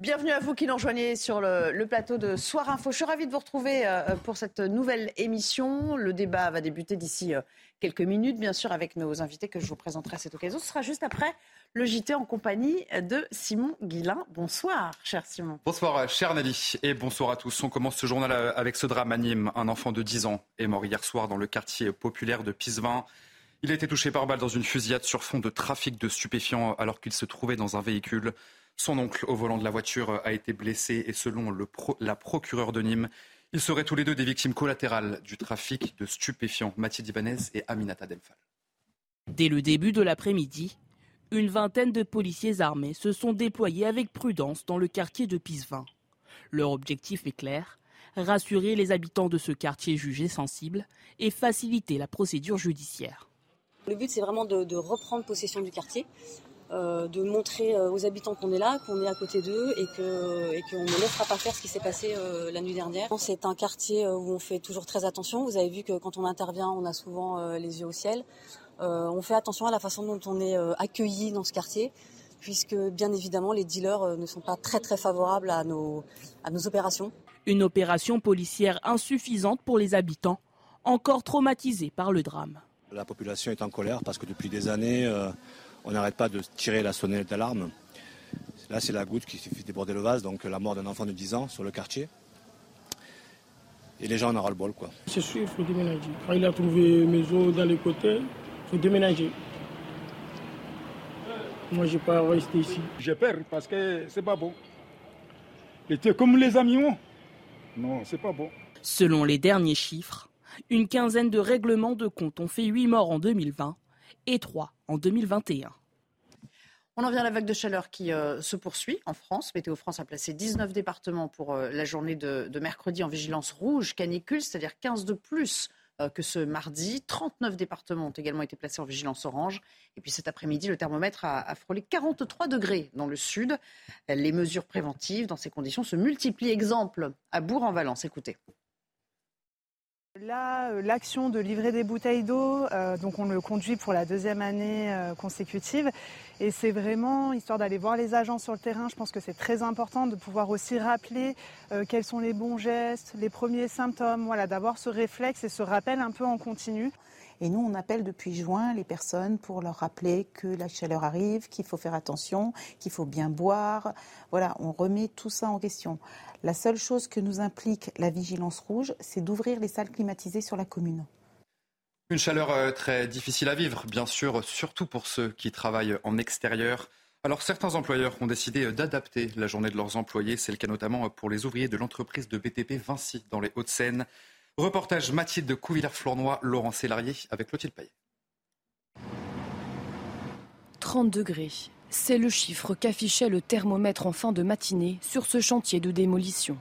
Bienvenue à vous qui nous rejoignez sur le, plateau de Soir Info. Je suis ravie de vous retrouver euh, pour cette nouvelle émission. Le débat va débuter d'ici euh, quelques minutes, bien sûr, avec nos invités que je vous présenterai à cette occasion. Ce sera juste après le JT en compagnie de Simon Guillain. Bonsoir, cher Simon. Bonsoir, cher Nelly, et bonsoir à tous. On commence ce journal avec ce drame à Nîmes. Un enfant de 10 ans est mort hier soir dans le quartier populaire de Pisevin. Il a été touché par balle dans une fusillade sur fond de trafic de stupéfiants alors qu'il se trouvait dans un véhicule. Son oncle au volant de la voiture a été blessé et selon le pro- la procureure de Nîmes, ils seraient tous les deux des victimes collatérales du trafic de stupéfiants. Mathilde Ibanez et Aminata Delphal. Dès le début de l'après-midi, une vingtaine de policiers armés se sont déployés avec prudence dans le quartier de Pisevin. Leur objectif est clair, rassurer les habitants de ce quartier jugé sensible et faciliter la procédure judiciaire. Le but, c'est vraiment de, de reprendre possession du quartier, euh, de montrer euh, aux habitants qu'on est là, qu'on est à côté d'eux et que et qu'on ne laissera pas faire ce qui s'est passé euh, la nuit dernière. C'est un quartier où on fait toujours très attention. Vous avez vu que quand on intervient, on a souvent euh, les yeux au ciel. Euh, on fait attention à la façon dont on est euh, accueilli dans ce quartier, puisque bien évidemment, les dealers euh, ne sont pas très très favorables à nos à nos opérations. Une opération policière insuffisante pour les habitants, encore traumatisés par le drame. La population est en colère parce que depuis des années, euh, on n'arrête pas de tirer la sonnette d'alarme. Là, c'est la goutte qui fait déborder le vase, donc la mort d'un enfant de 10 ans sur le quartier. Et les gens en auront le bol, quoi. C'est sûr, il faut déménager. Quand il a trouvé une maison dans les côtés, il faut déménager. Moi, je n'ai pas resté ici. J'ai peur parce que c'est pas bon. Et tu es comme les animaux. Non, c'est pas bon. Selon les derniers chiffres, une quinzaine de règlements de compte ont fait 8 morts en 2020 et 3 en 2021. On en vient à la vague de chaleur qui euh, se poursuit en France. Météo France a placé 19 départements pour euh, la journée de, mercredi en vigilance rouge canicule, c'est-à-dire 15 de plus euh, que ce mardi. 39 départements ont également été placés en vigilance orange. Et puis cet après-midi, le thermomètre a, a frôlé 43 degrés dans le sud. Les mesures préventives dans ces conditions se multiplient. Exemple à Bourg-en-Valence. Écoutez. Là, euh, l'action de livrer des bouteilles d'eau, euh, donc on le conduit pour la deuxième année euh, consécutive. Et c'est vraiment, histoire d'aller voir les agents sur le terrain, je pense que c'est très important de pouvoir aussi rappeler quels sont les bons gestes, les premiers symptômes, voilà, d'avoir ce réflexe et ce rappel un peu en continu. Et nous, on appelle depuis juin les personnes pour leur rappeler que la chaleur arrive, qu'il faut faire attention, qu'il faut bien boire. Voilà, on remet tout ça en question. La seule chose que nous implique la vigilance rouge, c'est d'ouvrir les salles climatisées sur la commune. Une chaleur euh, très difficile à vivre, bien sûr, surtout pour ceux qui travaillent en extérieur. Alors certains employeurs ont décidé euh, d'adapter la journée de leurs employés. C'est le cas notamment pour les ouvriers de l'entreprise de BTP Vinci dans les Hauts-de-Seine. Reportage Mathilde Couvillère-Flournoy, Laurent Sélarié avec Clotilde Payet. 30 degrés. C'est le chiffre qu'affichait le thermomètre en fin de matinée sur ce chantier de démolition.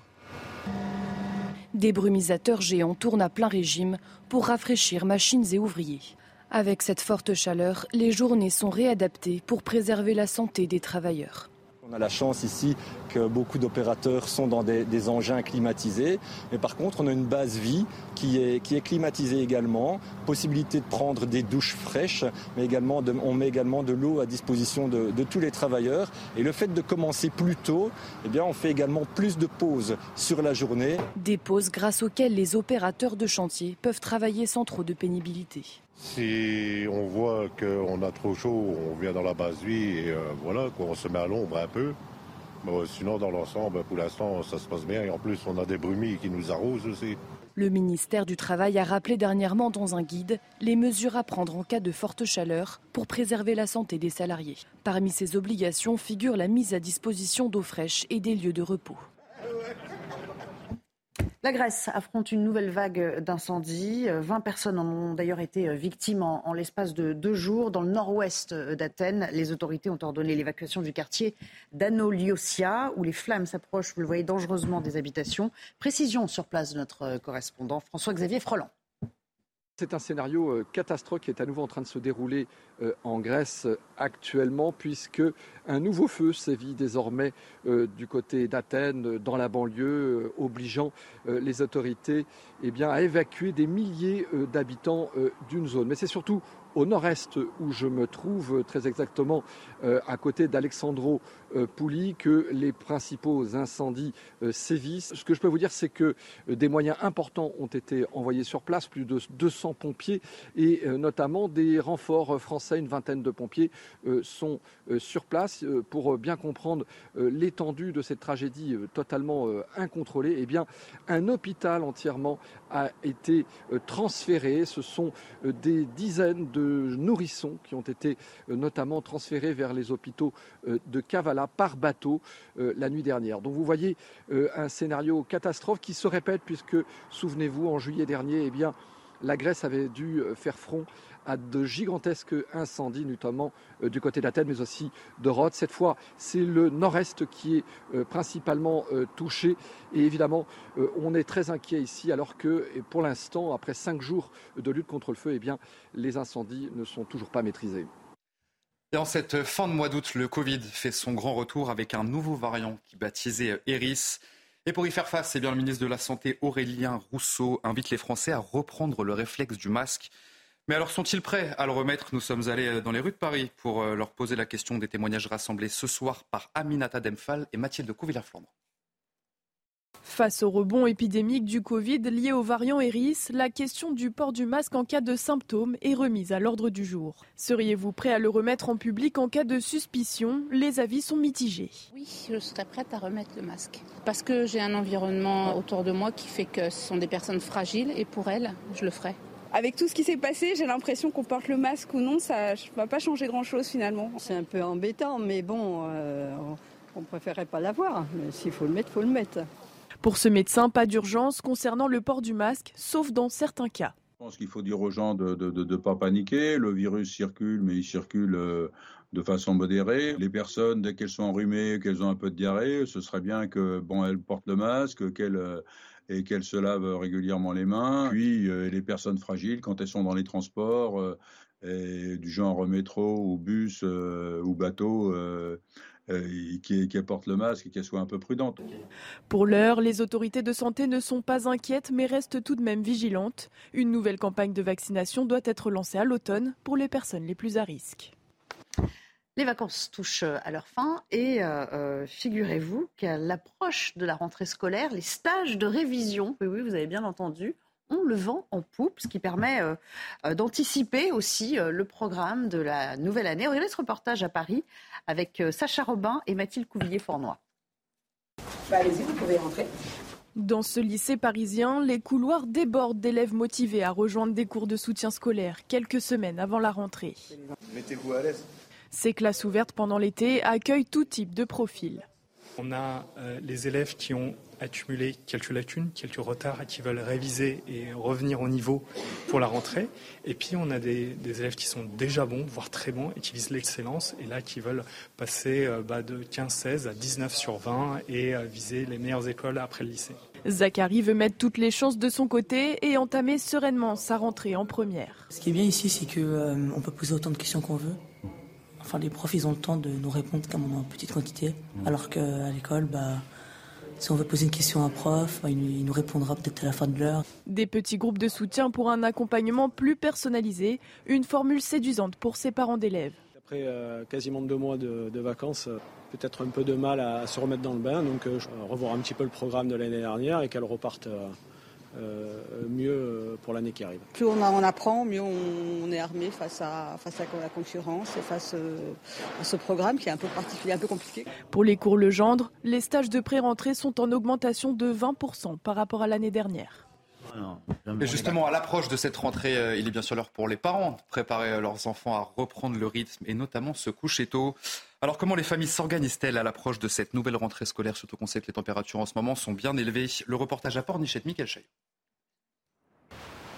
Des brumisateurs géants tournent à plein régime pour rafraîchir machines et ouvriers. Avec cette forte chaleur, les journées sont réadaptées pour préserver la santé des travailleurs. On a la chance ici que beaucoup d'opérateurs sont dans des, engins climatisés. Mais par contre, on a une base vie qui est, climatisée également. Possibilité de prendre des douches fraîches, mais également on met également de l'eau à disposition de, de, tous les travailleurs. Et le fait de commencer plus tôt, eh bien, on fait également plus de pauses sur la journée. Des pauses grâce auxquelles les opérateurs de chantier peuvent travailler sans trop de pénibilité. Si on voit qu'on a trop chaud, on vient dans la base vie et euh, voilà, on se met à l'ombre un peu. Euh, sinon, dans l'ensemble, pour l'instant, ça se passe bien. Et en plus, on a des brumis qui nous arrosent aussi. Le ministère du Travail a rappelé dernièrement dans un guide les mesures à prendre en cas de forte chaleur pour préserver la santé des salariés. Parmi ces obligations figure la mise à disposition d'eau fraîche et des lieux de repos. La Grèce affronte une nouvelle vague d'incendies. 20 personnes en ont d'ailleurs été victimes en, l'espace de deux jours. Dans le nord-ouest d'Athènes, les autorités ont ordonné l'évacuation du quartier d'Anoliosia, où les flammes s'approchent, vous le voyez, dangereusement des habitations. Précision sur place de notre correspondant François-Xavier Froland. C'est un scénario euh, catastrophe qui est à nouveau en train de se dérouler euh, en Grèce actuellement, puisque un nouveau feu sévit désormais euh, du côté d'Athènes, dans la banlieue, obligeant les autorités eh à évacuer des milliers d'habitants d'une zone. Mais c'est surtout au nord-est où je me trouve très exactement euh, à côté d'Alexandro euh, Pouli que les principaux incendies euh, sévissent. Ce que je peux vous dire, c'est que des moyens importants ont été envoyés sur place, plus de 200 pompiers et notamment des renforts français, une vingtaine de pompiers sont sur place pour bien comprendre l'étendue de cette tragédie totalement incontrôlée. Eh bien, un hôpital entièrement a été transféré. Ce sont des dizaines de nourrissons qui ont été euh, notamment transférés vers les hôpitaux euh, de Kavala par bateau euh, la nuit dernière. Donc vous voyez un scénario catastrophe qui se répète puisque, souvenez-vous, en juillet dernier, eh la Grèce avait dû faire front à de gigantesques incendies, notamment euh, du côté d'Athènes, mais aussi de Rhodes. Cette fois, c'est le nord-est qui est euh, principalement euh, touché. Et évidemment, on est très inquiet ici, alors que pour l'instant, après cinq jours de lutte contre le feu, eh les incendies ne sont toujours pas maîtrisés. Et en cette fin de mois d'août, le Covid fait son grand retour avec un nouveau variant qui baptisé Eris. Et pour y faire face, eh le ministre de la Santé Aurélien Rousseau invite les Français à reprendre le réflexe du masque. Mais alors sont-ils prêts à le remettre? Nous sommes allés dans les rues de Paris pour euh, leur poser la question des témoignages rassemblés ce soir par Aminata Demphal et Mathilde Couvillard-Flandre. Face au rebond épidémique du Covid lié au variant Eris, la question du port du masque en cas de symptômes est remise à l'ordre du jour. Seriez-vous prêt à le remettre en public en cas de suspicion? Les avis sont mitigés. Oui, je serais prête à remettre le masque. Parce que j'ai un environnement autour de moi qui fait que ce sont des personnes fragiles et pour elles, je le ferai. Avec tout ce qui s'est passé, j'ai l'impression qu'on porte le masque ou non, ça ne va pas changer grand-chose finalement. C'est un peu embêtant, mais bon, euh, on préférait pas l'avoir. Mais s'il faut le mettre, faut le mettre. Pour ce médecin, pas d'urgence concernant le port du masque, sauf dans certains cas. Je pense qu'il faut dire aux gens de ne pas paniquer. Le virus circule, mais il circule euh, de façon modérée. Les personnes, dès qu'elles sont enrhumées, qu'elles ont un peu de diarrhée, ce serait bien que bon, elles portent le masque, euh, et qu'elles se lavent régulièrement les mains. Puis euh, les personnes fragiles, quand elles sont dans les transports, du genre métro ou bus ou bateau, qui, qui le masque et qu'elles soient un peu prudentes. Pour l'heure, les autorités de santé ne sont pas inquiètes mais restent tout de même vigilantes. Une nouvelle campagne de vaccination doit être lancée à l'automne pour les personnes les plus à risque. Les vacances touchent à leur fin et euh, euh, figurez-vous qu'à l'approche de la rentrée scolaire, les stages de révision, oui, oui, vous avez bien entendu, ont le vent en poupe, ce qui permet d'anticiper aussi le programme de la nouvelle année. Regardez ce reportage à Paris avec Sacha Robin et Mathilde Couvillier-Fornois. Bah, allez-y, vous pouvez rentrer. Dans ce lycée parisien, les couloirs débordent d'élèves motivés à rejoindre des cours de soutien scolaire quelques semaines avant la rentrée. Mettez-vous à l'aise. Ces classes ouvertes pendant l'été accueillent tout type de profils. On a euh, les élèves qui ont accumulé quelques lacunes, quelques retards et qui veulent réviser et revenir au niveau pour la rentrée. Et puis on a des, élèves qui sont déjà bons, voire très bons, et qui visent l'excellence, et là qui veulent passer euh, bah, de 15-16 à 19 sur 20 et euh, viser les meilleures écoles après le lycée. Zachary veut mettre toutes les chances de son côté et entamer sereinement sa rentrée en première. Ce qui est bien ici, c'est qu'on on peut poser autant de questions qu'on veut. Enfin, les profs, ils ont le temps de nous répondre comme en petite quantité. Alors qu'à l'école, bah, si on veut poser une question à un prof, bah, il nous répondra peut-être à la fin de l'heure. Des petits groupes de soutien pour un accompagnement plus personnalisé, une formule séduisante pour ses parents d'élèves. Après euh, quasiment deux mois de, vacances, euh, peut-être un peu de mal à, se remettre dans le bain, donc euh, revoir un petit peu le programme de l'année dernière et qu'elle reparte euh, mieux euh, pour l'année qui arrive. Plus on, en apprend, mieux on, est armé face à, face à la concurrence et face euh, à ce programme qui est un peu particulier, un peu compliqué. Pour les cours Legendre, les stages de pré-rentrée sont en augmentation de 20% par rapport à l'année dernière. Et justement, à l'approche de cette rentrée, il est bien sûr l'heure pour les parents de préparer leurs enfants à reprendre le rythme et notamment se coucher tôt. Alors comment les familles s'organisent-elles à l'approche de cette nouvelle rentrée scolaire, surtout qu'on sait que les températures en ce moment sont bien élevées? Le reportage à Pornichet, Michael Chaillot.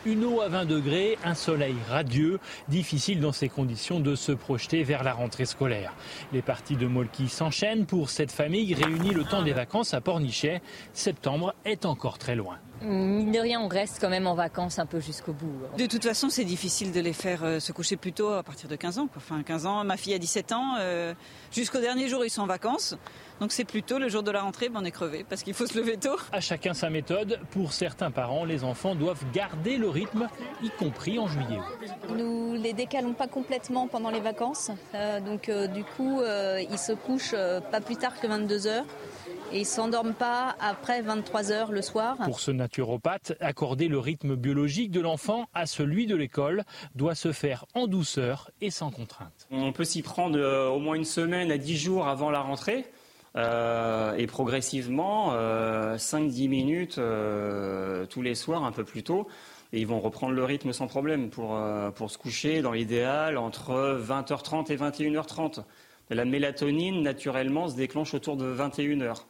Une eau à 20 degrés, un soleil radieux, difficile dans ces conditions de se projeter vers la rentrée scolaire. Les parties de Molki s'enchaînent pour cette famille réunie le temps des vacances à Pornichet. Septembre est encore très loin. Mine de rien, on reste quand même en vacances un peu jusqu'au bout. De toute façon, c'est difficile de les faire euh, se coucher plus tôt à partir de 15 ans. Enfin, 15 ans, ma fille a 17 ans. Euh, jusqu'au dernier jour, ils sont en vacances. Donc c'est plutôt le jour de la rentrée, ben on est crevé parce qu'il faut se lever tôt. À chacun sa méthode. Pour certains parents, les enfants doivent garder le rythme, y compris en juillet. Nous les décalons pas complètement pendant les vacances. Euh, donc du coup, ils se couchent pas plus tard que 22 heures et ils s'endorment pas après 23 heures le soir. Pour ce naturopathe, accorder le rythme biologique de l'enfant à celui de l'école doit se faire en douceur et sans contrainte. On peut s'y prendre au moins une semaine à 10 jours avant la rentrée. Euh, et progressivement, euh, 5-10 minutes euh, tous les soirs, un peu plus tôt. Et ils vont reprendre le rythme sans problème pour, pour se coucher, dans l'idéal, entre 20h30 et 21h30. La mélatonine, naturellement, se déclenche autour de 21h.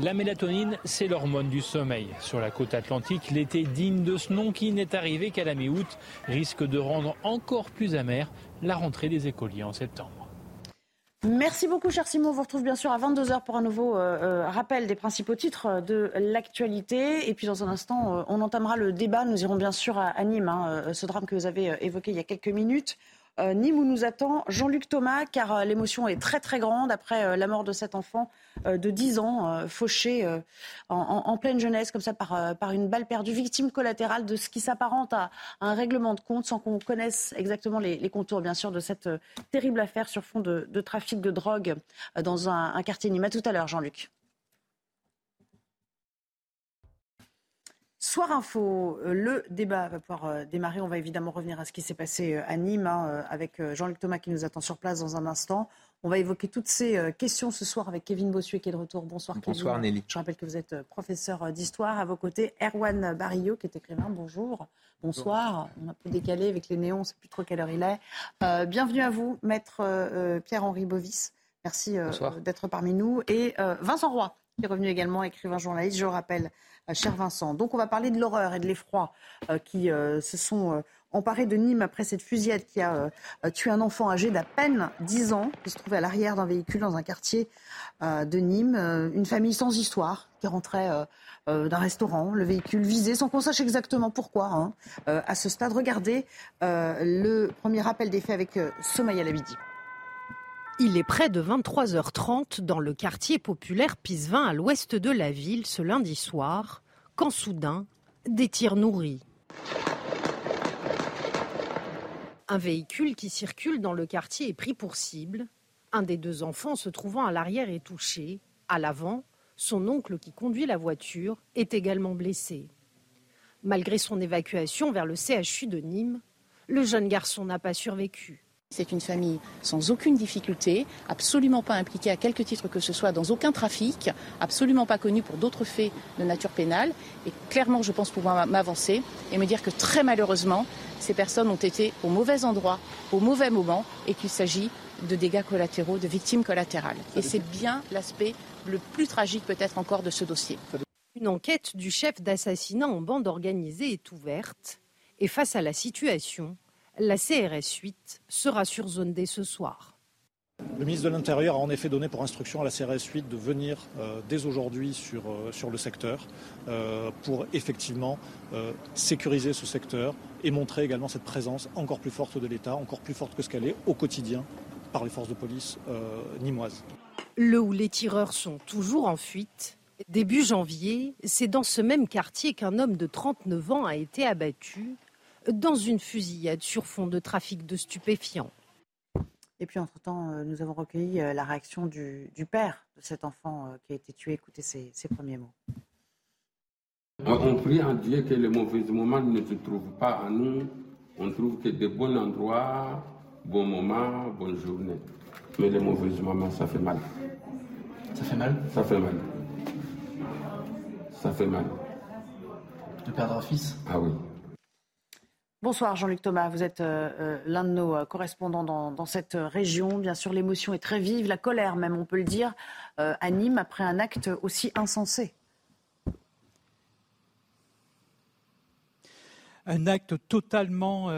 La mélatonine, c'est l'hormone du sommeil. Sur la côte atlantique, l'été digne de ce nom qui n'est arrivé qu'à la mi-août risque de rendre encore plus amère la rentrée des écoliers en septembre. Merci beaucoup, cher Simon. On vous retrouve bien sûr à 22h pour un nouveau euh, euh, rappel des principaux titres de l'actualité. Et puis, dans un instant, euh, on entamera le débat. Nous irons bien sûr à, à Nîmes, hein, ce drame que vous avez évoqué il y a quelques minutes. Euh, Nîmes où nous attend Jean-Luc Thomas, car euh, l'émotion est très très grande après euh, la mort de cet enfant de 10 ans, fauché en, pleine jeunesse, comme ça, par, une balle perdue, victime collatérale de ce qui s'apparente à, un règlement de compte, sans qu'on connaisse exactement les, contours, bien sûr, de cette terrible affaire sur fond de, trafic de drogue dans un, quartier Nîmes. Tout à l'heure, Jean-Luc. Soir Info, euh, le débat va pouvoir euh, démarrer. On va évidemment revenir à ce qui s'est passé euh, à Nîmes hein, avec Jean-Luc Thomas qui nous attend sur place dans un instant. On va évoquer toutes ces questions ce soir avec Kevin Bossuet qui est de retour. Bonsoir, Bonsoir Nelly. Je rappelle que vous êtes professeur d'histoire. À vos côtés, Erwan Barillot qui est écrivain. Bonjour. Bonsoir. On a un peu décalé avec les néons, on ne sait plus trop quelle heure il est. bienvenue à vous, maître Pierre-Henri Bovis. Merci d'être parmi nous. Et Vincent Roy qui est revenu également, écrivain journaliste, je le rappelle, euh, cher Vincent. Donc on va parler de l'horreur et de l'effroi euh, qui euh, se sont emparés de Nîmes après cette fusillade qui a tué un enfant âgé d'à peine 10 ans, qui se trouvait à l'arrière d'un véhicule dans un quartier de Nîmes. une famille sans histoire qui rentrait d'un restaurant, le véhicule visé, sans qu'on sache exactement pourquoi. Hein. à ce stade, regardez le premier rappel des faits avec Somaya Labidi. Il est près de 23h30 dans le quartier populaire Pisevin à l'ouest de la ville ce lundi soir, quand soudain, des tirs nourris. Un véhicule qui circule dans le quartier est pris pour cible. Un des deux enfants se trouvant à l'arrière est touché. À l'avant, son oncle qui conduit la voiture est également blessé. Malgré son évacuation vers le CHU de Nîmes, le jeune garçon n'a pas survécu. C'est une famille sans aucune difficulté, absolument pas impliquée à quelque titre que ce soit dans aucun trafic, absolument pas connue pour d'autres faits de nature pénale. Et clairement, je pense pouvoir m'avancer et me dire que très malheureusement, ces personnes ont été au mauvais endroit, au mauvais moment, et qu'il s'agit de dégâts collatéraux, de victimes collatérales. Et c'est bien l'aspect le plus tragique peut-être encore de ce dossier. Une enquête du chef d'assassinat en bande organisée est ouverte. Et face à la situation, la CRS 8 sera sur zone D ce soir. Le ministre de l'Intérieur a en effet donné pour instruction à la CRS 8 de venir euh, dès aujourd'hui sur, euh, sur, le secteur euh, pour effectivement sécuriser ce secteur et montrer également cette présence encore plus forte de l'État, encore plus forte que ce qu'elle est au quotidien par les forces de police nimoises. Le où les tireurs sont toujours en fuite. Début janvier, c'est dans ce même quartier qu'un homme de 39 ans a été abattu dans une fusillade sur fond de trafic de stupéfiants. Et puis, entre-temps, euh, nous avons recueilli euh, la réaction du, père de cet enfant euh, qui a été tué. Écoutez ses, premiers mots. On prie en Dieu que les mauvais moments ne se trouvent pas à nous. On trouve que de bons endroits, bons moments, bonnes journées. Mais les mauvais moments, ça fait mal. Ça fait mal? Ça fait mal. Ça fait mal. De perdre un fils? Ah oui. Bonsoir Jean-Luc Thomas, vous êtes euh, euh, l'un de nos euh, correspondants dans, cette région. Bien sûr, l'émotion est très vive, la colère même, on peut le dire, anime après un acte aussi insensé. un acte totalement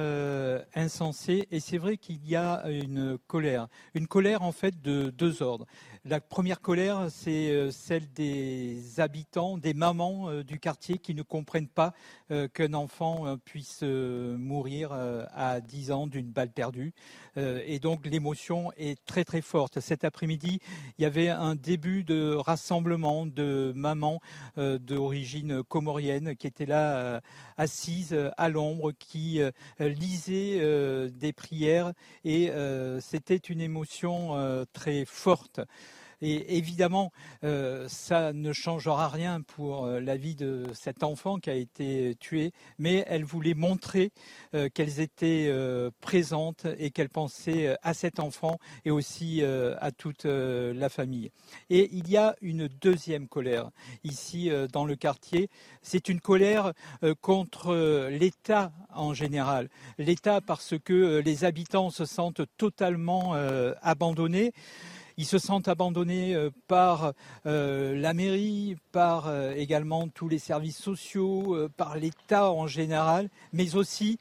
insensé et c'est vrai qu'il y a une colère, une colère en fait de deux ordres. La première colère, c'est euh, celle des habitants, des mamans euh, du quartier qui ne comprennent pas euh, qu'un enfant puisse mourir à 10 ans d'une balle perdue. Et donc l'émotion est très très forte. Cet après-midi, il y avait un début de rassemblement de mamans d'origine comorienne qui étaient là assises à l'ombre, qui lisaient des prières et c'était une émotion très forte. Et évidemment, euh, ça ne changera rien pour euh, la vie de cet enfant qui a été tué, mais elle voulait montrer euh, qu'elles étaient présentes et qu'elles pensaient à cet enfant et aussi à toute la famille. Et il y a une deuxième colère ici dans le quartier. C'est une colère contre l'État en général. L'État parce que les habitants se sentent totalement abandonnés. Ils se sentent abandonnés euh, par euh, la mairie, par euh, également tous les services sociaux, par l'État en général, mais aussi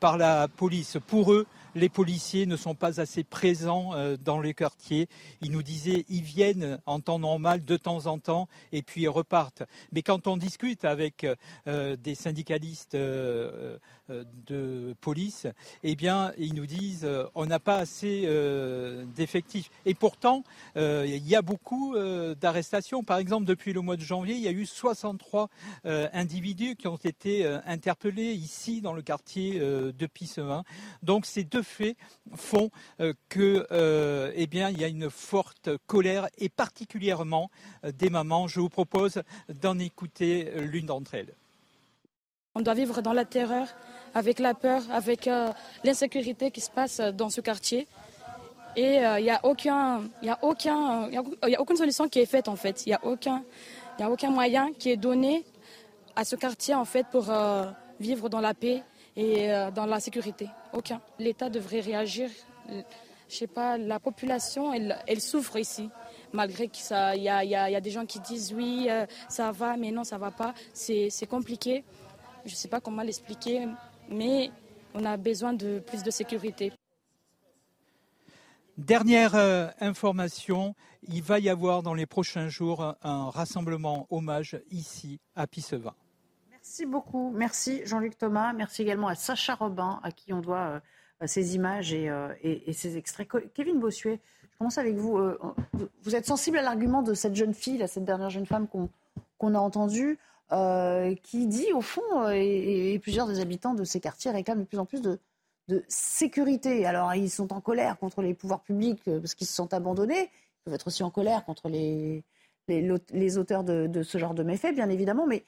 par la police. Pour eux, les policiers ne sont pas assez présents dans les quartiers. Ils nous disaient, ils viennent en temps normal de temps en temps et puis ils repartent. Mais quand on discute avec des syndicalistes de police, eh bien, ils nous disent, on n'a pas assez d'effectifs. Et pourtant, il y a beaucoup d'arrestations. Par exemple, depuis le mois de janvier, il y a eu 63 individus qui ont été interpellés ici dans le quartier de Pissevin. Donc, ces deux faits font euh, que, euh, eh il y a une forte colère et particulièrement euh, des mamans. Je vous propose d'en écouter l'une d'entre elles. On doit vivre dans la terreur, avec la peur, avec l'insécurité qui se passe dans ce quartier. Et il n'y a, aucun, y a, aucun, y a aucune solution qui est faite en fait. Il n'y a, aucun, a aucun moyen qui est donné à ce quartier en fait pour vivre dans la paix et dans la sécurité. Aucun. L'État devrait réagir. Je sais pas, la population, elle, souffre ici. Malgré qu'il y, y, a des gens qui disent oui, euh, ça va, mais non, ça va pas. C'est compliqué. Je ne sais pas comment l'expliquer, mais on a besoin de plus de sécurité. Dernière euh, information, il va y avoir dans les prochains jours un rassemblement hommage ici à Pissevin. Merci beaucoup. Merci Jean-Luc Thomas. Merci également à Sacha Robin, à qui on doit euh, ces images euh, et, ces extraits. Kevin Bossuet, je commence avec vous. Euh, vous êtes sensible à l'argument de cette jeune fille, cette dernière jeune femme qu'on a entendue, qui dit au fond, et, plusieurs des habitants de ces quartiers réclament de plus en plus de, sécurité. Alors ils sont en colère contre les pouvoirs publics parce qu'ils se sentent abandonnés. Ils peuvent être aussi en colère contre les, les, auteurs de, de, ce genre de méfaits, bien évidemment. Mais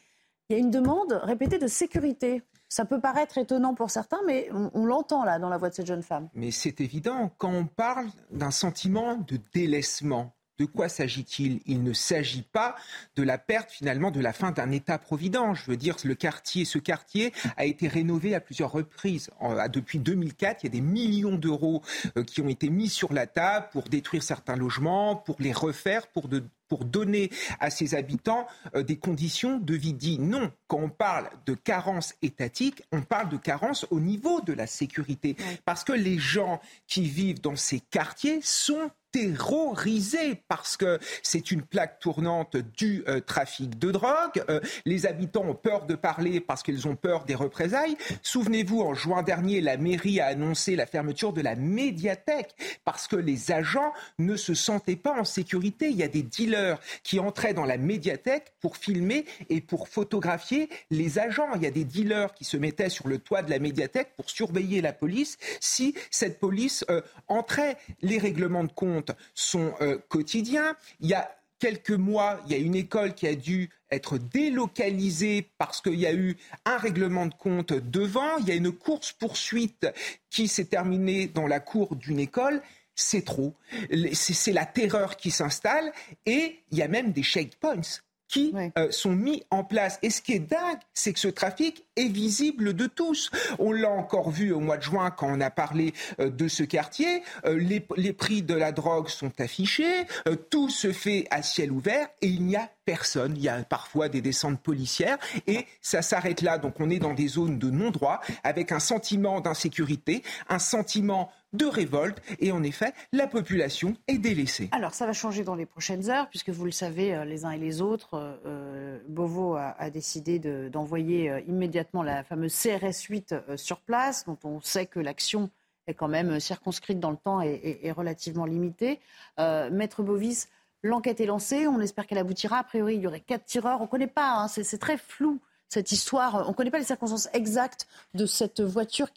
il y a une demande répétée de sécurité. Ça peut paraître étonnant pour certains, mais on, l'entend là dans la voix de cette jeune femme. Mais c'est évident, quand on parle d'un sentiment de délaissement, de quoi s'agit-il? Il ne s'agit pas de la perte finalement de la fin d'un État-provident. Je veux dire, le quartier, ce quartier a été rénové à plusieurs reprises. depuis 2004, il y a des millions d'euros euh, qui ont été mis sur la table pour détruire certains logements, pour les refaire, pour de, pour donner à ses habitants euh, des conditions de vie dignes. Non, quand on parle de carence étatique, on parle de carence au niveau de la sécurité. Parce que les gens qui vivent dans ces quartiers sont terrorisés parce que c'est une plaque tournante du euh, trafic de drogue. Euh, les habitants ont peur de parler parce qu'ils ont peur des représailles. Souvenez-vous, en juin dernier, la mairie a annoncé la fermeture de la médiathèque parce que les agents ne se sentaient pas en sécurité. Il y a des dealers qui entraient dans la médiathèque pour filmer et pour photographier les agents. Il y a des dealers qui se mettaient sur le toit de la médiathèque pour surveiller la police si cette police euh, entrait. Les règlements de compte sont euh, quotidiens. Il y a quelques mois, il y a une école qui a dû être délocalisée parce qu'il y a eu un règlement de compte devant. Il y a une course-poursuite qui s'est terminée dans la cour d'une école. C'est trop. C'est la terreur qui s'installe et il y a même des checkpoints qui euh, sont mis en place. Et ce qui est dingue, c'est que ce trafic est visible de tous. On l'a encore vu au mois de juin quand on a parlé euh, de ce quartier. Euh, les, les, prix de la drogue sont affichés. tout se fait à ciel ouvert et il n'y a personne. Il y a parfois des descentes policières et ça s'arrête là. Donc on est dans des zones de non-droit avec un sentiment d'insécurité, un sentiment de révolte et en effet, la population est délaissée. Alors ça va changer dans les prochaines heures puisque vous le savez euh, les uns et les autres, euh, euh, Beauvau a, décidé d'envoyer immédiatement la fameuse CRS 8 sur place dont on sait que l'action est quand même circonscrite dans le temps et, et relativement limitée. Maître Bovis, l'enquête est lancée, on espère qu'elle aboutira. A priori, il y aurait quatre tireurs, on ne connaît pas, hein, c'est très flou cette histoire. On ne connaît pas les circonstances exactes de cette voiture.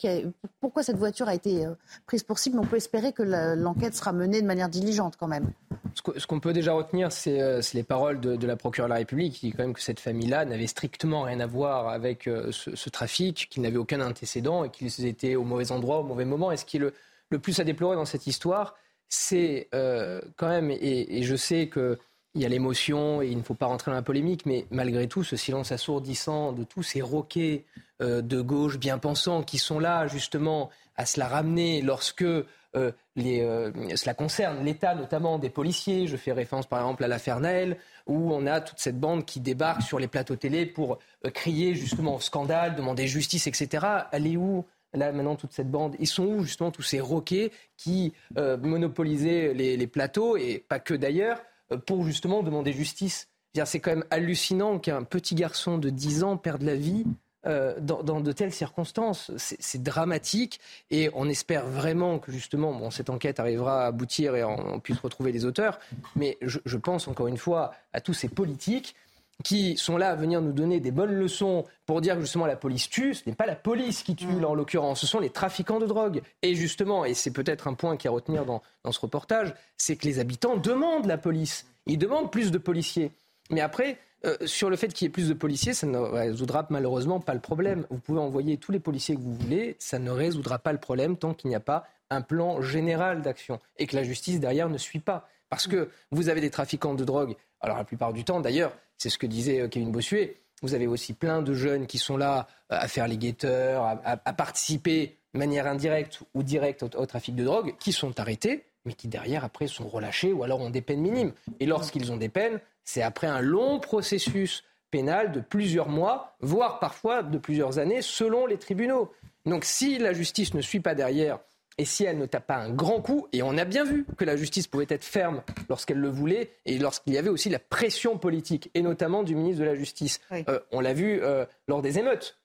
Pourquoi cette voiture a été euh, prise pour cible, mais on peut espérer que l'enquête sera menée de manière diligente quand même. Ce qu'on peut déjà retenir, c'est euh, les paroles de, la procureure de la République qui dit quand même que cette famille-là n'avait strictement rien à voir avec euh, ce, trafic, qu'ils n'avaient aucun antécédent et qu'ils étaient au mauvais endroit, au mauvais moment. Et ce qui est le, plus à déplorer dans cette histoire, c'est quand même, et je sais que il y a l'émotion et il ne faut pas rentrer dans la polémique, mais malgré tout, ce silence assourdissant de tous ces roquets euh, de gauche bien pensants qui sont là justement à se la ramener lorsque euh, euh, cela concerne l'État, notamment des policiers. Je fais référence par exemple à l'affaire Naël, où on a toute cette bande qui débarque sur les plateaux télé pour crier justement au scandale, demander justice, etc. Elle est où Là, maintenant, toute cette bande, ils sont où justement tous ces roquets qui monopolisaient les, plateaux, et pas que d'ailleurs, pour justement demander justice. C'est quand même hallucinant qu'un petit garçon de 10 ans perde la vie euh, dans, de telles circonstances. C'est dramatique et on espère vraiment que justement bon, cette enquête arrivera à aboutir et on, puisse retrouver les auteurs. Mais je, je, pense encore une fois à tous ces politiques qui sont là à venir nous donner des bonnes leçons pour dire que justement la police tue. Ce n'est pas la police qui tue mm. là en l'occurrence, ce sont les trafiquants de drogue. Et justement, et c'est peut-être un point qui à retenir dans, dans ce reportage, c'est que les habitants demandent la police. Ils demandent plus de policiers. Mais après, euh, sur le fait qu'il y ait plus de policiers, ça ne résoudra malheureusement pas le problème. Vous pouvez envoyer tous les policiers que vous voulez, ça ne résoudra pas le problème tant qu'il n'y a pas un plan général d'action et que la justice derrière ne suit pas. Parce que vous avez des trafiquants de drogue, alors la plupart du temps d'ailleurs, c'est ce que disait euh, Kevin Bossuet. Vous avez aussi plein de jeunes qui sont là euh, à faire les guetteurs, à, participer de manière indirecte ou directe au, trafic de drogue, qui sont arrêtés, mais qui derrière après sont relâchés ou alors ont des peines minimes. Et lorsqu'ils ont des peines, c'est après un long processus pénal de plusieurs mois, voire parfois de plusieurs années, selon les tribunaux. Donc si la justice ne suit pas derrière et si elle ne tape pas un grand coup, et on a bien vu que la justice pouvait être ferme lorsqu'elle le voulait, et lorsqu'il y avait aussi la pression politique, et notamment du ministre de la Justice. Euh, on l'a vu euh, lors des émeutes.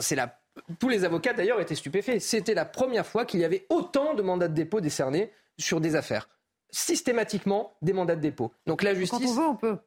C'est la... Tous les avocats d'ailleurs étaient stupéfaits. C'était la première fois qu'il y avait autant de mandats de dépôt décernés sur des affaires. Systématiquement, des mandats de dépôt. Donc la justice... Quand on veut, on peut.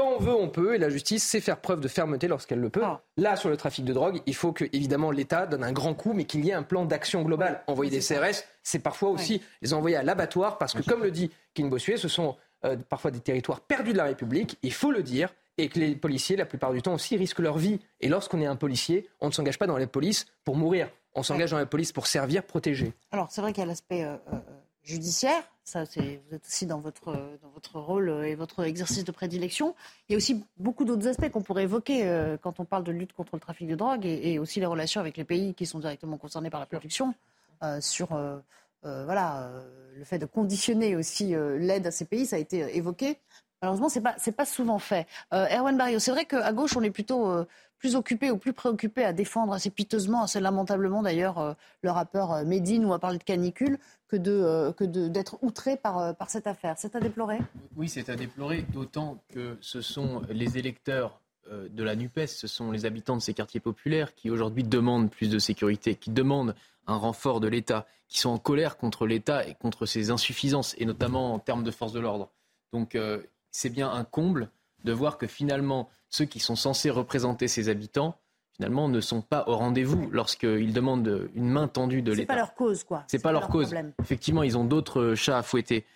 Quand on veut, on peut, et la justice sait faire preuve de fermeté lorsqu'elle le peut. Ah. Là, sur le trafic de drogue, il faut que, évidemment, l'État donne un grand coup, mais qu'il y ait un plan d'action global. Envoyer des CRS, c'est parfois aussi les envoyer à l'abattoir, parce que, comme le dit King Bossuet, ce sont euh, parfois des territoires perdus de la République, il faut le dire, et que les policiers, la plupart du temps aussi, risquent leur vie. Et lorsqu'on est un policier, on ne s'engage pas dans la police pour mourir. On s'engage dans la police pour servir, protéger. Alors, c'est vrai qu'il y a l'aspect euh, euh, judiciaire. Ça, c'est, vous êtes aussi dans votre, dans votre rôle et votre exercice de prédilection. Il y a aussi beaucoup d'autres aspects qu'on pourrait évoquer euh, quand on parle de lutte contre le trafic de drogue et, aussi les relations avec les pays qui sont directement concernés par la production, euh, sur euh, voilà, le fait de conditionner aussi l'aide à ces pays, ça a été évoqué. Malheureusement, c'est pas c'est pas souvent fait. Erwan Barrio, c'est vrai qu'à gauche, on est plutôt plus occupé ou plus préoccupé à défendre assez piteusement, assez lamentablement d'ailleurs, le rappeur Médine ou à parler de canicule que de euh, que d'être outré par, euh, par cette affaire. C'est à déplorer? Oui, c'est à déplorer, d'autant que ce sont les électeurs euh, de la NUPES, ce sont les habitants de ces quartiers populaires qui aujourd'hui demandent plus de sécurité, qui demandent un renfort de l'État, qui sont en colère contre l'État et contre ses insuffisances, et notamment en termes de force de l'ordre. Donc c'est bien un comble de voir que finalement, ceux qui sont censés représenter ces habitants finalement, ne sont pas au rendez-vous lorsqu'ils demandent une main tendue de l'État. C'est pas leur cause, quoi. C'est pas, leur, cause. Effectivement, ils ont d'autres chats à fouetter.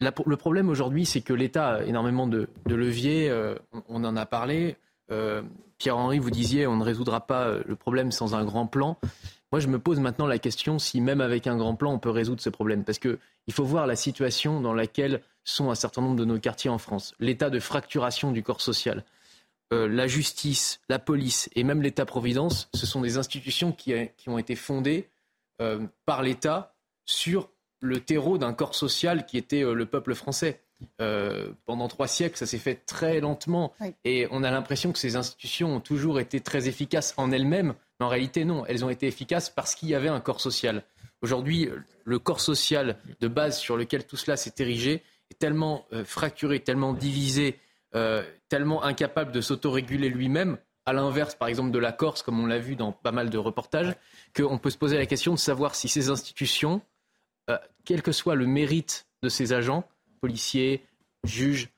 le problème aujourd'hui, c'est que l'État a énormément de, leviers. Euh, on, en a parlé. Euh, Pierre-Henri, vous disiez, on ne résoudra pas le problème sans un grand plan. Moi, je me pose maintenant la question si même avec un grand plan, on peut résoudre ce problème. Parce qu'il faut voir la situation dans laquelle sont un certain nombre de nos quartiers en France. L'état de fracturation du corps social la justice, la police et même l'État-providence, ce sont des institutions qui, qui ont été fondées par l'État sur le terreau d'un corps social qui était le peuple français. Euh, pendant trois siècles, ça s'est fait très lentement. Et on a l'impression que ces institutions ont toujours été très efficaces en elles-mêmes. Mais en réalité, non. Elles ont été efficaces parce qu'il y avait un corps social. Aujourd'hui, le corps social de base sur lequel tout cela s'est érigé est tellement euh, fracturé, tellement divisé, euh, tellement incapable de s'autoréguler lui-même, à l'inverse, par exemple, de la Corse, comme on l'a vu dans pas mal de reportages, qu'on peut se poser la question de savoir si ces institutions, quel que soit le mérite de ces agents, policier, juge,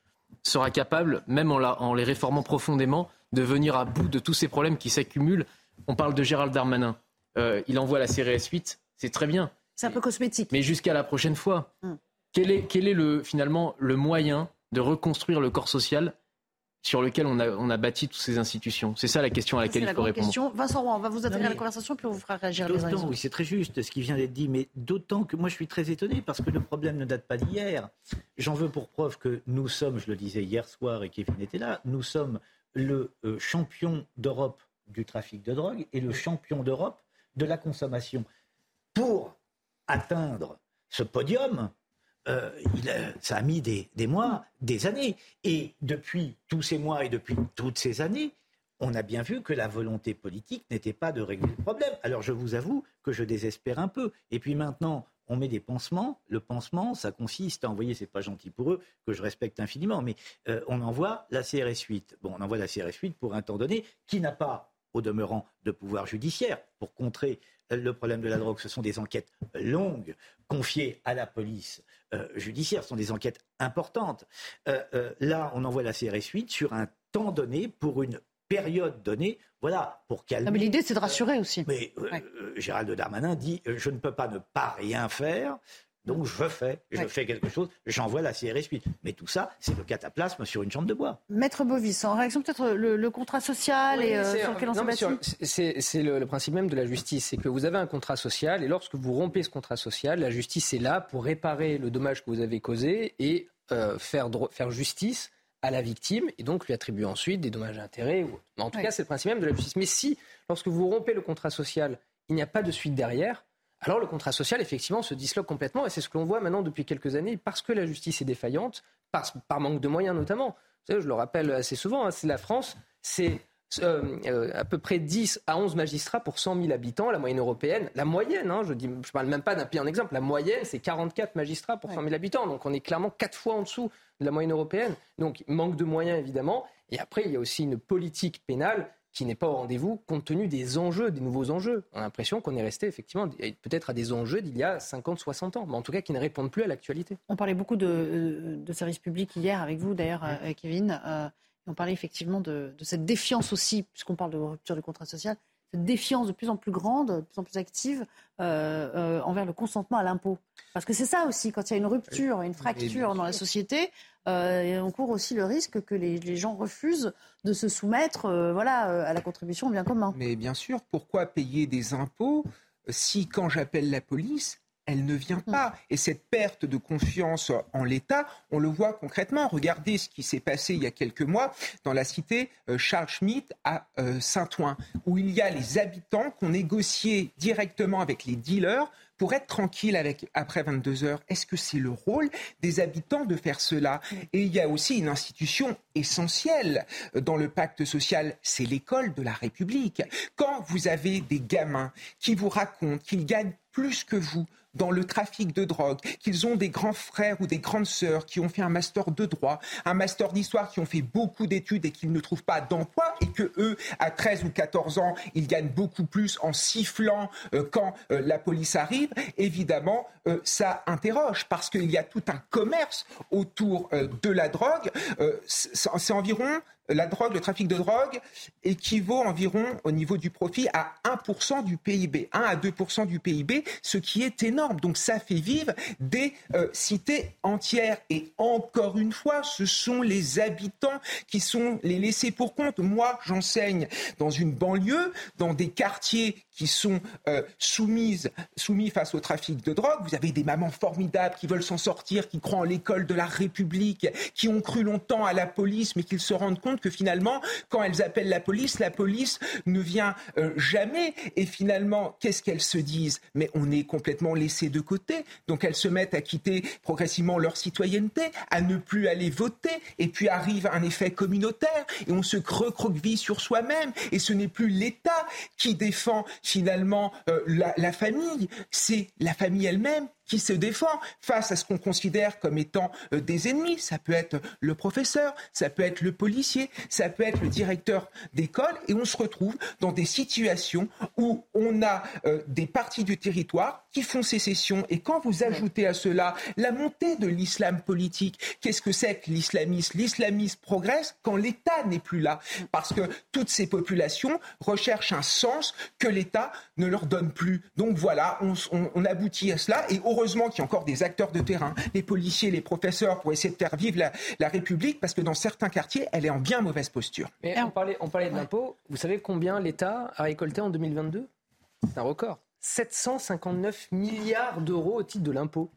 sera capable, même en, les réformant profondément, de venir à bout de tous ces problèmes qui s'accumulent. On parle de Gérald Darmanin. Euh, il envoie la CRS 8, c'est très bien. C'est un peu cosmétique. Mais jusqu'à la prochaine fois. Hum. Quel est, quel est le, finalement le moyen de reconstruire le corps social sur lequel on a, on a bâti toutes ces institutions? C'est ça la question à laquelle il faut répondre. Question. Vincent Roy, on va vous attirer à la conversation, puis on vous fera réagir les uns Oui, c'est très juste ce qui vient d'être dit, mais d'autant que moi je suis très étonné parce que le problème ne date pas d'hier. J'en veux pour preuve que nous sommes, je le disais hier soir et Kevin était là, nous sommes le euh, champion d'Europe du trafic de drogue et le champion d'Europe de la consommation. Pour atteindre ce podium, euh, ça a mis des, mois, des années. Et depuis tous ces mois et depuis toutes ces années, on a bien vu que la volonté politique n'était pas de régler le problème. Alors je vous avoue que je désespère un peu. Et puis maintenant, on met des pansements. Le pansement, ça consiste à envoyer, c'est pas gentil pour eux, que je respecte infiniment, mais euh, on envoie la CRS 8. Bon, on envoie la CRS 8 pour un temps donné qui n'a pas, au demeurant, de pouvoir judiciaire pour contrer le problème de la drogue. Ce sont des enquêtes longues confiées à la police euh, judiciaire. Ce sont des enquêtes importantes. Euh, euh, là, on envoie la CRS 8 sur un temps donné pour une période donnée, voilà, pour calmer. mais l'idée, c'est de rassurer aussi. Mais Gérald Darmanin dit je ne peux pas ne pas rien faire. Donc je fais, je fais quelque chose, j'envoie la CRS 8. Mais tout ça, c'est le cataplasme sur une chambre de bois. Maître Bovis, en réaction peut-être le, contrat social et sur lequel on s'est C'est le, principe même de la justice, c'est que vous avez un contrat social et lorsque vous rompez ce contrat social, la justice est là pour réparer le dommage que vous avez causé et euh, faire, faire justice à la victime et donc lui attribuer ensuite des dommages à intérêts. Ou... En tout cas, c'est le principe même de la justice. Mais si, lorsque vous rompez le contrat social, il n'y a pas de suite derrière, alors le contrat social, effectivement, se disloque complètement, et c'est ce que l'on voit maintenant depuis quelques années, parce que la justice est défaillante, par, manque de moyens notamment. Vous savez, je le rappelle assez souvent, hein, c'est la France, c'est euh, euh, à peu près 10 à 11 magistrats pour 100 000 habitants, la moyenne européenne. La moyenne, hein, je ne parle même pas d'un pays en exemple, la moyenne, c'est 44 magistrats pour 100 000 habitants. Donc on est clairement 4 fois en dessous de la moyenne européenne. Donc manque de moyens, évidemment. Et après, il y a aussi une politique pénale qui n'est pas au rendez-vous compte tenu des enjeux, des nouveaux enjeux. On a l'impression qu'on est resté effectivement peut-être à des enjeux d'il y a 50, 60 ans, mais en tout cas qui ne répondent plus à l'actualité. On parlait beaucoup de, euh, de, services publics hier avec vous d'ailleurs, euh, Kevin. Euh, on parlait effectivement de, de cette défiance aussi, puisqu'on parle de rupture du contrat social, défiance de plus en plus grande, de plus en plus active envers le consentement à l'impôt. Parce que c'est ça aussi, quand il y a une rupture, une fracture dans la société, euh, on court aussi le risque que les, gens refusent de se soumettre euh, voilà, euh, à la contribution bien commun. Mais bien sûr, pourquoi payer des impôts si quand j'appelle la police, elle ne vient pas. Mm. Et cette perte de confiance en l'État, on le voit concrètement. Regardez ce qui s'est passé il y a quelques mois dans la cité Charles Schmitt à Saint-Ouen, où il y a les habitants qui ont négocié directement avec les dealers pour être tranquille avec, après 22 heures. Est-ce que c'est le rôle des habitants de faire cela? Et il y a aussi une institution essentielle dans le pacte social, c'est l'école de la République. Quand vous avez des gamins qui vous racontent qu'ils gagnent plus que vous, dans le trafic de drogue, qu'ils ont des grands frères ou des grandes sœurs qui ont fait un master de droit, un master d'histoire, qui ont fait beaucoup d'études et qu'ils ne trouvent pas d'emploi et que eux, à 13 ou 14 ans, ils gagnent beaucoup plus en sifflant euh, quand euh, la police arrive, évidemment, euh, ça interroge parce qu'il y a tout un commerce autour de la drogue. c'est environ la drogue, le trafic de drogue équivaut environ au niveau du profit à 1% du PIB, 1 à 2% du PIB, ce qui est énorme. Donc ça fait vivre des euh, cités entières. Et encore une fois, ce sont les habitants qui sont les laissés pour compte. Moi, j'enseigne dans une banlieue, dans des quartiers qui sont euh, soumises, soumis face au trafic de drogue. Vous avez des mamans formidables qui veulent s'en sortir, qui croient en l'école de la République, qui ont cru longtemps à la police, mais qui se rendent compte que finalement, quand elles appellent la police, la police ne vient euh, jamais. Et finalement, qu'est-ce qu'elles se disent? Mais on est complètement laissé de côté. Donc elles se mettent à quitter progressivement leur citoyenneté, à ne plus aller voter. Et puis arrive un effet communautaire et on se recroqueville sur soi-même. Et ce n'est plus l'État qui défend finalement euh, la, la famille, c'est la famille elle-même qui se défend face à ce qu'on considère comme étant euh, des ennemis. Ça peut être le professeur, ça peut être le policier, ça peut être le directeur d'école, et on se retrouve dans des situations où on a euh, des parties du territoire qui font sécession. Et quand vous ajoutez à cela la montée de l'islam politique, qu'est-ce que c'est que l'islamisme? L'islamisme progresse quand l'État n'est plus là, parce que toutes ces populations recherchent un sens que l'État ne leur donne plus. Donc voilà, on, on aboutit à cela, et heureusement qu'il y a encore des acteurs de terrain, les policiers, les professeurs, pour essayer de faire vivre la, République, parce que dans certains quartiers, elle est en bien mauvaise posture. Mais on parlait, on parlait de l'impôt. Vous savez combien l'État a récolté en 2022 C'est un record. 759 milliards d'euros au titre de l'impôt.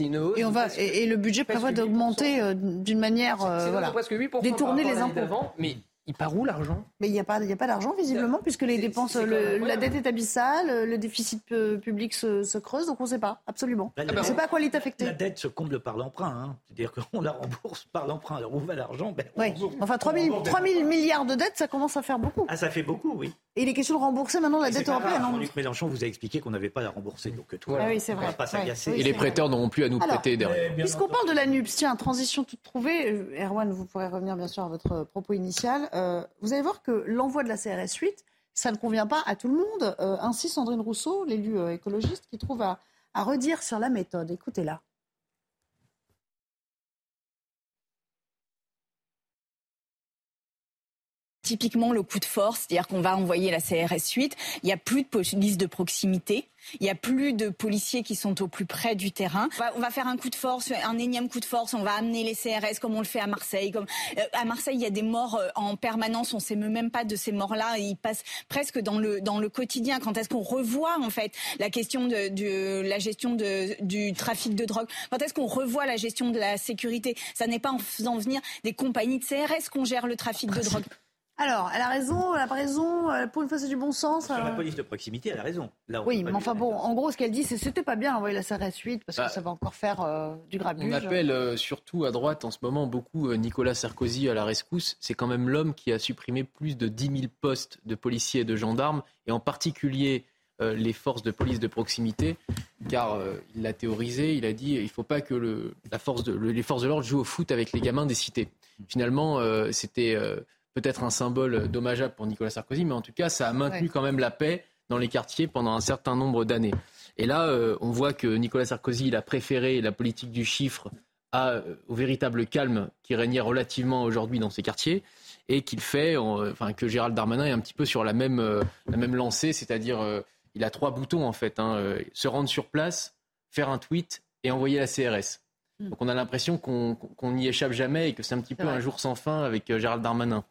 Une hausse et, on va, et, le budget prévoit d'augmenter euh, d'une manière euh, voilà, presque 8% détourner les impôts. Mais il part où l'argent? Mais il n'y a pas, a pas d'argent visiblement puisque les dépenses, la dette est abyssale, le déficit public se, creuse, donc on ne sait pas absolument. on ne sait pas à quoi il est affecté. La dette se comble par l'emprunt, hein. c'est-à-dire qu'on la rembourse par l'emprunt. Alors où va l'argent? Ben, Oui. Enfin 3 000, 3 000 milliards de dettes, ça commence à faire beaucoup. Ah ça fait beaucoup, oui. Et il est question de rembourser maintenant la dette européenne. Jean-Luc Mélenchon vous a expliqué qu'on n'avait pas à rembourser, donc tout. Ah oui, c'est vrai. Pas et les prêteurs n'auront plus à nous prêter derrière. Puisqu'on parle de la NUPS, tiens, transition toute trouvée. Euh, Erwan, vous pourrez revenir bien sûr à votre propos initial. Euh, vous allez voir que l'envoi de la CRS 8, ça ne convient pas à tout le monde. Euh, ainsi, Sandrine Rousseau, l'élu écologiste, qui trouve à redire sur la méthode. Écoutez-la. Typiquement le coup de force, c'est-à-dire qu'on va envoyer la CRS 8, il n'y a plus de police de proximité, il n'y a plus de policiers qui sont au plus près du terrain. On va, faire un coup de force, un énième coup de force, on va amener les CRS comme on le fait à Marseille. Comme, euh, à Marseille, il y a des morts euh, en permanence, on ne sait même pas de ces morts-là, ils passent presque dans le, dans le quotidien. Quand est-ce qu'on revoit en fait la question de, la gestion de, du trafic de drogue? Quand est-ce qu'on revoit la gestion de la sécurité? Ça n'est pas en faisant venir des compagnies de CRS qu'on gère le trafic de drogue. Alors, elle a raison, elle a pas raison. Euh, pour une fois, c'est du bon sens. Sur la police de proximité, elle a raison. oui, mais enfin bon, en gros, ce qu'elle dit, c'est c'était pas bien d'envoyer la CRS 8 parce que bah, ça va encore faire euh, du grabuge. On appelle euh, surtout à droite en ce moment beaucoup Nicolas Sarkozy à la rescousse. C'est quand même l'homme qui a supprimé plus de 10 000 postes de policiers et de gendarmes, et en particulier les forces de police de proximité, car il l'a théorisé, il a dit il ne faut pas que le, la force de, les forces de l'ordre jouent au foot avec les gamins des cités. Finalement, c'était peut-être un symbole dommageable pour Nicolas Sarkozy, mais en tout cas, ça a maintenu quand même la paix dans les quartiers pendant un certain nombre d'années. Et là, euh, on voit que Nicolas Sarkozy, il a préféré la politique du chiffre euh, au véritable calme qui régnait relativement aujourd'hui dans ces quartiers et qu'il fait, enfin que Gérald Darmanin est un petit peu sur la même, euh, la même lancée, c'est-à-dire il a trois boutons en fait, hein, se rendre sur place, faire un tweet et envoyer la CRS. Hmm. Donc on a l'impression qu'on n'y échappe jamais et que c'est un petit peu un jour sans fin avec euh, Gérald Darmanin.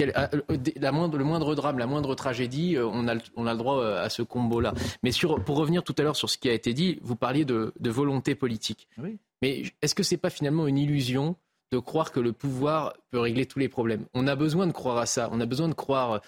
Euh, euh, la moindre, le moindre drame, la moindre tragédie, on a, on a le droit à ce combo-là. Mais sur, pour revenir tout à l'heure sur ce qui a été dit, vous parliez de, volonté politique. Mais est-ce que c'est pas finalement une illusion de croire que le pouvoir peut régler tous les problèmes? On a besoin de croire à ça. On a besoin de croire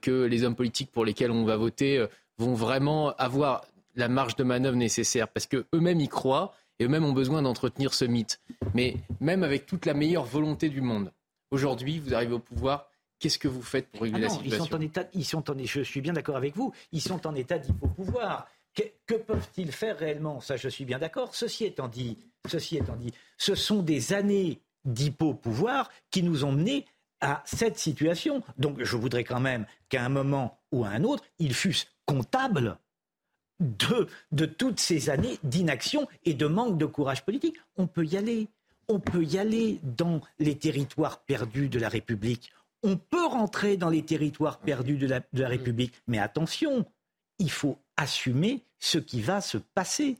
que les hommes politiques pour lesquels on va voter vont vraiment avoir la marge de manœuvre nécessaire parce que eux-mêmes y croient et eux-mêmes ont besoin d'entretenir ce mythe. Mais même avec toute la meilleure volonté du monde, aujourd'hui, vous arrivez au pouvoir, qu'est-ce que vous faites pour régler ah la situation ils sont en état, ils sont en, Je suis bien d'accord avec vous, ils sont en état d'hypo-pouvoir. Que, que peuvent-ils faire réellement? Ça, je suis bien d'accord. Ceci étant dit, ceci étant dit, ce sont des années d'hypo-pouvoir qui nous ont menés à cette situation. Donc, je voudrais quand même qu'à un moment ou à un autre, ils fussent comptables de, de toutes ces années d'inaction et de manque de courage politique. On peut y aller. On peut y aller dans les territoires perdus de la République. On peut rentrer dans les territoires perdus de la, de la République. Mais attention, il faut assumer ce qui va se passer.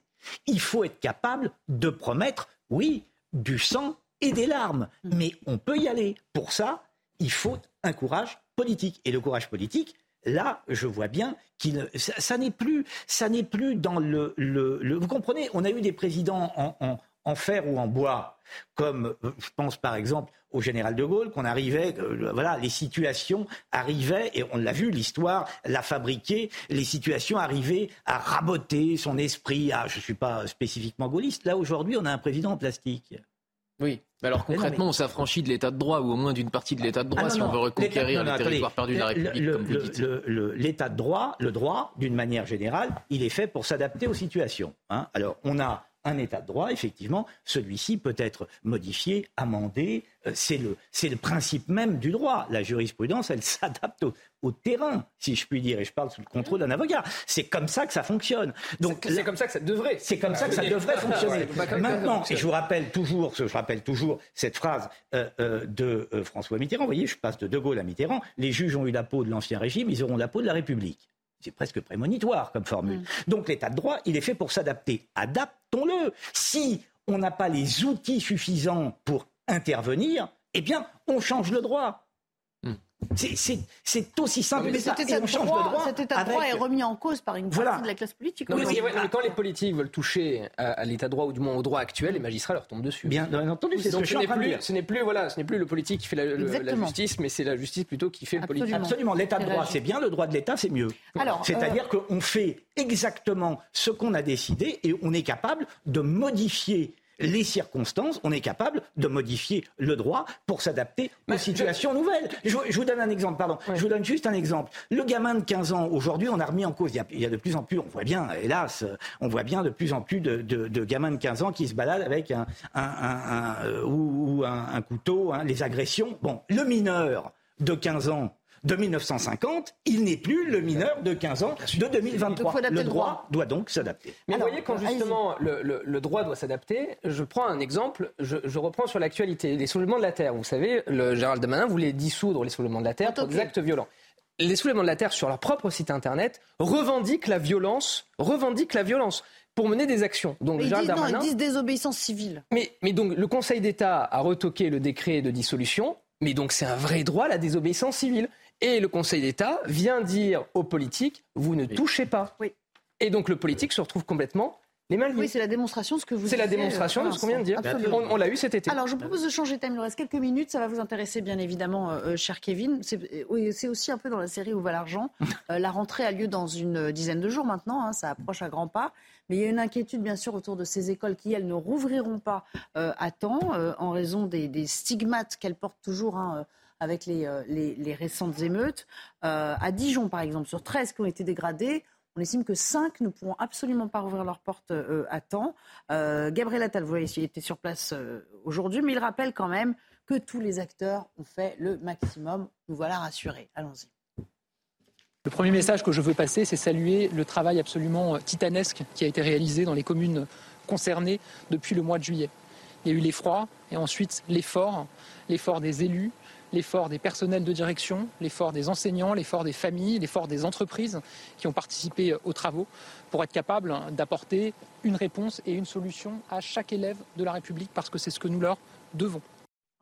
Il faut être capable de promettre, oui, du sang et des larmes. Mais on peut y aller. Pour ça, il faut un courage politique. Et le courage politique, là, je vois bien qu'il ça, n'est plus, ça n'est plus dans le, le, Vous comprenez, on a eu des présidents en, en fer ou en bois, comme euh, je pense par exemple au général de Gaulle, qu'on arrivait, euh, voilà, les situations arrivaient, et on l'a vu, l'histoire l'a fabriqué, les situations arrivaient à raboter son esprit. À, je ne suis pas spécifiquement gaulliste. Là, aujourd'hui, on a un président en plastique. Oui. Alors concrètement, on s'affranchit de l'état de droit ou au moins d'une partie de l'état de droit ah si on veut reconquérir les territoires perdus de la République. comme vous L'état de droit, le droit, d'une manière générale, il est fait pour s'adapter aux situations. Hein. Alors on a un état de droit, effectivement, celui-ci peut être modifié, amendé. Euh, c'est le, le principe même du droit. La jurisprudence, elle s'adapte au, terrain, si je puis dire, et je parle sous le contrôle d'un avocat. C'est comme ça que ça fonctionne. Donc c'est comme ça que ça devrait. C'est comme ça que ça devrait fonctionner. Maintenant, et je vous rappelle toujours, je rappelle toujours cette phrase euh, euh, de François Mitterrand. Vous voyez, je passe de De Gaulle à Mitterrand. Les juges ont eu la peau de l'ancien régime, ils auront la peau de la République. C'est presque prémonitoire comme formule. Mm. Donc l'état de droit, il est fait pour s'adapter. Adaptons-le. Si on n'a pas les outils suffisants pour intervenir, eh bien, on change le droit. C'est aussi simple mais Cet état, de droit, cet état de droit est remis en cause par une partie de la classe politique. mais quand les politiques veulent toucher à, l'état de droit ou du moins au droit actuel, les magistrats leur tombent dessus. Bien, entendu, c'est ce que ce n'est plus, ce n'est plus voilà, ce n'est plus le politique qui fait la, justice, mais c'est la justice plutôt qui fait le politique. Absolument, l'état de droit c'est bien, le droit de l'état c'est mieux. C'est-à-dire euh, qu'on fait exactement ce qu'on a décidé et on est capable de modifier les circonstances, on est capable de modifier le droit pour s'adapter aux situations nouvelles. Je, vous donne un exemple, pardon. Je vous donne juste un exemple. Le gamin de 15 ans, aujourd'hui, on a remis en cause. Il y, a, de plus en plus, on voit bien, hélas, on voit bien de plus en plus de, gamins de 15 ans qui se baladent avec un, euh, ou, un, couteau, hein, les agressions. Bon, le mineur de 15 ans de 1950, il n'est plus le mineur de 15 ans de 2023. Le droit doit donc s'adapter. Mais vous voyez, quand justement le, droit doit s'adapter, je prends un exemple, je, reprends sur l'actualité. Les soulèvements de la Terre, vous savez, le Gérald Damanin voulait dissoudre les soulèvements de la Terre pour des actes violents les soulèvements de la terre sur leur propre site internet revendiquent la violence, revendiquent la violence pour mener des actions. Donc, ils, disent, non, ils disent désobéissance civile. Mais, mais donc le Conseil d'État a retoqué le décret de dissolution, mais donc c'est un vrai droit la désobéissance civile. Et le Conseil d'État vient dire aux politiques, vous ne touchez pas. Oui. Et donc le politique se retrouve complètement les mains Oui, c'est la démonstration de ce que vous C'est la démonstration de ce qu'on vient de dire. On, l'a eu cet été. Alors, je vous propose de changer de thème. Il nous reste quelques minutes. Ça va vous intéresser, bien évidemment, euh, euh, cher Kevin. C'est aussi un peu dans la série Où va l'argent euh, La rentrée a lieu dans une dizaine de jours maintenant. Hein, ça approche à grands pas. Mais il y a une inquiétude, bien sûr, autour de ces écoles qui, elles, ne rouvriront pas à temps en raison des, stigmates qu'elles portent toujours. Hein, avec euh, les, récentes émeutes. Euh, à Dijon, par exemple, sur 13 qui ont été dégradées, on estime que 5 ne pourront absolument pas rouvrir leurs portes euh, à temps. Gabriel Attal, vous voyez, il était sur place aujourd'hui, mais il rappelle quand même que tous les acteurs ont fait le maximum. Nous voilà rassurés. Allons-y. Le premier message que je veux passer, c'est saluer le travail absolument titanesque qui a été réalisé dans les communes concernées depuis le mois de juillet. Il y a eu l'effroi et ensuite l'effort, l'effort des élus, l'effort des personnels de direction, l'effort des enseignants, l'effort des familles, l'effort des entreprises qui ont participé aux travaux pour être capables d'apporter une réponse et une solution à chaque élève de la République parce que c'est ce que nous leur devons.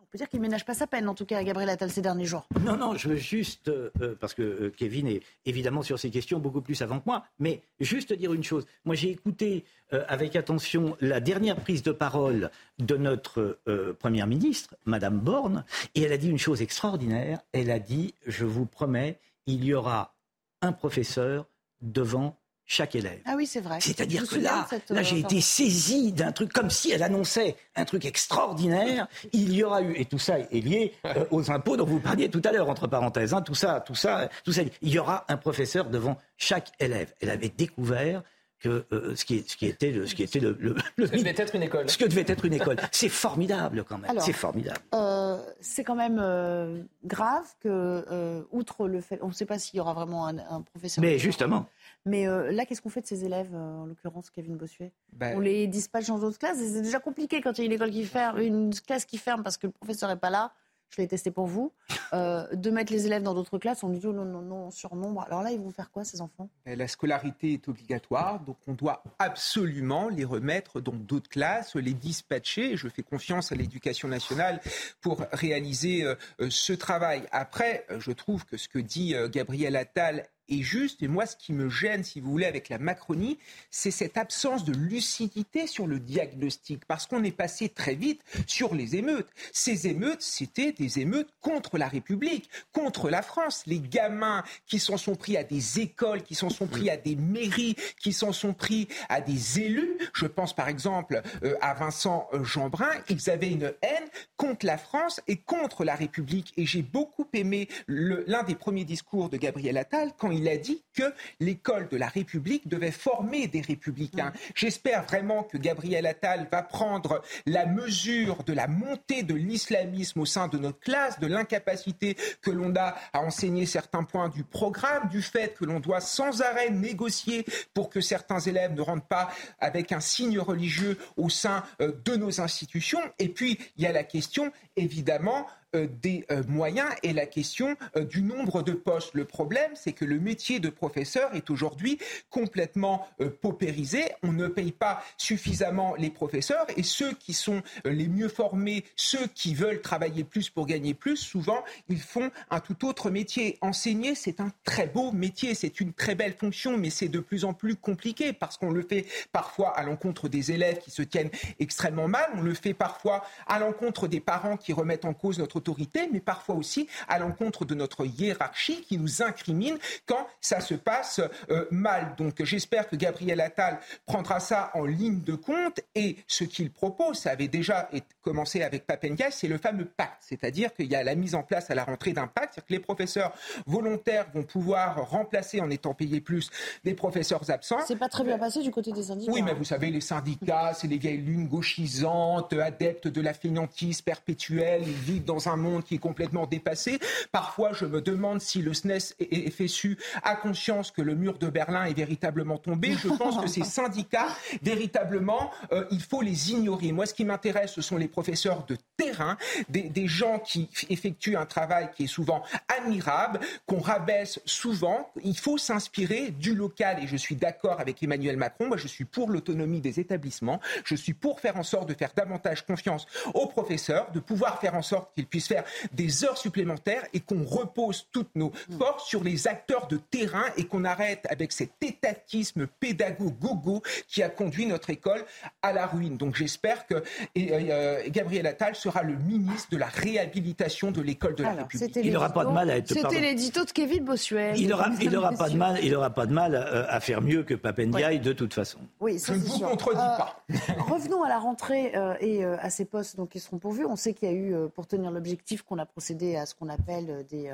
On peut dire qu'il ménage pas sa peine, en tout cas, à Gabriel Attal ces derniers jours. Non, non, je veux juste, euh, euh, parce que euh, Kevin est évidemment sur ces questions beaucoup plus avant que moi, mais juste dire une chose. Moi, j'ai écouté avec attention la dernière prise de parole de notre Première ministre, Madame Borne, et elle a dit une chose extraordinaire. Elle a dit, je vous promets, il y aura un professeur devant chaque élève. Ah oui, c'est vrai. C'est-à-dire que là, là j'ai euh, été saisi d'un truc comme si elle annonçait un truc extraordinaire. Il y aura eu, et tout ça est lié euh, aux impôts dont vous parliez tout à l'heure, entre parenthèses, hein, tout ça, tout ça, tout ça. Il y aura un professeur devant chaque élève. Elle avait découvert que euh, ce, qui, ce, qui, était le, ce qui était le, le, ce que devait être une école. Ce que devait être une école. C'est formidable quand même. C'est formidable. Euh, c'est quand même euh, grave que, outre le fait, on ne sait pas s'il y aura vraiment un, un professeur. Mais justement. Mais là, qu'est-ce qu'on fait de ces élèves, en l'occurrence Kevin Bossuet? Ben, On les dispatche dans d'autres classes. C'est déjà compliqué quand il y a une école qui ferme, une classe qui ferme parce que le professeur n'est pas là je l'ai testé pour vous, euh, de mettre les élèves dans d'autres classes, on dit oh non, non, non, surnombre. Alors là, ils vont faire quoi, ces enfants? La scolarité est obligatoire, donc on doit absolument les remettre dans d'autres classes, les dispatcher. Je fais confiance à l'éducation nationale pour réaliser euh, ce travail. Après, je trouve que ce que dit euh, Gabriel Attal et juste. Et moi, ce qui me gêne, si vous voulez, avec la Macronie, c'est cette absence de lucidité sur le diagnostic. Parce qu'on est passé très vite sur les émeutes. Ces émeutes, c'était des émeutes contre la République, contre la France. Les gamins qui s'en sont pris à des écoles, qui s'en sont pris à des mairies, qui s'en sont pris à des élus. Je pense par exemple euh, à Vincent euh, Jeanbrun. Ils avaient une haine contre la France et contre la République. Et j'ai beaucoup aimé l'un des premiers discours de Gabriel Attal quand il a dit que l'école de la République devait former des républicains. J'espère vraiment que Gabriel Attal va prendre la mesure de la montée de l'islamisme au sein de notre classe, de l'incapacité que l'on a à enseigner certains points du programme, du fait que l'on doit sans arrêt négocier pour que certains élèves ne rentrent pas avec un signe religieux au sein euh, de nos institutions. Et puis, il y a la question, évidemment, des euh, moyens et la question euh, du nombre de postes. Le problème, c'est que le métier de professeur est aujourd'hui complètement paupérisé. On ne paye pas suffisamment les professeurs et ceux qui sont les mieux formés, ceux qui veulent travailler plus pour gagner plus, souvent, ils font un tout autre métier. Enseigner, c'est un très beau métier, c'est une très belle fonction, mais c'est de plus en plus compliqué parce qu'on le fait parfois à l'encontre des élèves qui se tiennent extrêmement mal, on le fait parfois à l'encontre des parents qui remettent en cause notre autorité, mais parfois aussi à l'encontre de notre hiérarchie qui nous incrimine quand ça se passe euh, mal. Donc j'espère que Gabriel Attal prendra ça en ligne de compte et ce qu'il propose, ça avait déjà commencé avec Papendia, c'est le fameux pacte, c'est-à-dire qu'il y a la mise en place à la rentrée d'un pacte, c'est-à-dire que les professeurs volontaires vont pouvoir remplacer en étant payés plus des professeurs absents. C'est pas très bien passé du côté des syndicats. Oui, mais vous savez, les syndicats, c'est les vieilles lunes gauchisantes, adeptes de la fainéantise perpétuelle, ils vivent dans un monde qui est complètement dépassé. Parfois, je me demande si le SNES et FSU a conscience que le mur de Berlin est véritablement tombé. Je pense que ces syndicats, véritablement, euh, il faut les ignorer. Moi, ce qui m'intéresse, ce sont les professeurs de terrain, des, des, gens qui effectuent un travail qui est souvent admirable, qu'on rabaisse souvent. Il faut s'inspirer du local et je suis d'accord avec Emmanuel Macron. Moi, je suis pour l'autonomie des établissements. Je suis pour faire en sorte de faire davantage confiance aux professeurs, de pouvoir faire en sorte qu'ils puissent faire des heures supplémentaires et qu'on repose toutes nos forces sur les acteurs de terrain et qu'on arrête avec cet étatisme pédago-gogo qui a conduit notre école à la ruine. Donc j'espère que euh, Gabriel Attal sera le ministre de la réhabilitation de l'école de la République. Il n'aura pas de mal à être. C'était l'édito de Kevin Bossuet. Il n'aura pas de mal. Il aura pas de mal à faire mieux que Papendiaï de toute façon. Oui, je ne vous contredis euh, pas. revenons à la rentrée euh, et à ces postes donc qui seront pourvus. On sait qu'il y a eu pour tenir l'objectif qu'on a procédé à ce qu'on appelle des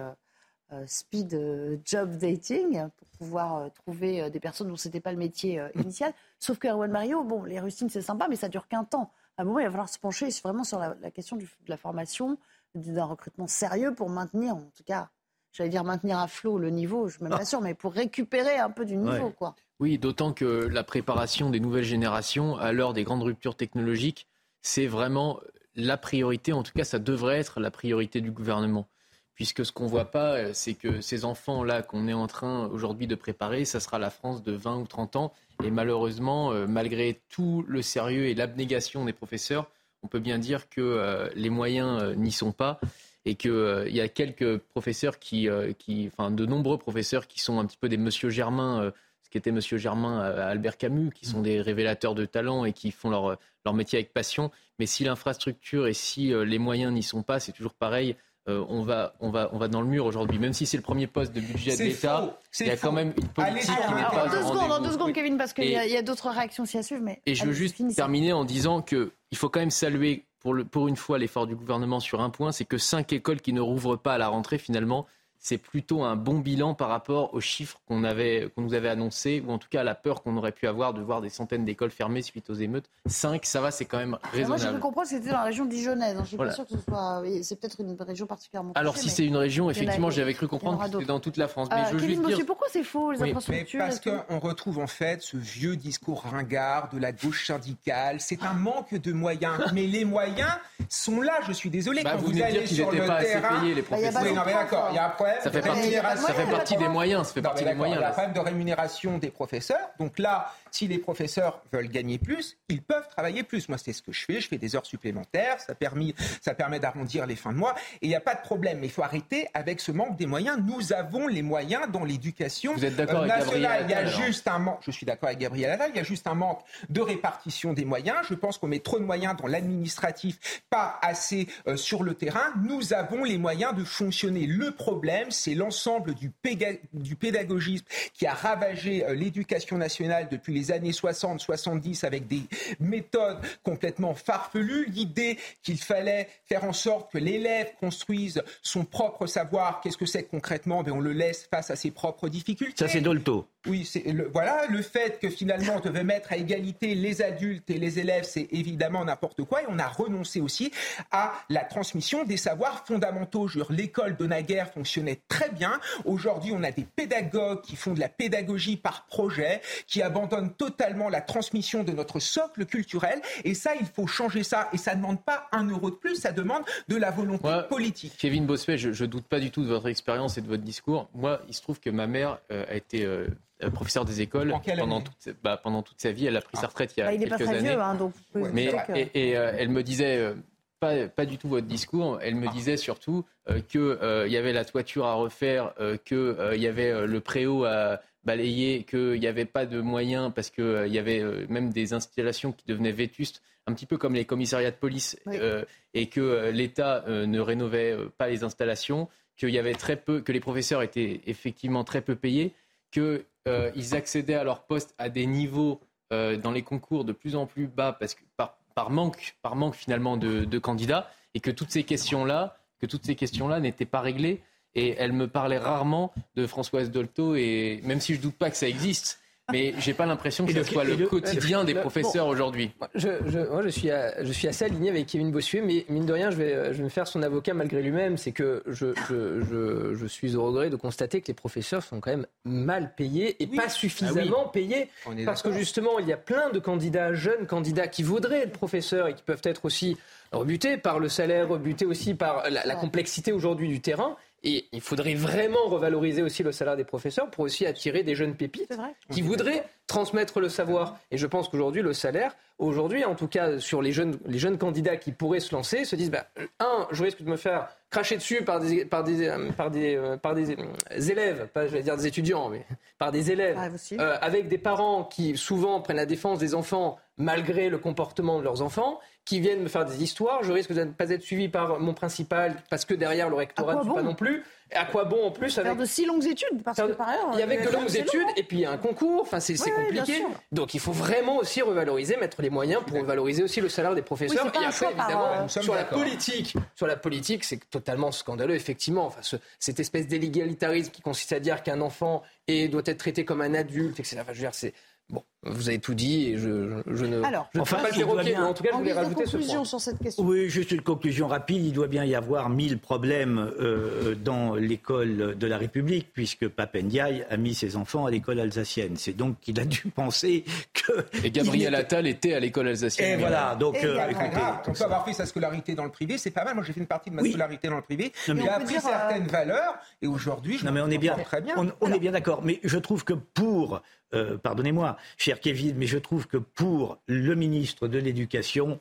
speed job dating pour pouvoir trouver des personnes dont c'était pas le métier initial. Sauf que Erwan Mario, bon, les rustines c'est sympa, mais ça dure qu'un temps à un moment, il va falloir se pencher vraiment sur la, question de la formation, d'un recrutement sérieux pour maintenir, en tout cas, j'allais dire maintenir à flot le niveau, je ne suis même pas sûr, mais pour récupérer un peu du niveau. Quoi. Oui, d'autant que la préparation des nouvelles générations à l'heure des grandes ruptures technologiques, c'est vraiment la priorité, en tout cas ça devrait être la priorité du gouvernement. Puisque ce qu'on ne voit pas, c'est que ces enfants-là qu'on est en train aujourd'hui de préparer, ça sera la France de 20 ou 30 ans et malheureusement, euh, malgré tout le sérieux et l'abnégation des professeurs, on peut bien dire que euh, les moyens euh, n'y sont pas et qu'il y a quelques professeurs qui, enfin de nombreux professeurs qui sont un petit peu des Monsieur Germain, qui était Monsieur Germain à Albert Camus, qui sont des révélateurs de talent et qui font leur, leur métier avec passion. Mais si l'infrastructure et si les moyens n'y sont pas, c'est toujours pareil. Euh, on, va, on, va, on va dans le mur aujourd'hui. Même si c'est le premier poste de budget de l'État, il y a quand même une politique qui n'est pas. Deux secondes, deux secondes, Kevin, parce qu'il y a, d'autres réactions s'y à suivre. Mais et je veux juste terminer en disant qu'il faut quand même saluer pour, le, pour une fois l'effort du gouvernement sur un point c'est que cinq écoles qui ne rouvrent pas à la rentrée, finalement, c'est plutôt un bon bilan par rapport aux chiffres qu'on avait, qu'on nous avait annoncés, ou en tout cas à la peur qu'on aurait pu avoir de voir des centaines d'écoles fermées suite aux émeutes. 5, ça va, c'est quand même raisonnable. Moi, j'ai pu comprendre que c'était dans la région dijonnaise. Hein. Je suis pas sûr que ce soit. C'est peut-être une région particulièrement. Alors, si c'est une région, effectivement, j'avais cru comprendre que c'était dans toute la France. Mais euh, je veux dire... pourquoi c'est faux, les infrastructures Parce qu'on retrouve en fait ce vieux discours ringard de la gauche syndicale. C'est un manque de moyens. mais les moyens sont là, je suis désolé. Bah, quand vous, allez sur le terrain. les professeurs. Oui, non, mais d'accord, il y a un problème problème ça fait, de partie, rémunération. ça fait partie des moyens. Ça fait Non, partie des moyens. Il y a un problème de rémunération des professeurs. Donc là, si les professeurs veulent gagner plus, ils peuvent travailler plus. Moi, c'est ce que je fais. Je fais des heures supplémentaires. Ça, permis, ça permet d'arrondir les fins de mois. Et il n'y a pas de problème. Mais il faut arrêter avec ce manque des moyens. Nous avons les moyens dans l'éducation Vous êtes d'accord euh, avec nationale. Il y a alors juste un manque. Je suis d'accord avec Gabriel Attal. Il y a juste un manque de répartition des moyens. Je pense qu'on met trop de moyens dans l'administratif, pas assez euh, sur le terrain. Nous avons les moyens de fonctionner. Le problème, c'est l'ensemble du, pédagogisme qui a ravagé euh, l'éducation nationale depuis les années 60-70 avec des méthodes complètement farfelues. L'idée qu'il fallait faire en sorte que l'élève construise son propre savoir, qu'est-ce que c'est concrètement? Ben, On le laisse face à ses propres difficultés. Ça, c'est Dolto. Oui, c'est le, voilà, le fait que finalement on devait mettre à égalité les adultes et les élèves, c'est évidemment n'importe quoi. Et on a renoncé aussi à la transmission des savoirs fondamentaux. L'école de naguère fonctionnait très bien. Aujourd'hui, on a des pédagogues qui font de la pédagogie par projet, qui abandonnent totalement la transmission de notre socle culturel. Et ça, il faut changer ça. Et ça ne demande pas un euro de plus, ça demande de la volonté politique. Kevin Bossuet, je, je doute pas du tout de votre expérience et de votre discours. Moi, il se trouve que ma mère euh, a été euh, professeure des écoles pendant toute, bah, pendant toute sa vie. Elle a pris sa retraite il y a Bah, il n'est pas quelques très années. vieux, hein, donc vous pouvez Mais et, et, euh, elle me disait euh, pas, pas du tout votre discours. Elle me disait surtout euh, que euh, il y avait la toiture à refaire, euh, que euh, y avait le préau à balayer, qu'il n'y avait pas de moyens parce que euh, il y avait même des installations qui devenaient vétustes, un petit peu comme les commissariats de police, Oui. et que l'État ne rénovait pas les installations, qu'il y avait très peu, que les professeurs étaient effectivement très peu payés, que euh, ils accédaient à leur poste à des niveaux dans les concours de plus en plus bas parce que par, par manque, par manque finalement de, candidats, et que toutes ces questions-là, que toutes ces questions-là n'étaient pas réglées. Et elle me parlait rarement de Françoise Dolto, et même si je doute pas que ça existe, mais j'ai pas l'impression que le- soit le le- quotidien des le- professeurs bon. aujourd'hui. Je, je, moi, je suis, à- je suis assez aligné avec Kevin Bossuet, mais mine de rien, je vais, je vais me faire son avocat malgré lui-même. C'est que je, je, je, je suis au regret de constater que les professeurs sont quand même mal payés et pas suffisamment payés. Parce que justement, il y a plein de candidats, jeunes candidats, qui voudraient être professeurs et qui peuvent être aussi rebutés par le salaire, rebutés aussi par la, la complexité aujourd'hui du terrain. Et il faudrait vraiment revaloriser aussi le salaire des professeurs pour aussi attirer des jeunes pépites qui voudraient transmettre le savoir. Et je pense qu'aujourd'hui, le salaire, aujourd'hui, en tout cas sur les jeunes, les jeunes candidats qui pourraient se lancer, se disent, bah, un, je risque de me faire cracher dessus par des, par des, euh, par des, euh, par des euh, élèves, pas je vais dire des étudiants, mais par des élèves, euh, avec des parents qui souvent prennent la défense des enfants malgré le comportement de leurs enfants, qui viennent me faire des histoires. Je risque de ne pas être suivi par mon principal parce que derrière le rectorat ne pas non plus. Et à quoi bon en plus Faire avec de si longues études, parce que par ailleurs... il y a avec de longues long, études hein. et puis il y a un concours. Enfin, c'est Oui, compliqué. Donc il faut vraiment aussi revaloriser, mettre les moyens pour valoriser aussi le salaire des professeurs. Oui, et après, par, évidemment, sommes sur la politique, sur la politique, c'est totalement scandaleux, effectivement. Enfin, ce- cette espèce d'égalitarisme qui consiste à dire qu'un enfant est, doit être traité comme un adulte, etc. Enfin, je veux dire, c'est bon. Vous avez tout dit et je, je, je ne, Alors, je ne enfin, peux pas le perroquer, bien- mais en tout cas, je voulais rajouter ce conclusion point. sur cette question. Oui, juste une conclusion rapide. Il doit bien y avoir mille problèmes euh, dans l'école de la République, puisque Papendiaï a mis ses enfants à l'école alsacienne. C'est donc qu'il a dû penser que. Et Gabriel Attal était à l'école alsacienne. Et voilà, donc. Et euh, écoutez, on peut avoir fait sa scolarité dans le privé, c'est pas mal. Moi, j'ai fait une partie de ma Oui. scolarité dans le privé. Non, mais J'ai appris dire, euh, certaines valeurs et aujourd'hui, je Non, mais on est bien, très bien. On, on est bien d'accord. Mais je trouve que pour, euh, pardonnez-moi, cher Kevin, mais je trouve que pour le ministre de l'Éducation,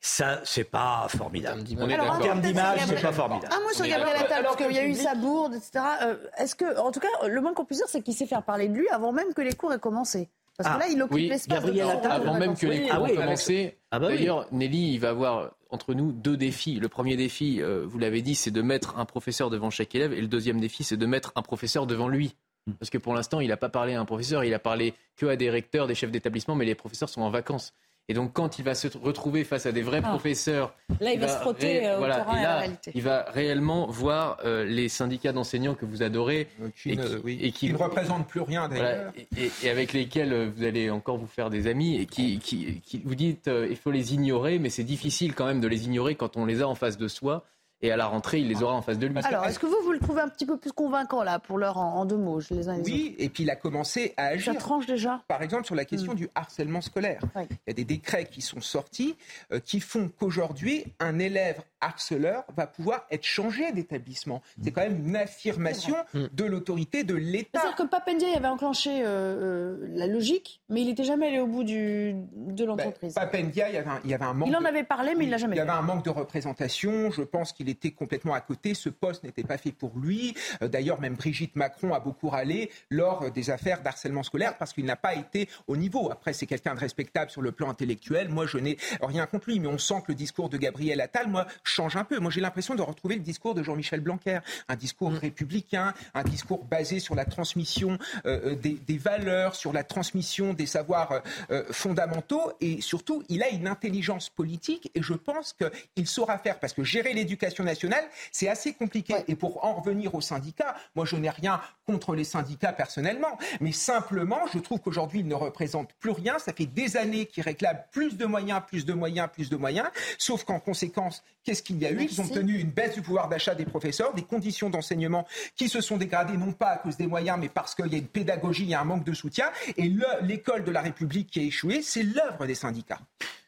ça, c'est pas formidable. On est en termes d'image, c'est Gabriel- pas formidable. Un mot sur Gabriel. Attal, parce qu'il y a eu sa bourde, etc. Euh, Est-ce que, en tout cas, le moins qu'on puisse dire, c'est qu'il sait faire parler de lui avant même que les cours aient commencé. Parce que là, il occupe oui, l'espace. de- avant même que les cours ah aient oui, commencé. Ah bah oui. D'ailleurs, Nelly, il va avoir entre nous deux défis. Le premier défi, euh, vous l'avez dit, c'est de mettre un professeur devant chaque élève, et le deuxième défi, c'est de mettre un professeur devant lui. Hmm. Parce que pour l'instant, il n'a pas parlé à un professeur, il a parlé que à des recteurs, des chefs d'établissement, mais les professeurs sont en vacances. Et donc, quand il va se retrouver face à des vrais Ah. professeurs, Là, il va se frotter, euh, au terrain et et à la là, réalité. il va réellement voir euh, les syndicats d'enseignants que vous adorez qui et ne- qui, oui, et qui- qui ne représentent plus rien voilà, d'ailleurs. et, et- et avec lesquels euh, vous allez encore vous faire des amis et qui, qui, qui- vous dites euh, il faut les ignorer, mais c'est difficile quand même de les ignorer quand on les a en face de soi. Et à la rentrée, il les aura en face de lui. Alors, est-ce que vous, vous le trouvez un petit peu plus convaincant, là, pour l'heure, en, en deux mots, je les autres Oui, et puis il a commencé à agir. Ça tranche déjà Par exemple, sur la Hmm. question du harcèlement scolaire. Il y a des décrets qui sont sortis euh, qui font qu'aujourd'hui, un élève harceleur va pouvoir être changé d'établissement. C'est quand même une affirmation de l'autorité de l'État. C'est-à-dire que Papendia avait enclenché euh, euh, la logique, mais il n'était jamais allé au bout du, de l'entreprise. Ben, Papendia, il y, avait un, il y avait un manque. Il en avait parlé, mais il l'a jamais Il y avait un manque de représentation. Je pense qu'il était complètement à côté. Ce poste n'était pas fait pour lui. Euh, d'ailleurs, même Brigitte Macron a beaucoup râlé lors des affaires d'harcèlement scolaire parce qu'il n'a pas été au niveau. Après, c'est quelqu'un de respectable sur le plan intellectuel. Moi, je n'ai rien contre lui, mais on sent que le discours de Gabriel Attal, moi, change un peu. Moi, j'ai l'impression de retrouver le discours de Jean-Michel Blanquer, un discours républicain, un discours basé sur la transmission euh, des, des, valeurs, sur la transmission des savoirs euh, fondamentaux, et surtout, il a une intelligence politique, et je pense qu'il saura faire, parce que gérer l'éducation nationale, c'est assez compliqué. Et pour en revenir aux syndicats, moi, je n'ai rien contre les syndicats personnellement, mais simplement, je trouve qu'aujourd'hui, ils ne représentent plus rien. Ça fait des années qu'ils réclament plus de moyens, plus de moyens, plus de moyens, sauf qu'en conséquence, qu'est-ce qu'il y a eu Ils ont tenu une baisse du pouvoir d'achat des professeurs, des conditions d'enseignement qui se sont dégradées, non pas à cause des moyens, mais parce qu'il y a une pédagogie, il y a un manque de soutien. Et l'école de la République qui a échoué, c'est l'œuvre des syndicats.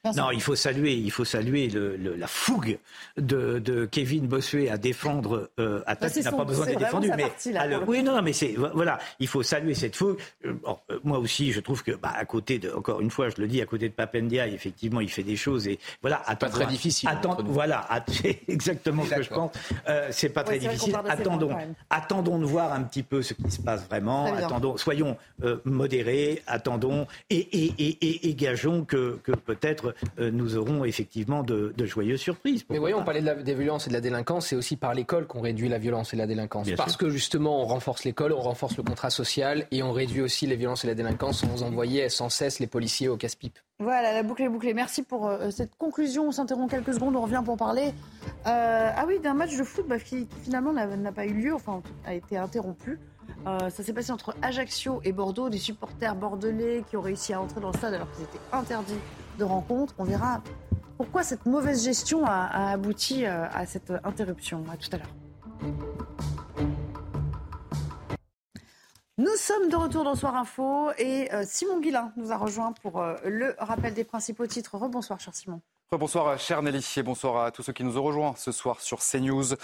Non, il faut saluer, il faut saluer le, le, la fougue de, de, Kevin Bossuet à défendre euh. Bah, il n'a pas besoin d'être défendu, mais partie, là, alors, oui, non, mais c'est voilà, il faut saluer cette fougue. Euh, bon, euh, moi aussi, je trouve que bah, à côté de, encore une fois, je le dis, à côté de Papendia, effectivement, il fait des choses et voilà. Pas très difficile. Attendre, voilà, c'est exactement ce que je pense. Euh, c'est pas très Ouais, difficile. Attendons, attendons de voir un petit peu ce qui se passe vraiment. Attendons, soyons euh, modérés, attendons et, et, et, et, et gageons que, que peut-être nous aurons effectivement de, de joyeuses surprises. Mais voyons, on parlait de la, des violences et de la délinquance, c'est aussi par l'école qu'on réduit la violence et la délinquance. Bien Parce sûr. que justement, on renforce l'école, on renforce le contrat social et on réduit aussi les violences et la délinquance sans envoyer sans cesse les policiers au casse-pipe. Voilà, la boucle est bouclée. Merci pour euh, cette conclusion. On s'interrompt quelques secondes, on revient pour parler. euh, ah oui, d'un match de foot bah, qui, qui finalement n'a n'a pas eu lieu, enfin a été interrompu. Euh, ça s'est passé entre Ajaccio et Bordeaux, des supporters bordelais qui ont réussi à entrer dans le stade alors qu'ils étaient interdits de rencontre. On verra pourquoi cette mauvaise gestion a, a abouti euh, à cette interruption. À tout à l'heure. Nous sommes de retour dans Soir Info et euh, Simon Guillain nous a rejoint pour euh, le rappel des principaux titres. Rebonsoir, cher Simon. Bonsoir cher Nelly et bonsoir à tous ceux qui nous ont rejoints ce soir sur CNews.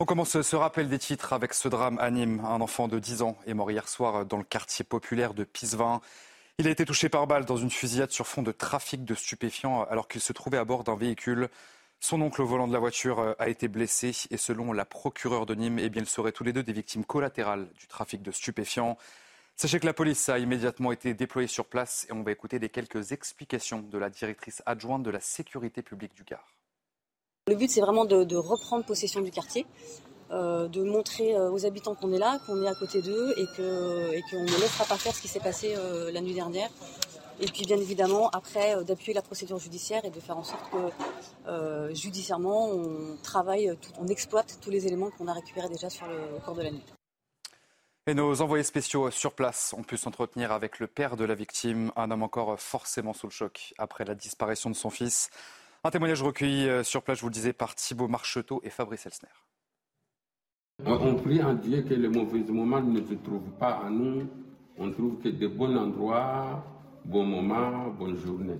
On commence ce rappel des titres avec ce drame à Nîmes. Un enfant de 10 ans est mort hier soir dans le quartier populaire de Pisevin. Il a été touché par balle dans une fusillade sur fond de trafic de stupéfiants alors qu'il se trouvait à bord d'un véhicule. Son oncle au volant de la voiture euh, a été blessé et selon la procureure de Nîmes, eh bien, ils seraient tous les deux des victimes collatérales du trafic de stupéfiants. Sachez que la police a immédiatement été déployée sur place et on va écouter les quelques explications de la directrice adjointe de la sécurité publique du Gard. Le but, c'est vraiment de reprendre possession du quartier, euh, de montrer euh, aux habitants qu'on est là, qu'on est à côté d'eux et que et qu'on ne laissera pas faire ce qui s'est passé euh, la nuit dernière. Et puis, bien évidemment, après, d'appuyer la procédure judiciaire et de faire en sorte que judiciairement, on travaille, on exploite tous les éléments qu'on a récupérés déjà sur le au cours de la nuit. Et nos envoyés spéciaux sur place ont pu s'entretenir avec le père de la victime, un homme encore forcément sous le choc après la disparition de son fils. Un témoignage recueilli sur place, je vous le disais, par Thibaut Marcheteau et Fabrice Elsner. On prie en Dieu que les mauvais moments ne se trouvent pas à nous. On trouve que de bons endroits, bons moments, bonnes journées.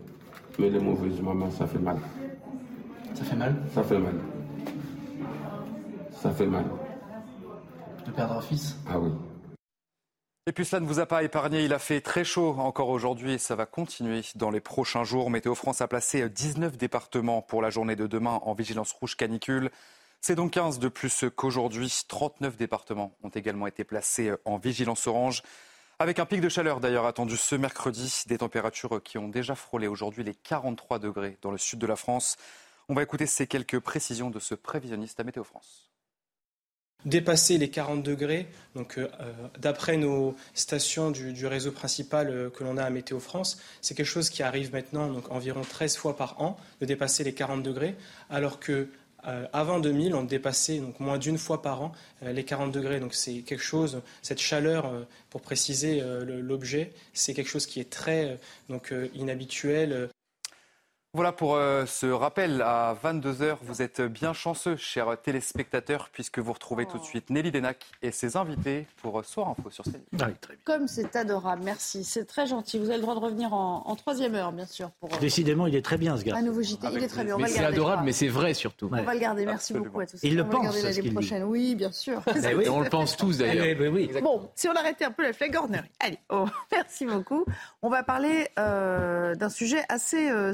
Mais les mauvais moments, ça fait mal. Ça fait mal? Ça fait mal. Ça fait mal. de perdre un fils? Ah oui. Et puis cela ne vous a pas épargné, il a fait très chaud encore aujourd'hui et ça va continuer dans les prochains jours. Météo France a placé 19 départements pour la journée de demain en vigilance rouge canicule. C'est donc 15 de plus qu'aujourd'hui. 39 départements ont également été placés en vigilance orange. Avec un pic de chaleur d'ailleurs attendu ce mercredi, des températures qui ont déjà frôlé aujourd'hui les 43 degrés dans le sud de la France. On va écouter ces quelques précisions de ce prévisionniste à Météo France. dépasser les 40 degrés. Euh, euh, d'après nos stations du, réseau principal euh, que l'on a à Météo France, c'est quelque chose qui arrive maintenant environ 13 fois par an de dépasser les 40 degrés, alors que euh, avant 2000, on dépassait donc moins d'une fois par an euh, les 40 degrés. Donc c'est quelque chose, cette chaleur, euh, pour préciser l'objet, c'est quelque chose qui est très donc inhabituel. Euh, Voilà pour euh, ce rappel à 22h. Vous êtes bien chanceux, chers téléspectateurs, puisque vous retrouvez tout de suite Nelly Denac et ses invités pour Soir Info sur CNews. Ah Comme c'est adorable, merci. C'est très gentil. Vous avez le droit de revenir en, en troisième heure, bien sûr. Pour, euh, Décidément, il est très bien ce gars. Un nouveau JT. Il est très bien. On Mais va le c'est garder. adorable, mais c'est vrai surtout. On va le garder. Merci beaucoup à tous. Il le on va pense, le garder ce l'année dit. prochaine. Oui, bien sûr. Oui. Et on le pense tous d'ailleurs. Eh ben oui. Bon, si on arrêtait un peu la flagornerie. Allez, oh, merci beaucoup. On va parler euh, d'un sujet assez euh,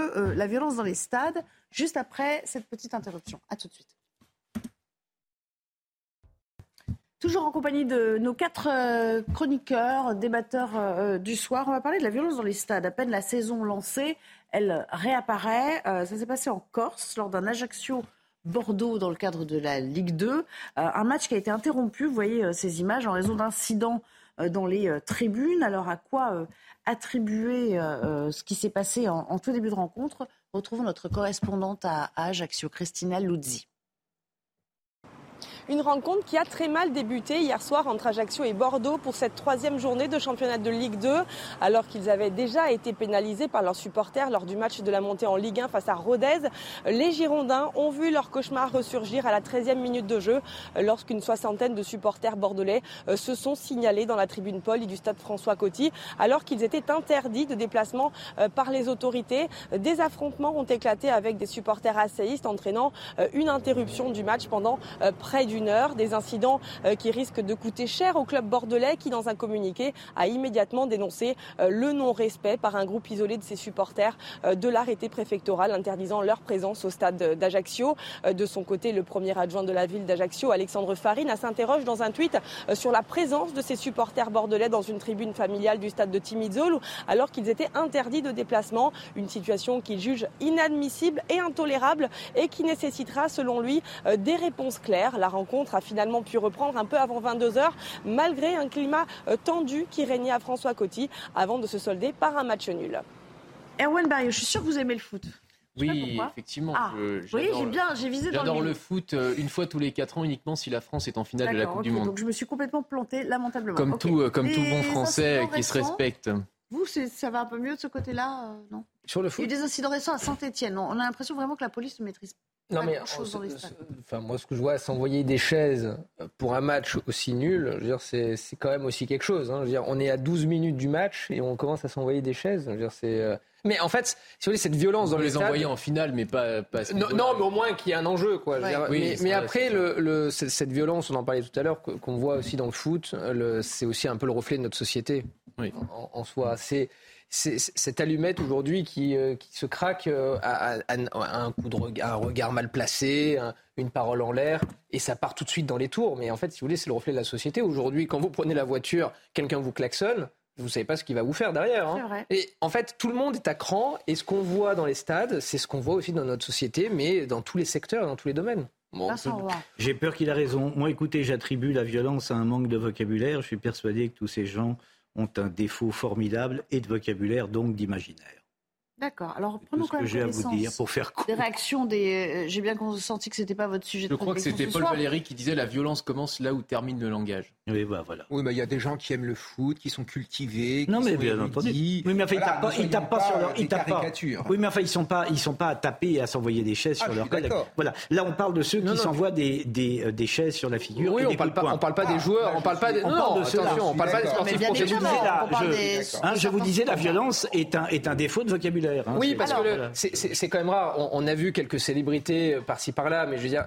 euh, la violence dans les stades, juste après cette petite interruption. À tout de suite. Toujours en compagnie de nos quatre euh, chroniqueurs, débatteurs euh, du soir, on va parler de la violence dans les stades. À peine la saison lancée, elle réapparaît. Ça s'est passé en Corse lors d'un Ajaccio Bordeaux dans le cadre de la Ligue 2. Euh, un match qui a été interrompu, vous voyez ces images, en raison d'incidents dans les tribunes. Alors à quoi attribuer euh, euh, ce qui s'est passé en, tout début de rencontre Retrouvons notre correspondante à, à Ajaccio, Christina Luzzi. Une rencontre qui a très mal débuté hier soir entre Ajaccio et Bordeaux pour cette troisième journée de championnat de Ligue 2, alors qu'ils avaient déjà été pénalisés par leurs supporters lors du match de la montée en Ligue 1 face à Rodez. Les Girondins ont vu leur cauchemar ressurgir à la 13e minute de jeu, lorsqu'une soixantaine de supporters bordelais euh, se sont signalés dans la tribune Paul du stade François Coty, alors qu'ils étaient interdits de déplacement euh, par les autorités. Des affrontements ont éclaté avec des supporters asséistes, entraînant euh, une interruption du match pendant près d'une heure. Des incidents euh, qui risquent de coûter cher au club bordelais qui, dans un communiqué, a immédiatement dénoncé euh, le non-respect par un groupe isolé de ses supporters euh, de l'arrêté préfectoral interdisant leur présence au stade d'Ajaccio. De son côté, le premier adjoint de la ville d'Ajaccio, Alexandre Farine, s'interroge dans un tweet sur la présence de ses supporters bordelais dans une tribune familiale du stade de Timizol alors qu'ils étaient interdits de déplacement. Une situation qu'il juge inadmissible et intolérable et qui nécessitera, selon lui, des réponses claires. La rencontre a finalement pu reprendre un peu avant 22h, malgré un climat euh, tendu qui régnait à François Coty, avant de se solder par un match nul. Erwan Barrio, je suis sûr que vous aimez le foot. Oui, effectivement. Ah, je- j'ai le- bien, j'ai visé dans le J'adore le mille. foot euh, une fois tous les 4 ans uniquement si la France est en finale de la Coupe du Monde. Donc je me suis complètement plantée, lamentablement. Comme, tout, euh, comme tout bon Français qui se respecte. Vous, ça va un peu mieux de ce côté-là, euh, non? Sur le Il y a eu des incidents récents à Saint-Etienne. On a l'impression vraiment que la police ne maîtrise Non pas mais euh, dans les. Enfin, moi, ce que je vois, s'envoyer des chaises pour un match aussi nul, je veux dire, c'est, c'est quand même aussi quelque chose. hein. Je veux dire, on est à 12 minutes du match et on commence à s'envoyer des chaises. Je veux dire, c'est, euh, Mais en fait, si vous voulez, cette violence On dans peut les stades- envoyer en finale, mais pas, pas non, mais au moins qu'il y ait un enjeu, quoi. Je veux Ouais. dire, Oui, mais c'est mais vrai, après, le, le- cette violence, on en parlait tout à l'heure, qu'on voit aussi dans le foot, le- c'est aussi un peu le reflet de notre société en, en soi. C'est cette allumette aujourd'hui qui, euh, qui se craque euh, à, à- à un coup de regard, un regard mal placé, un- une parole en l'air, et ça part tout de suite dans les tours. Mais en fait, si vous voulez, c'est le reflet de la société. Aujourd'hui, quand vous prenez la voiture, quelqu'un vous klaxonne, vous savez pas ce qu'il va vous faire derrière. hein. C'est vrai. Et en fait, tout le monde est à cran, et ce qu'on voit dans les stades, c'est ce qu'on voit aussi dans notre société, mais dans tous les secteurs, dans tous les domaines. Bon, J'ai peur qu'il a raison. Moi, écoutez, j'attribue la violence à un manque de vocabulaire. Je suis persuadé que tous ces gens ont un défaut formidable et de vocabulaire, donc d'imaginaire. D'accord. Alors prenons ce quand que même j'ai à vous connaissance dire pour faire court. Des réactions des. euh, J'ai bien senti que c'était pas votre sujet Je de crois que c'était ce Paul soir. Valéry qui disait la violence commence là où termine le langage. Oui, bah voilà. Oui, mais il y a des gens qui aiment le foot, qui sont cultivés. Non, qui mais sont bien entendu. Oui, mais enfin, ils Voilà, tapent pas, ils tapent pas sur leur, des ils tapent pas. Oui, mais enfin, ils sont pas, ils sont pas à taper et à s'envoyer des chaises Ah, sur leur collègue. Voilà. Là, on parle de ceux Non, qui non. s'envoient des, des, euh, des chaises sur la figure. Oui, et on des parle pas- on parle pas des joueurs, on parle pas des- On non, parle de attention, on parle pas des sportifs professionnels. je- hein, je vous disais, la violence est un, est un défaut de vocabulaire. hein. Oui, parce que c'est- quand même rare. On, a vu quelques célébrités euh, par-ci par-là, mais je veux dire,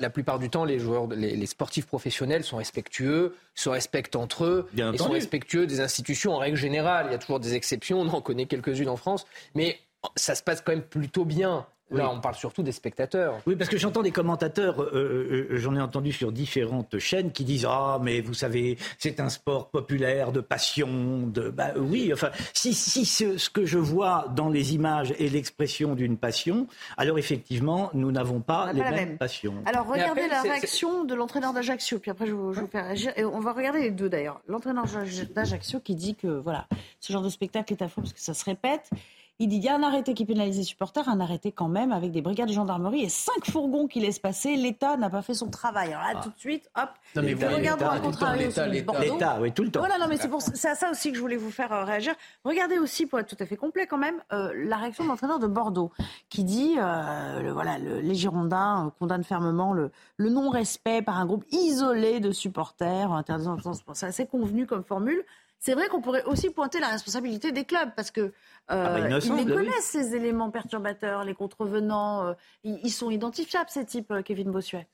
la, plupart du temps, les joueurs, les sportifs professionnels sont respectueux, se respectent entre eux, Bien et sont respectueux des institutions en règle générale. Il y a toujours des exceptions, on en connaît quelques-unes en France, mais ça se passe quand même plutôt bien. Là, Oui. on parle surtout des spectateurs. Oui, parce que j'entends des commentateurs, euh, euh, euh, j'en ai entendu sur différentes chaînes qui disent ah mais vous savez c'est un sport populaire de passion, de bah oui enfin si si ce, ce que je vois dans les images est l'expression d'une passion, alors effectivement nous n'avons pas les pas mêmes même. passions. Alors regardez après, la réaction de l'entraîneur d'Ajaccio, puis après je vous, je vous fais réagir. Et on va regarder les deux d'ailleurs. L'entraîneur d'Aj- d'Ajaccio qui dit que voilà, ce genre de spectacle est affreux parce que ça se répète. Il dit il y a un arrêté qui pénalise les supporters, un arrêté quand même avec des brigades de gendarmerie et cinq fourgons qui laissent passer. L'État n'a pas fait son travail. Alors là, Ah. tout de suite, hop. Non, mais vous- regardons le contrario temps, celui de l'État, Bordeaux. l'État, oui, tout le temps. Voilà, non, mais c'est pour c'est à ça aussi que je voulais vous faire euh, réagir. Regardez aussi, pour être tout à fait complet quand même, euh, la réaction de l'entraîneur de Bordeaux, qui dit, euh, le- voilà, le- les Girondins euh, condamnent fermement le, le non-respect par un groupe isolé de supporters, interdisant c'est assez convenu comme formule. C'est vrai qu'on pourrait aussi pointer la responsabilité des clubs parce que euh, bah, ils semble, les oui. connaissent ces éléments perturbateurs, les contrevenants, euh, ils, ils sont identifiables ces types, euh, Kevin Bossuet.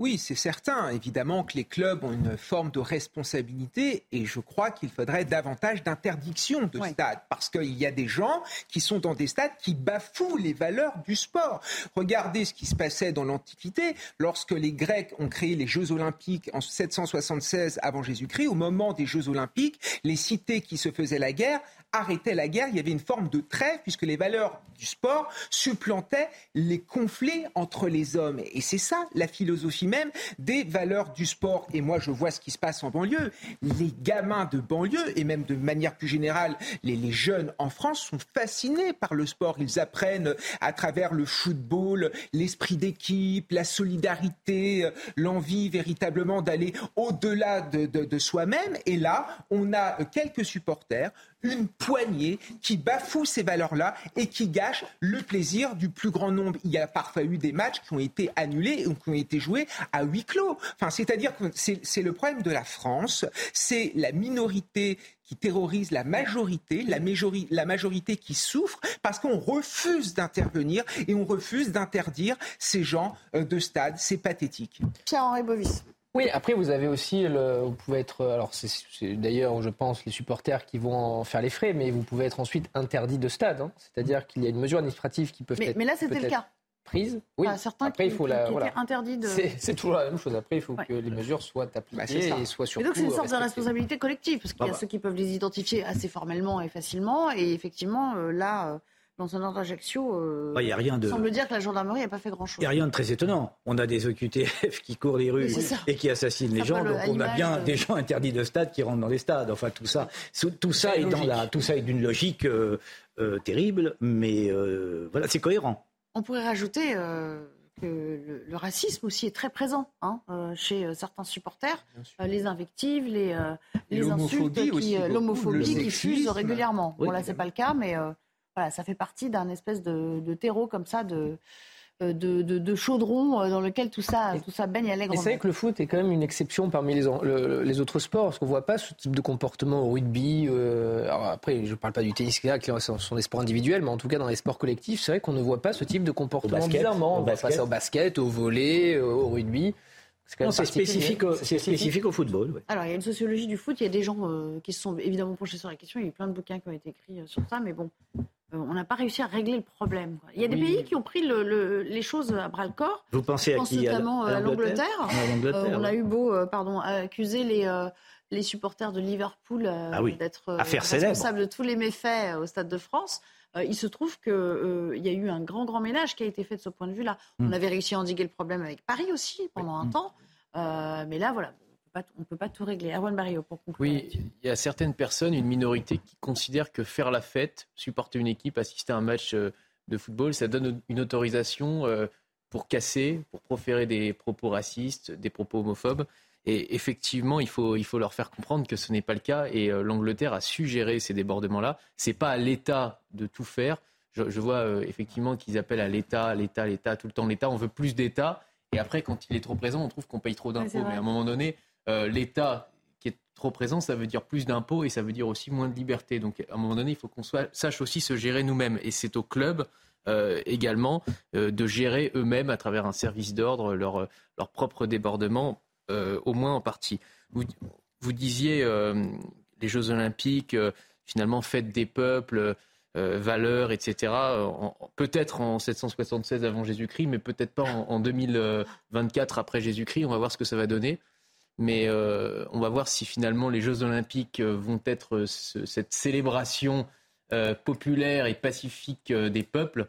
Oui, c'est certain. Évidemment que les clubs ont une forme de responsabilité et je crois qu'il faudrait davantage d'interdiction de stades parce qu'il y a des gens qui sont dans des stades qui bafouent les valeurs du sport. Regardez ce qui se passait dans l'Antiquité lorsque les Grecs ont créé les Jeux Olympiques en 776 avant Jésus-Christ. Au moment des Jeux Olympiques, les cités qui se faisaient la guerre arrêtaient la guerre. Il y avait une forme de trêve puisque les valeurs du sport supplantaient les conflits entre les hommes. Et c'est ça la philosophie même des valeurs du sport. Et moi, je vois ce qui se passe en banlieue. Les gamins de banlieue, et même de manière plus générale, les, jeunes en France sont fascinés par le sport. Ils apprennent à travers le football l'esprit d'équipe, la solidarité, l'envie véritablement d'aller au-delà de, soi-même. Et là, on a quelques supporters, une poignée qui bafoue ces valeurs-là et qui gâche le plaisir du plus grand nombre. Il y a parfois eu des matchs qui ont été annulés ou qui ont été joués à huis clos. Enfin, c'est-à-dire que c'est le problème de la France, c'est la minorité qui terrorise la majorité, la, la majorité qui souffre parce qu'on refuse d'intervenir et on refuse d'interdire ces gens euh, de stade. C'est pathétique. Pierre-Henri Bovis. Oui, après vous avez aussi, le, vous pouvez être, alors c'est d'ailleurs je pense les supporters qui vont en faire les frais, mais vous pouvez être ensuite interdit de stade, hein. c'est-à-dire qu'il y a une mesure administrative qui peut Mais, être mais là, c'était le cas. prise. Oui. Enfin, certains après qui, il faut qui- la, qui voilà. de... C'est toujours la même chose. Après il faut Ouais. que les mesures soient appliquées ça. et soient Et surtout. donc c'est une sorte de responsabilité collective, parce qu'il y a bah. ceux qui peuvent les identifier assez formellement et facilement, et effectivement, euh, là, euh, l'entraîneur d'Ajaccio euh, rien de- semble dire que la gendarmerie n'a pas fait grand-chose. Il n'y a rien de très étonnant. On a des OQTF qui courent les rues et qui assassinent les gens. Donc on a bien de- des gens interdits de stade qui rentrent dans les stades. Enfin tout ça, tout ça est dans la, tout ça est d'une logique euh, euh, terrible, mais euh, voilà, c'est cohérent. On pourrait rajouter euh, que le, le racisme aussi est très présent hein, euh, chez euh, certains supporters. Euh, les invectives, les, euh, insultes, euh, l'homophobie qui sexisme. fuse régulièrement. Oui. Bon là, c'est pas le cas, mais euh, voilà, ça fait partie d'un espèce de, de terreau comme ça, de, euh, de, de, de chaudron euh, dans lequel tout ça, tout ça baigne Et allègrement. c'est vrai que le foot est quand même une exception parmi les, en- le- les autres sports, parce qu'on ne voit pas ce type de comportement au rugby. euh, alors après, je ne parle pas du tennis, qui là, sont, sont des sports individuels, mais en tout cas dans les sports collectifs, c'est vrai qu'on ne voit pas ce type de comportement basket, bizarrement. au On voit pas basket. ça au basket, au volley, euh, au rugby. C'est spécifique, au- c'est spécifique au football. ouais. Alors, il y a une sociologie du foot, il y a des gens euh, qui se sont évidemment penchés sur la question, il y a eu plein de bouquins qui ont été écrits euh, sur ça, mais bon, on n'a pas réussi à régler le problème. quoi. Il y a des Oui. pays qui ont pris le- le- les choses à bras le corps. Vous pensez Je à qui? Notamment euh, à l'Angleterre? Euh, on a eu beau, euh, pardon, accuser les, euh, les supporters de Liverpool euh, Ah oui. d'être euh, responsables de tous les méfaits euh, au Stade de France. Euh, il se trouve qu'il y a eu un grand, grand ménage qui a été fait de ce point de vue-là. Hmm. On avait réussi à endiguer le problème avec Paris aussi pendant un temps. Euh, mais là, voilà, on ne peut pas tout régler. Erwan Barrio, pour conclure. Oui, il y a certaines personnes, une minorité, qui considèrent que faire la fête, supporter une équipe, assister à un match euh, de football, ça donne une autorisation euh, pour casser, pour proférer des propos racistes, des propos homophobes. Et effectivement, il faut, il faut leur faire comprendre que ce n'est pas le cas. Et euh, l'Angleterre a su gérer ces débordements-là. C'est pas à l'État de tout faire. Je, je vois euh, effectivement qu'ils appellent à l'État, l'État, l'État, tout le temps l'État. On veut plus d'État. Et après, quand il est trop présent, on trouve qu'on paye trop d'impôts. Mais à un moment donné, euh, l'État qui est trop présent, ça veut dire plus d'impôts et ça veut dire aussi moins de liberté. Donc à un moment donné, il faut qu'on sache aussi se gérer nous-mêmes. Et c'est au club euh, également euh, de gérer eux-mêmes à travers un service d'ordre leur, leur propre débordement, au moins en partie. Vous, vous disiez les Jeux Olympiques, finalement, fête des peuples. valeurs, etc. Peut-être en 776 avant Jésus-Christ, mais peut-être pas en, en 2024 après Jésus-Christ. On va voir ce que ça va donner. Mais euh, on va voir si finalement les Jeux Olympiques euh, vont être euh, ce- cette célébration populaire et pacifique des peuples,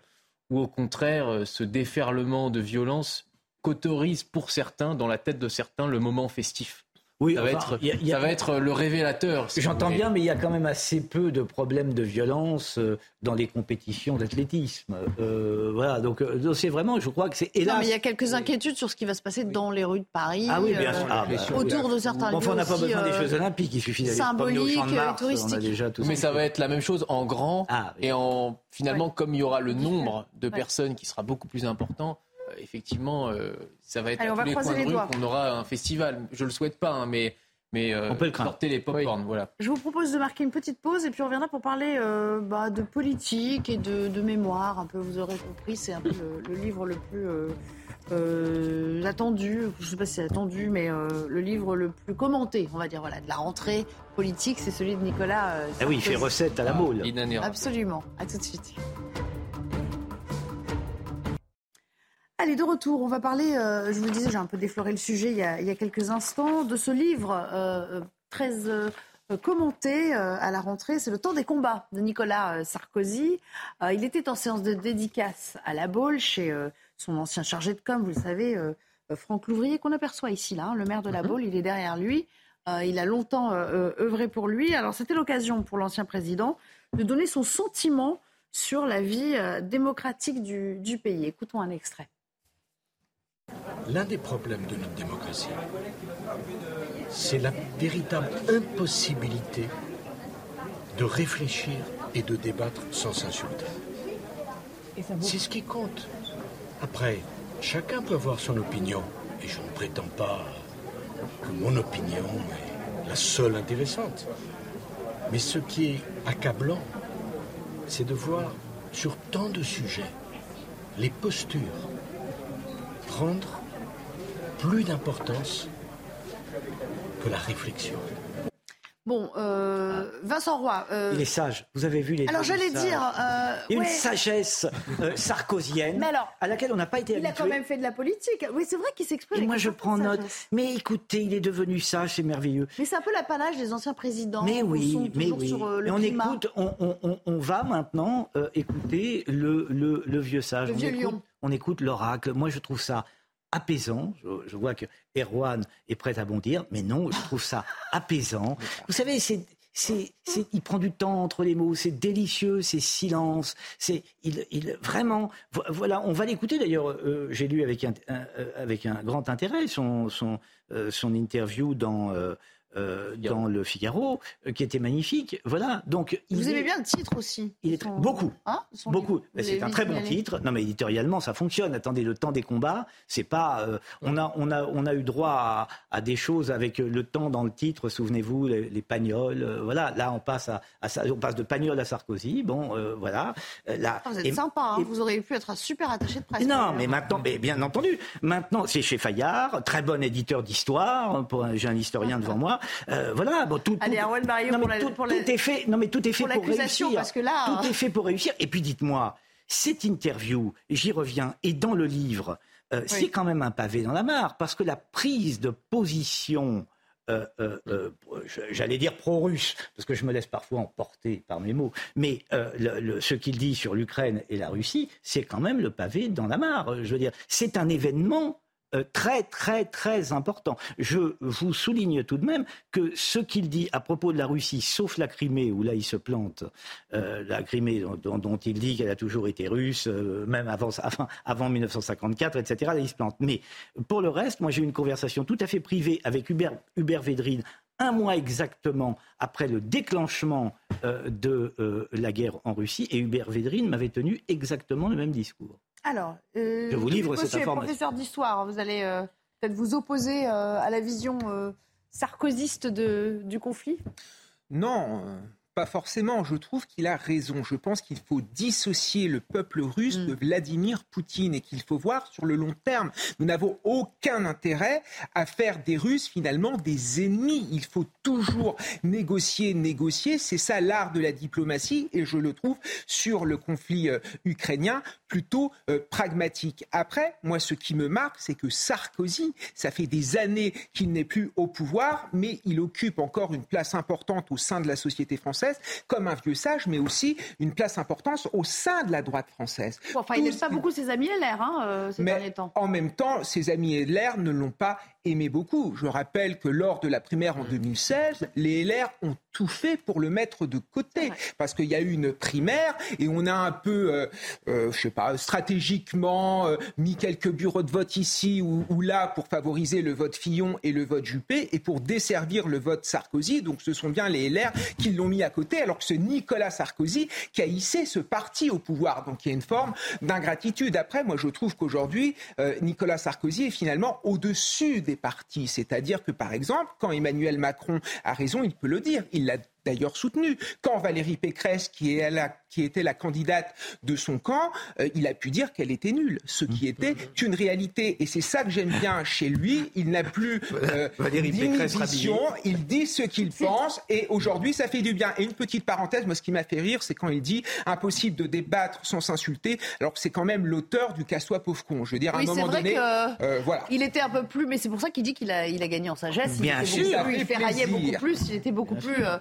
ou au contraire ce déferlement de violence qu'autorise pour certains, dans la tête de certains, le moment festif. Oui, ça, va, enfin, être, y a- y a- ça va être le révélateur. si J'entends bien, mais il y a quand même assez peu de problèmes de violence euh, dans les compétitions d'athlétisme. Euh, voilà, donc euh, donc c'est vraiment, je crois que c'est Non, hélas. mais il y a quelques inquiétudes sur ce qui va se passer dans les rues de Paris. Ah oui, bien sûr. euh, Ah, bah, autour de certains Bon, lieux. enfin, on n'a pas besoin des Jeux Olympiques, il suffit d'aller promener au Champ de symboliques, Mars. On a touristiques. déjà tout Mais ça va être la même chose en grand Ah, et en finalement comme il y aura le nombre de Ouais. personnes qui sera beaucoup plus important, effectivement, euh, ça va être Allez, à on tous va les croiser coins de les rue doigts. qu'on aura un festival. Je le souhaite pas, hein, mais mais euh, On peut le craindre. sortez les pop-corn, voilà. Je vous propose de marquer une petite pause et puis on reviendra pour parler euh, bah, de politique et de, de mémoire. Un peu, vous aurez compris, c'est un peu le, le livre le plus euh, euh, attendu. Je ne sais pas si c'est attendu, mais euh, le livre le plus commenté, on va dire, voilà, de la rentrée politique, c'est celui de Nicolas. euh, Ah oui, il fait recette à la boule. Inanérable. Absolument. À tout de suite. Allez, de retour, on va parler, euh, je vous le disais, j'ai un peu défloré le sujet il y a, il y a quelques instants, de ce livre euh, euh, très euh, commenté à la rentrée, c'est Le temps des combats de Nicolas Sarkozy. Il était en séance de dédicace à la Baule chez son ancien chargé de com, vous le savez, Franck Louvrier, qu'on aperçoit ici, là, hein, le maire de la Baule, il est derrière lui. Il a longtemps œuvré pour lui. Alors c'était l'occasion pour l'ancien président de donner son sentiment sur la vie démocratique du, du pays. Écoutons un extrait. L'un des problèmes de notre démocratie, c'est la véritable impossibilité de réfléchir et de débattre sans s'insulter. C'est ce qui compte. Après, chacun peut avoir son opinion, et je ne prétends pas que mon opinion est la seule intéressante. Mais ce qui est accablant, c'est de voir sur tant de sujets les postures prendre plus d'importance que la réflexion. Bon, euh, Vincent Roy. euh, Il est sage. Vous avez vu les. Alors, j'allais dire, euh, Il y a ouais. une sagesse sarkozienne Mais alors, à laquelle on n'a pas été il a habitué. quand même fait de la politique. Oui, c'est vrai qu'il s'exprime. Et moi, je prends note. sagesse. Mais écoutez, il est devenu sage, c'est merveilleux. Mais c'est un peu l'apanage des anciens présidents. Mais oui, mais oui. sur le Et on climat. écoute, on, on- on- on va maintenant écouter le, le- le vieux sage. Le on vieux écoute, lion. On écoute l'oracle. Moi, je trouve ça apaisant. Je, vois que Erwan est prêt à bondir, mais non, je trouve ça apaisant. Vous savez, c'est. C'est, il prend du temps entre les mots, c'est délicieux, c'est silence, c'est, il, il, vraiment, vo- voilà, on va l'écouter d'ailleurs. euh, j'ai lu avec un, euh, avec un grand intérêt son, son, euh, son interview dans, euh, dans le Figaro, euh, qui était magnifique. Voilà, donc il Vous est- aimez bien le titre aussi il est très- beaucoup. Hein, son Beaucoup. C'est un très bon titre. Non, mais éditorialement, ça fonctionne. Attendez, le temps des combats, c'est pas. euh, on a, on a, on a eu droit à, à des choses avec le temps dans le titre. Souvenez-vous, les, les pagnols. euh, voilà. Là, on passe à, on passe de pagnol à Sarkozy. Bon, euh, voilà. Euh, là. Ah, Vous êtes Et- sympa, hein. et- vous auriez pu être un super attaché de presse. non, mais maintenant, mais bien entendu, maintenant c'est chez Fayard, très bon éditeur d'histoire. Pour un, j'ai un historien devant moi. Euh, voilà, bon, tout, Allez, tout- non, pour la- tout, pour la- tout est fait. Non, mais tout est fait pour réussir. parce que là, tout euh, est fait pour réussir. Et puis dites-moi, cette interview, j'y reviens, et dans le livre, euh, c'est quand même un pavé dans la mare, parce que la prise de position. euh, euh, euh, j'allais dire pro-russe, parce que je me laisse parfois emporter par mes mots, mais le- le- ce qu'il dit sur l'Ukraine et la Russie, c'est quand même le pavé dans la mare. Je veux dire, c'est un événement très, très, très important. Je vous souligne tout de même que ce qu'il dit à propos de la Russie, sauf la Crimée, où là il se plante, euh, la Crimée dont, il dit qu'elle a toujours été russe, euh, même avant, avant, avant 1954, etc., là il se plante. Mais pour le reste, moi j'ai eu une conversation tout à fait privée avec Hubert, Hubert Védrine, un mois exactement après le déclenchement euh, de euh, la guerre en Russie, et Hubert Védrine m'avait tenu exactement le même discours. Alors, euh, Je vous livre monsieur cette information. professeur d'histoire, vous allez euh, peut-être vous opposer euh, à la vision euh, sarkozyste de- du conflit? Non, euh, pas forcément. Je trouve qu'il a raison. Je pense qu'il faut dissocier le peuple russe Mm. de Vladimir Poutine et qu'il faut voir sur le long terme. Nous n'avons aucun intérêt à faire des Russes finalement des ennemis. Il faut toujours négocier, négocier. C'est ça l'art de la diplomatie et je le trouve sur le conflit euh, ukrainien plutôt euh, pragmatique. Après, moi, ce qui me marque, c'est que Sarkozy, ça fait des années qu'il n'est plus au pouvoir, mais il occupe encore une place importante au sein de la société française française comme un vieux sage, mais aussi une place importante au sein de la droite française. enfin, il n'aime pas beaucoup ses amis LR hein, euh, ces mais derniers temps. En même temps, ses amis LR ne l'ont pas aimé beaucoup. Je rappelle que lors de la primaire en 2016, les LR ont tout fait pour le mettre de côté. Parce qu'il y a eu une primaire et on a un peu, euh, euh, je sais pas, stratégiquement euh, mis quelques bureaux de vote ici ou, ou, là pour favoriser le vote Fillon et le vote Juppé et pour desservir le vote Sarkozy. Donc ce sont bien les LR qui l'ont mis à côté, alors que c'est Nicolas Sarkozy qui a hissé ce parti au pouvoir. Donc il y a une forme d'ingratitude. Après, moi je trouve qu'aujourd'hui, Nicolas Sarkozy est finalement au-dessus des partis. C'est-à-dire que, par exemple, quand Emmanuel Macron a raison, il peut le dire. Il l'a d'ailleurs soutenu. Quand Valérie Pécresse, qui, est la, qui était la candidate de son camp, euh, il a pu dire qu'elle était nulle, ce qui était une réalité. Et c'est ça que j'aime bien chez lui. Il n'a plus euh, d'inhibition, il dit ce qu'il pense, et aujourd'hui, ça fait du bien. Et une petite parenthèse, moi, ce qui m'a fait rire, c'est quand il dit impossible de débattre sans s'insulter, alors que c'est quand même l'auteur du casse-toi pauvre con. Je veux dire, à oui, un moment vrai donné, que euh, voilà. Il était un peu plus, mais c'est pour ça qu'il dit qu'il a, il a gagné en sagesse. Bien il, sûr, beaucoup il ferraillait beaucoup plus, il était beaucoup plus euh,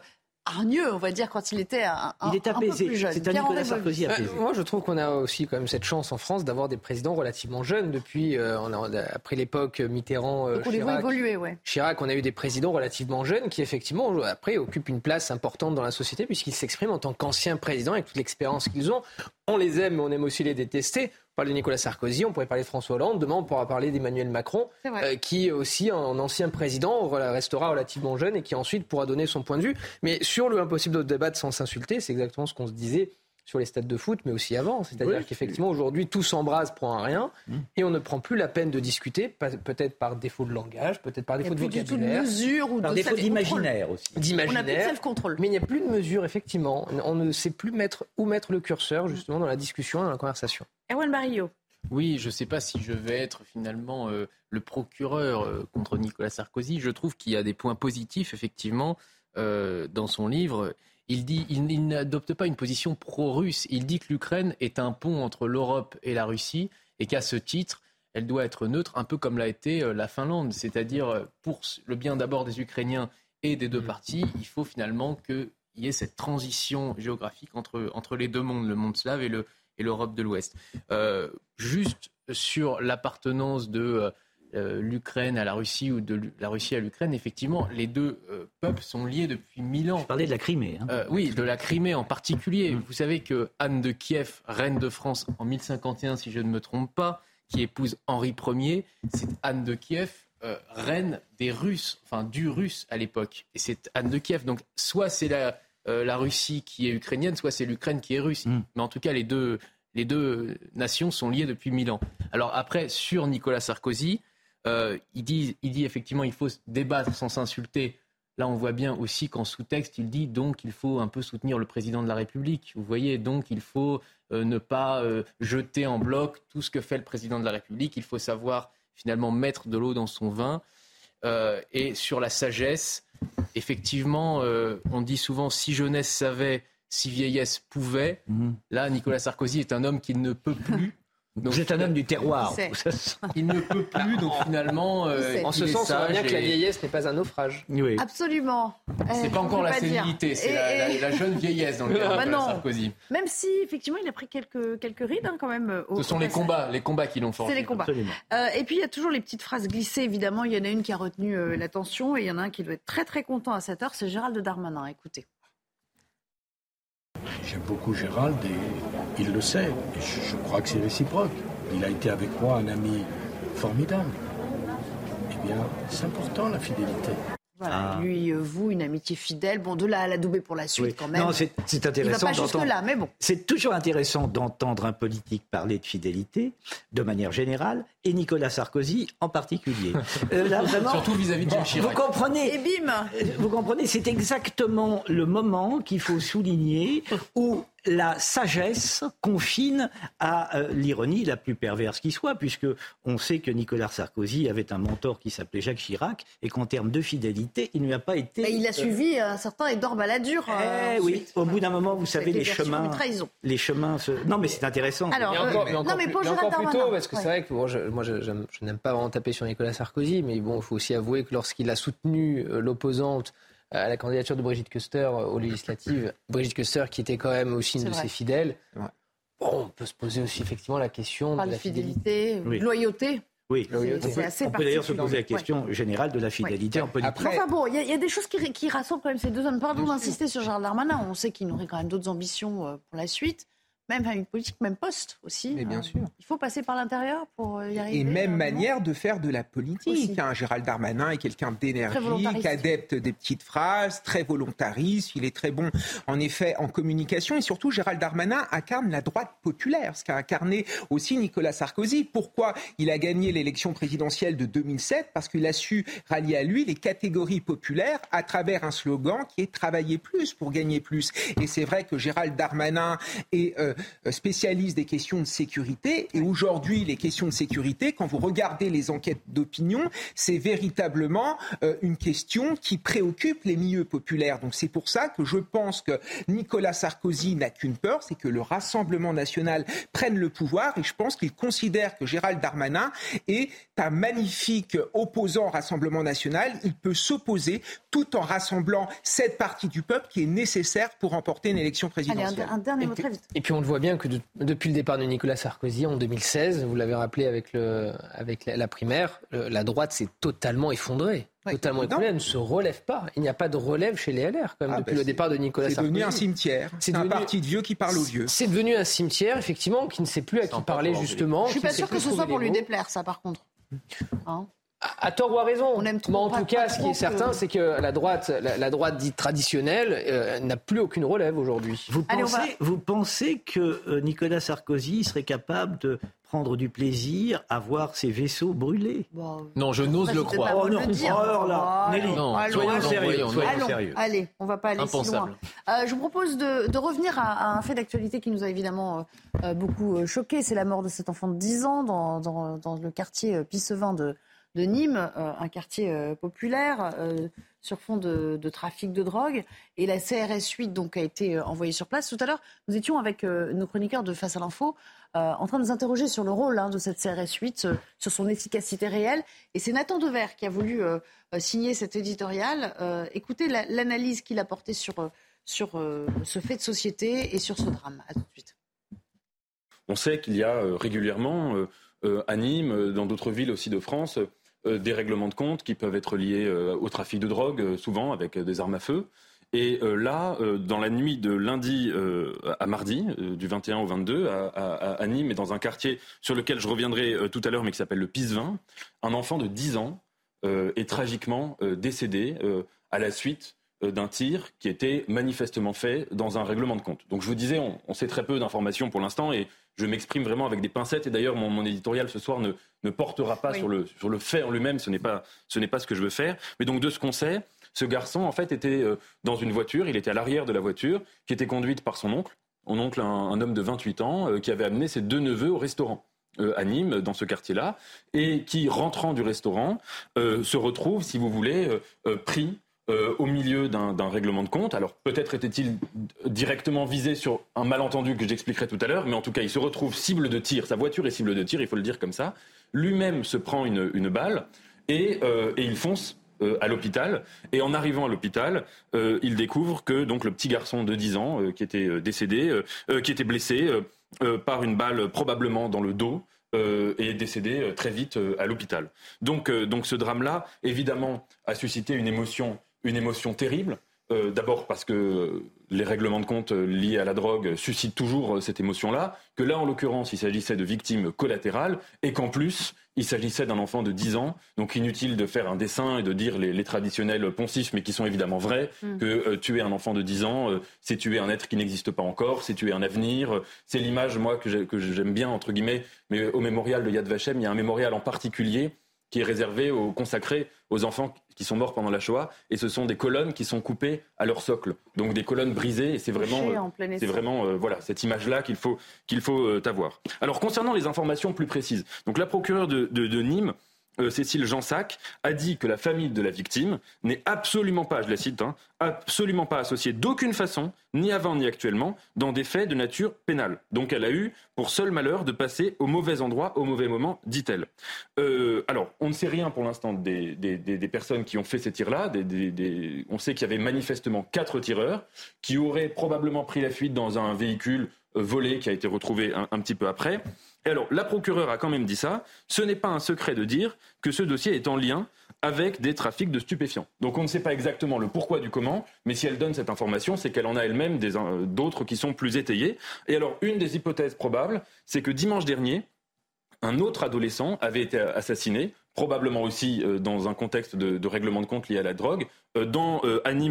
hargneux, on va dire, quand il était un, un, il est un peu apaisé. plus jeune. C'est un Nicolas Sarkozy apaisé. Euh, moi, je trouve qu'on a aussi quand même cette chance en France d'avoir des présidents relativement jeunes depuis, euh, on a, après l'époque Mitterrand, euh, Donc on les voit Chirac. évoluer, ouais. Chirac, on a eu des présidents relativement jeunes qui, effectivement, après, occupent une place importante dans la société puisqu'ils s'expriment en tant qu'anciens présidents avec toute l'expérience qu'ils ont. On les aime, mais on aime aussi les détester. On parle de Nicolas Sarkozy, on pourrait parler de François Hollande. Demain, on pourra parler d'Emmanuel Macron, euh, qui aussi, en ancien président, restera relativement jeune et qui ensuite pourra donner son point de vue. Mais sur le impossible de débattre sans s'insulter, c'est exactement ce qu'on se disait sur les stades de foot, mais aussi avant. C'est-à-dire Oui. qu'effectivement, aujourd'hui, tout s'embrase pour un rien Mmh. et on ne prend plus la peine de discuter, peut-être par défaut de langage, peut-être par Il n'y défaut a de plus du tout de vocabulaire. mesure ou Par de défaut d'imaginaire aussi. On n'a plus de self-control. Mais il n'y a plus de mesure, effectivement. On ne sait plus mettre, où mettre le curseur, justement, dans la discussion, dans la conversation. Erwan Barillo. Oui, je ne sais pas si je vais être finalement euh, le procureur euh, contre Nicolas Sarkozy. Je trouve qu'il y a des points positifs, effectivement, euh, dans son livre. Il dit, il, il n'adopte pas une position pro-russe. Il dit que l'Ukraine est un pont entre l'Europe et la Russie et qu'à ce titre, elle doit être neutre, un peu comme l'a été euh, la Finlande. C'est-à-dire, euh, pour le bien d'abord des Ukrainiens et des deux parties, il faut finalement qu'il y ait cette transition géographique entre, entre les deux mondes, le monde slave et le, et l'Europe de l'Ouest. Euh, juste sur l'appartenance de euh, l'Ukraine à la Russie ou de la Russie à l'Ukraine, effectivement, les deux euh, peuples sont liés depuis mille ans. Je parlais de la Crimée. Hein. Euh, oui, de la Crimée en particulier. Vous savez que Anne de Kiev, reine de France en 1051, si je ne me trompe pas, qui épouse Henri Ier, c'est Anne de Kiev, reine des Russes, enfin du Russe à l'époque. Et c'est Anne de Kiev. Donc, soit c'est la, la Russie qui est ukrainienne, soit c'est l'Ukraine qui est russe. Mais en tout cas, les deux, les deux nations sont liées depuis mille ans. Alors après, sur Nicolas Sarkozy, euh, il, dit, il dit effectivement il faut débattre sans s'insulter. Là, on voit bien aussi qu'en sous-texte, il dit donc il faut un peu soutenir le président de la République. Vous voyez, donc il faut euh, ne pas euh, jeter en bloc tout ce que fait le président de la République. Il faut savoir finalement mettre de l'eau dans son vin. Et sur la sagesse, effectivement, on dit souvent si jeunesse savait, si vieillesse pouvait. Là, Nicolas Sarkozy est un homme qui ne peut plus. Vous êtes un homme du terroir. Il ne peut plus, donc finalement, euh. En ce sens, on voit bien que la vieillesse n'est pas un naufrage. Oui. Absolument. C'est Euh, pas encore la pas sénilité, c'est Et- la, la- et- la jeune vieillesse dans le cas de Bah. Sarkozy. Même si, effectivement, il a pris quelques, quelques rides hein, quand même. euh, au- Ce sont les combats, les combats qui l'ont forgé. C'est les combats. Euh, et puis il y a toujours les petites phrases glissées, évidemment. Il y en a une qui a retenu euh, l'attention et il y en a un qui doit être très très content à cette heure, c'est Gérald Darmanin. Écoutez. J'aime beaucoup Gérald et il le sait. Et je, je crois que c'est réciproque. Il a été avec moi un ami formidable. Eh bien, c'est important la fidélité. Voilà, Ah. lui, euh, vous, une amitié fidèle. Bon, de là à la doubler pour la suite Oui. quand même. Non, c'est c'est il va intéressant pas d'entendre. bon. C'est toujours intéressant d'entendre un politique parler de fidélité, de manière générale, et Nicolas Sarkozy en particulier. Euh, là, vraiment, Surtout vis-à-vis de Jacques Vous Chirac. comprenez Et bim Vous comprenez, c'est exactement le moment qu'il faut souligner où la sagesse confine à euh, l'ironie la plus perverse qui soit, puisque on sait que Nicolas Sarkozy avait un mentor qui s'appelait Jacques Chirac, et qu'en termes de fidélité, il ne lui a pas été. Bah, il a euh, suivi un certain Edouard Balladur. euh, eh oui, ensuite. au bout d'un moment, vous savez, les chemins, les chemins. Se... Non, mais c'est intéressant. Alors, Mais euh, encore, non, encore mais plus- mais encore plus tôt, parce que ouais. c'est vrai que bon, je, moi, je, je n'aime pas vraiment taper sur Nicolas Sarkozy, mais bon, il faut aussi avouer que lorsqu'il a soutenu euh, l'opposante à la candidature de Brigitte Custer aux législatives. Brigitte Custer, qui était quand même aussi une de ses fidèles. Bon, on peut se poser aussi effectivement la question de la fidélité. fidélité, loyauté. Oui, C'est assez on peut d'ailleurs se poser la question générale de la fidélité en politique. Enfin bon, il y, a- il y a des choses qui, qui rassemblent quand même ces deux hommes. Pardon d'insister sur Gérald Darmanin. On sait qu'il nourrit quand même d'autres ambitions euh, pour la suite. Même famille politique, même poste aussi. Mais bien Euh, sûr. Il faut passer par l'intérieur pour euh, y arriver. Et même euh, manière de faire de la politique. hein. Gérald Darmanin est quelqu'un d'énergique, adepte des petites phrases, très volontariste. Il est très bon, en effet, en communication. Et surtout, Gérald Darmanin incarne la droite populaire, ce qu'a incarné aussi Nicolas Sarkozy. Pourquoi il a gagné l'élection présidentielle de 2007 Parce qu'il a su rallier à lui les catégories populaires à travers un slogan qui est travailler plus pour gagner plus. Et c'est vrai que Gérald Darmanin est euh, spécialiste des questions de sécurité. Et aujourd'hui, les questions de sécurité, quand vous regardez les enquêtes d'opinion, c'est véritablement euh, une question qui préoccupe les milieux populaires. Donc c'est pour ça que je pense que Nicolas Sarkozy n'a qu'une peur, c'est que le Rassemblement national prenne le pouvoir. Et je pense qu'il considère que Gérald Darmanin est un magnifique opposant au Rassemblement national. Il peut s'opposer tout en rassemblant cette partie du peuple qui est nécessaire pour remporter une élection présidentielle. un dernier mot très vite. Et puis on le voit bien que de- depuis le départ de Nicolas Sarkozy en 2016, vous l'avez rappelé avec, le, avec la, la primaire, le- la droite s'est totalement effondrée. Totalement effondrée, elle ne se relève pas. Il n'y a pas de relève chez les LR quand même Ah, depuis bah, le départ de Nicolas c'est Sarkozy. devenu un cimetière. C'est un parti de vieux qui parle aux vieux. C'est devenu un cimetière, effectivement, qui ne sait plus à qui parler justement. Je suis qui pas ne sûr que ce soit pour lui déplaire, ça, par contre. Hein À tort ou à raison. On aime trop, Mais en pas- tout cas, ce qui est certain, que- c'est que la droite, la, la droite dite traditionnelle, euh, n'a plus aucune relève aujourd'hui. Vous pensez, vous pensez que euh, Nicolas Sarkozy serait capable de prendre du plaisir à voir ses vaisseaux brûlés? Non, je n'ose le croire. Oh non, dire. oh, alors là, Oh, Nelly, non, allons, soyons allons. sérieux, voyons, soyons Allons, sérieux. allez, on va pas aller si Impensable. loin. Euh, je vous propose de, de revenir à, à un fait d'actualité qui nous a évidemment euh, beaucoup euh, choqué. C'est la mort de cet enfant de 10 ans dans, dans- dans le quartier euh, Pissevin de, de Nîmes, euh, un quartier euh, populaire euh, sur fond de, trafic de drogue. Et la CRS 8 donc, a été envoyée sur place. Tout à l'heure, nous étions avec nos chroniqueurs de Face à l'info en train de nous interroger sur le rôle hein, de cette CRS 8, euh, sur son efficacité réelle. Et c'est Nathan Dever qui a voulu signer cet éditorial. Écoutez la- l'analyse qu'il a portée sur, sur ce fait de société et sur ce drame. À tout de suite. On sait qu'il y a régulièrement à Nîmes, dans d'autres villes aussi de France, des règlements de compte qui peuvent être liés euh, au trafic de drogue, euh, souvent avec euh, des armes à feu. Et euh, là, euh, dans la nuit de lundi euh, à mardi, euh, du 21 au 22, à, Nîmes, et dans un quartier sur lequel je reviendrai euh, tout à l'heure, mais qui s'appelle le Pisevin, un enfant de 10 ans euh, est tragiquement euh, décédé euh, à la suite euh, d'un tir qui était manifestement fait dans un règlement de compte. Donc je vous disais, on, on sait très peu d'informations pour l'instant et je m'exprime vraiment avec des pincettes. Et d'ailleurs, mon, mon éditorial ce soir ne, ne portera pas Oui. sur, le, sur le fait en lui-même. Ce n'est pas, ce n'est pas ce que je veux faire. Mais donc de ce qu'on sait, ce garçon en fait était euh, dans une voiture. Il était à l'arrière de la voiture qui était conduite par son oncle. Mon oncle, un, un homme de 28 ans, euh, qui avait amené ses deux neveux au restaurant euh, à Nîmes, dans ce quartier-là, et qui, rentrant du restaurant, euh, se retrouve, si vous voulez, euh, euh, pris euh, au milieu d'un règlement de compte. Alors peut-être était-il directement visé sur un malentendu que j'expliquerai tout à l'heure, mais en tout cas, il se retrouve cible de tir. Sa voiture est cible de tir, il faut le dire comme ça. Lui-même se prend une, balle et, euh, et il fonce euh, à l'hôpital. Et en arrivant à l'hôpital, il découvre que donc le petit garçon de 10 ans qui était décédé, qui était blessé par une balle probablement dans le dos. euh, est décédé très vite à l'hôpital. Donc, donc ce drame-là, évidemment, a suscité une émotion, une émotion terrible. Euh, D'abord parce que les règlements de compte euh, liés à la drogue suscitent toujours euh, cette émotion-là, que là, en l'occurrence, il s'agissait de victimes collatérales, et qu'en plus, il s'agissait d'un enfant de 10 ans, donc inutile de faire un dessin et de dire les, les traditionnels poncifs, mais qui sont évidemment vrais, Mm. que euh, tuer un enfant de 10 ans, euh, c'est tuer un être qui n'existe pas encore, c'est tuer un avenir. euh, C'est l'image, moi, que j'aime bien, entre guillemets, mais au mémorial de Yad Vashem, il y a un mémorial en particulier qui est réservé, aux, consacré aux enfants qui sont morts pendant la Shoah, et ce sont des colonnes qui sont coupées à leur socle, donc des colonnes brisées, et c'est vraiment, euh, c'est vraiment euh, voilà cette image-là qu'il faut qu'il faut euh, avoir. Alors concernant les informations plus précises, donc la procureure de, de- de Nîmes euh, Cécile Jansac, a dit que la famille de la victime n'est absolument pas, je la cite, hein, absolument pas associée d'aucune façon, ni avant ni actuellement, dans des faits de nature pénale. Donc elle a eu pour seul malheur de passer au mauvais endroit, au mauvais moment, dit-elle. Euh, alors, on ne sait rien pour l'instant des, personnes qui ont fait ces tirs-là. on sait qu'il y avait manifestement quatre tireurs qui auraient probablement pris la fuite dans un véhicule euh, volé qui a été retrouvé un petit peu après. Et alors, la procureure a quand même dit ça. Ce n'est pas un secret de dire que ce dossier est en lien avec des trafics de stupéfiants. Donc on ne sait pas exactement le pourquoi du comment, mais si elle donne cette information, c'est qu'elle en a elle-même euh, d'autres qui sont plus étayées. Et alors, une des hypothèses probables, c'est que dimanche dernier, un autre adolescent avait été assassiné, probablement aussi euh, dans un contexte de, règlement de compte lié à la drogue, euh, dans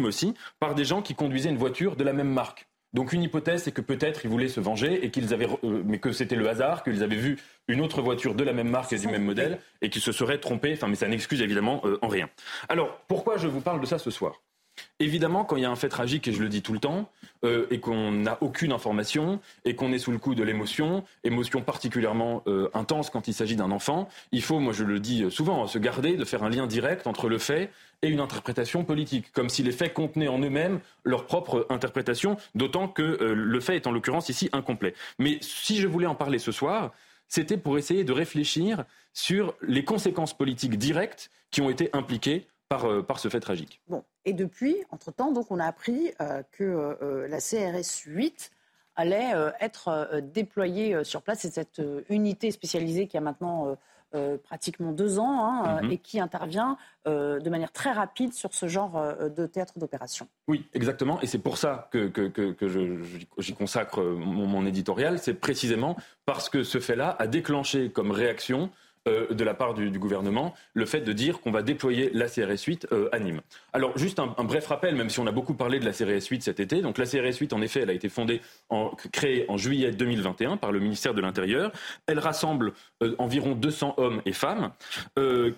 aussi, par des gens qui conduisaient une voiture de la même marque. Donc une hypothèse, c'est que peut-être ils voulaient se venger et qu'ils avaient, euh, mais que c'était le hasard, qu'ils avaient vu une autre voiture de la même marque et du même modèle et qu'ils se seraient trompés. Enfin, mais ça n'excuse évidemment euh, en rien. Alors pourquoi je vous parle de ça ce soir? Évidemment, quand il y a un fait tragique, et je le dis tout le temps, euh, et qu'on n'a aucune information, et qu'on est sous le coup de l'émotion, émotion particulièrement euh, intense quand il s'agit d'un enfant, il faut, moi je le dis souvent, se garder de faire un lien direct entre le fait et une interprétation politique, comme si les faits contenaient en eux-mêmes leur propre interprétation, d'autant que euh, le fait est en l'occurrence ici incomplet. Mais si je voulais en parler ce soir, c'était pour essayer de réfléchir sur les conséquences politiques directes qui ont été impliquées par, ce fait tragique. Et depuis, entre-temps, donc, on a appris euh, que euh, la CRS 8 allait être déployée sur place. C'est cette unité spécialisée qui a maintenant pratiquement deux ans hein, mhm. et qui intervient de manière très rapide sur ce genre de théâtre d'opération. Oui, exactement. Et c'est pour ça que, j'y consacre mon éditorial. C'est précisément parce que ce fait-là a déclenché comme réaction euh, de la part du, gouvernement le fait de dire qu'on va déployer la CRS 8 euh, à Nîmes. Alors juste un, bref rappel, même si on a beaucoup parlé de la CRS 8 cet été. Donc la CRS 8, en effet, elle a été fondée, en, créée en juillet 2021 par le ministère de l'Intérieur. Elle rassemble euh, environ 200 hommes et femmes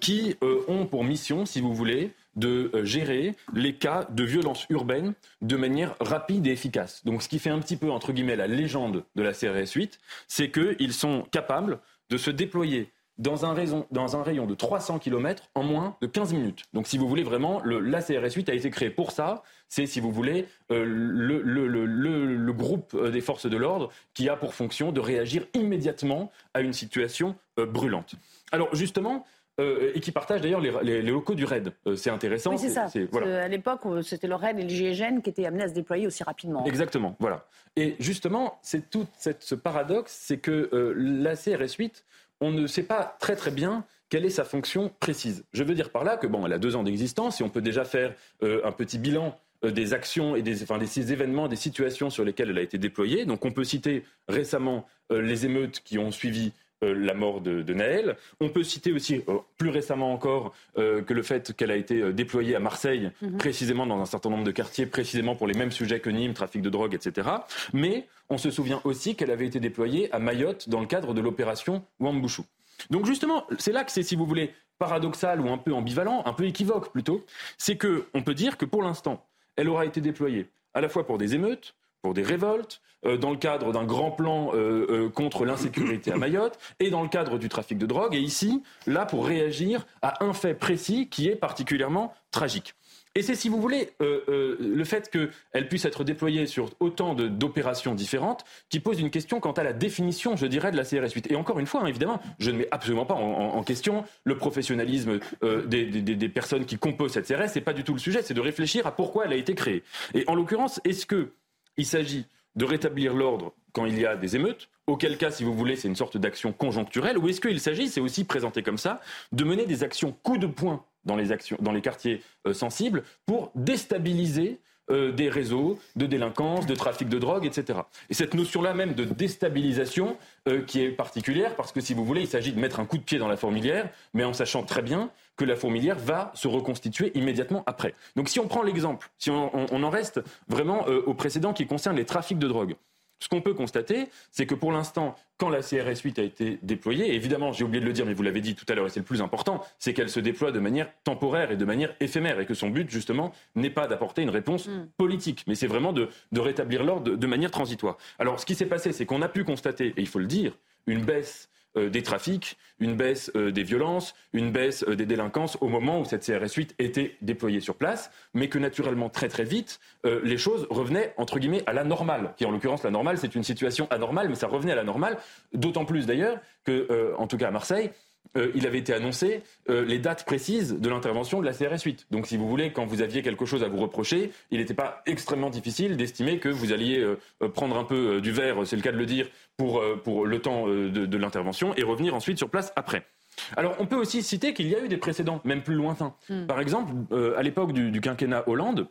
qui ont pour mission, si vous voulez, de gérer les cas de violence urbaine de manière rapide et efficace. Donc ce qui fait un petit peu, entre guillemets, la légende de la CRS 8, c'est qu'ils sont capables de se déployer dans un, rayon, de 300 km en moins de 15 minutes. Donc si vous voulez vraiment, le, la CRS 8 a été créé pour ça. C'est, si vous voulez, euh, le, groupe euh, des forces de l'ordre qui a pour fonction de réagir immédiatement à une situation euh, brûlante. Alors justement, et qui partage d'ailleurs les, locaux du RAID. c'est intéressant. Oui, c'est ça. À l'époque, c'était le RAID et le GIGN qui étaient amenés à se déployer aussi rapidement. Exactement, voilà. Et justement, c'est tout ce paradoxe, c'est que la CRS 8 on ne sait pas très très bien quelle est sa fonction précise. Je veux dire par là que bon, elle a deux ans d'existence et on peut déjà faire euh, un petit bilan euh, des actions et des, enfin, des, événements, des situations sur lesquelles elle a été déployée. Donc on peut citer récemment euh, les émeutes qui ont suivi la mort de, Naël. On peut citer aussi, plus récemment encore, que le fait qu'elle a été déployée à Marseille, mhm. précisément dans un certain nombre de quartiers, précisément pour les mêmes sujets que Nîmes, trafic de drogue, etc. Mais on se souvient aussi qu'elle avait été déployée à Mayotte dans le cadre de l'opération Wambushu. Donc justement, c'est là que c'est, si vous voulez, paradoxal ou un peu ambivalent, un peu équivoque plutôt, c'est que on peut dire que pour l'instant, elle aura été déployée à la fois pour des émeutes, des révoltes, euh, dans le cadre d'un grand plan euh, euh, contre l'insécurité à Mayotte et dans le cadre du trafic de drogue, et ici, là, pour réagir à un fait précis qui est particulièrement tragique. Et c'est, si vous voulez, le fait qu'elle puisse être déployée sur autant d'opérations différentes qui pose une question quant à la définition, je dirais, de la CRS 8. Et encore une fois, hein, évidemment, je ne mets absolument pas en, question le professionnalisme des, personnes qui composent cette CRS. C'est pas du tout le sujet. C'est de réfléchir à pourquoi elle a été créée. Et en l'occurrence, est-ce qu'il s'agit de rétablir l'ordre quand il y a des émeutes. Auquel cas, si vous voulez, c'est une sorte d'action conjoncturelle. Ou est-ce qu'il s'agit, c'est aussi présenté comme ça, de mener des actions coup de poing dans les, actions, dans les quartiers euh, sensibles pour déstabiliser euh, des réseaux de délinquance, de trafic de drogue, etc. Et cette notion-là même de déstabilisation euh, qui est particulière parce que si vous voulez, il s'agit de mettre un coup de pied dans la fourmilière, mais en sachant très bien que la fourmilière va se reconstituer immédiatement après. Donc si on prend l'exemple, si on, on, en reste vraiment au précédent qui concerne les trafics de drogue, ce qu'on peut constater, c'est que pour l'instant, quand la CRS 8 a été déployée, évidemment, j'ai oublié de le dire, mais vous l'avez dit tout à l'heure, et c'est le plus important, c'est qu'elle se déploie de manière temporaire et de manière éphémère, et que son but, justement, n'est pas d'apporter une réponse mm. politique, mais c'est vraiment de, rétablir l'ordre de, manière transitoire. Alors, ce qui s'est passé, c'est qu'on a pu constater, et il faut le dire, une baisse des trafics, une baisse euh, des violences, une baisse euh, des délinquances au moment où cette CRS 8 était déployée sur place, mais que naturellement, très très vite, les choses revenaient, entre guillemets, à la normale, qui en l'occurrence, la normale, c'est une situation anormale, mais ça revenait à la normale, d'autant plus d'ailleurs que, en tout cas à Marseille, euh, il avait été annoncé euh, les dates précises de l'intervention de la CRS 8. Donc, si vous voulez, quand vous aviez quelque chose à vous reprocher, il n'était pas extrêmement difficile d'estimer que vous alliez euh, prendre un peu du verre, c'est le cas de le dire, pour, pour le temps de, de l'intervention et revenir ensuite sur place après. Alors, on peut aussi citer qu'il y a eu des précédents, même plus lointains. Hmm. Par exemple, à l'époque du, du, quinquennat Hollande,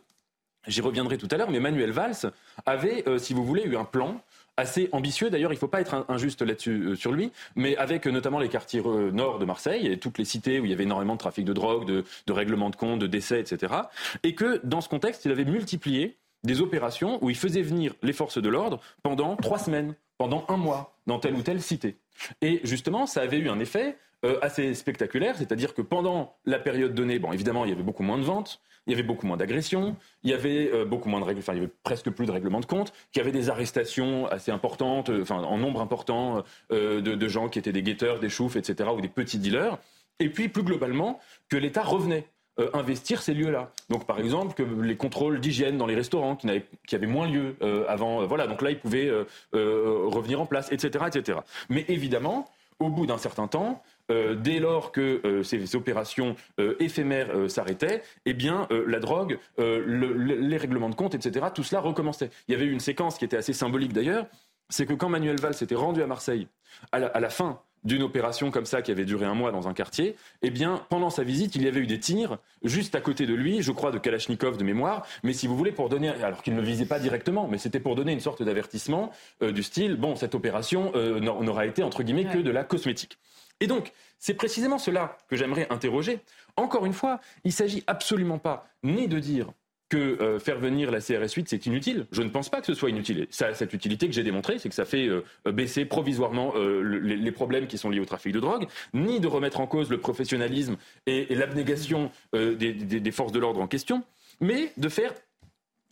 j'y reviendrai tout à l'heure, mais Manuel Valls avait, si vous voulez, eu un plan assez ambitieux. D'ailleurs, il ne faut pas être injuste là-dessus euh, sur lui, mais avec euh, notamment les quartiers euh, nord de Marseille et toutes les cités où il y avait énormément de trafic de drogue, de, de règlements de comptes, de décès, etc. Et que dans ce contexte, il avait multiplié des opérations où il faisait venir les forces de l'ordre pendant trois semaines, pendant un mois, dans telle ou telle cité. Et justement, ça avait eu un effet assez spectaculaire, c'est-à-dire que pendant la période donnée, bon, évidemment, il y avait beaucoup moins de ventes, il y avait beaucoup moins d'agressions, il y avait euh, beaucoup moins de règles, enfin il y avait presque plus de règlements de compte, qu'il y avait des arrestations assez importantes, euh, enfin en nombre important euh, de, gens qui étaient des guetteurs, des choufs, etc., ou des petits dealers. Et puis plus globalement, que l'État revenait. investir ces lieux-là. Donc, par exemple, que les contrôles d'hygiène dans les restaurants qui, qui avaient moins lieu avant, voilà, donc là, ils pouvaient revenir en place, etc., etc. Mais évidemment, au bout d'un certain temps, euh, dès lors que euh, ces, opérations euh, éphémères s'arrêtaient, eh bien, la drogue, les règlements de compte, etc., tout cela recommençait. Il y avait eu une séquence qui était assez symbolique d'ailleurs, c'est que quand Manuel Valls s'était rendu à Marseille, à la, fin d'une opération comme ça qui avait duré un mois dans un quartier, eh bien, pendant sa visite, il y avait eu des tirs juste à côté de lui, je crois de Kalachnikov de mémoire, mais si vous voulez, pour donner, alors qu'il ne visait pas directement, mais c'était pour donner une sorte d'avertissement du style, bon, cette opération n'aura été, entre guillemets, que de la cosmétique. Et donc, c'est précisément cela que j'aimerais interroger. Encore une fois, il ne s'agit absolument pas ni de dire que euh, faire venir la CRS 8, c'est inutile. Je ne pense pas que ce soit inutile. Ça, cette utilité que j'ai démontrée, c'est que ça fait euh, baisser provisoirement euh, les, problèmes qui sont liés au trafic de drogue, ni de remettre en cause le professionnalisme et, l'abnégation des, forces de l'ordre en question, mais de faire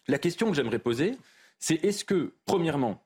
la question que j'aimerais poser, c'est est-ce que, premièrement,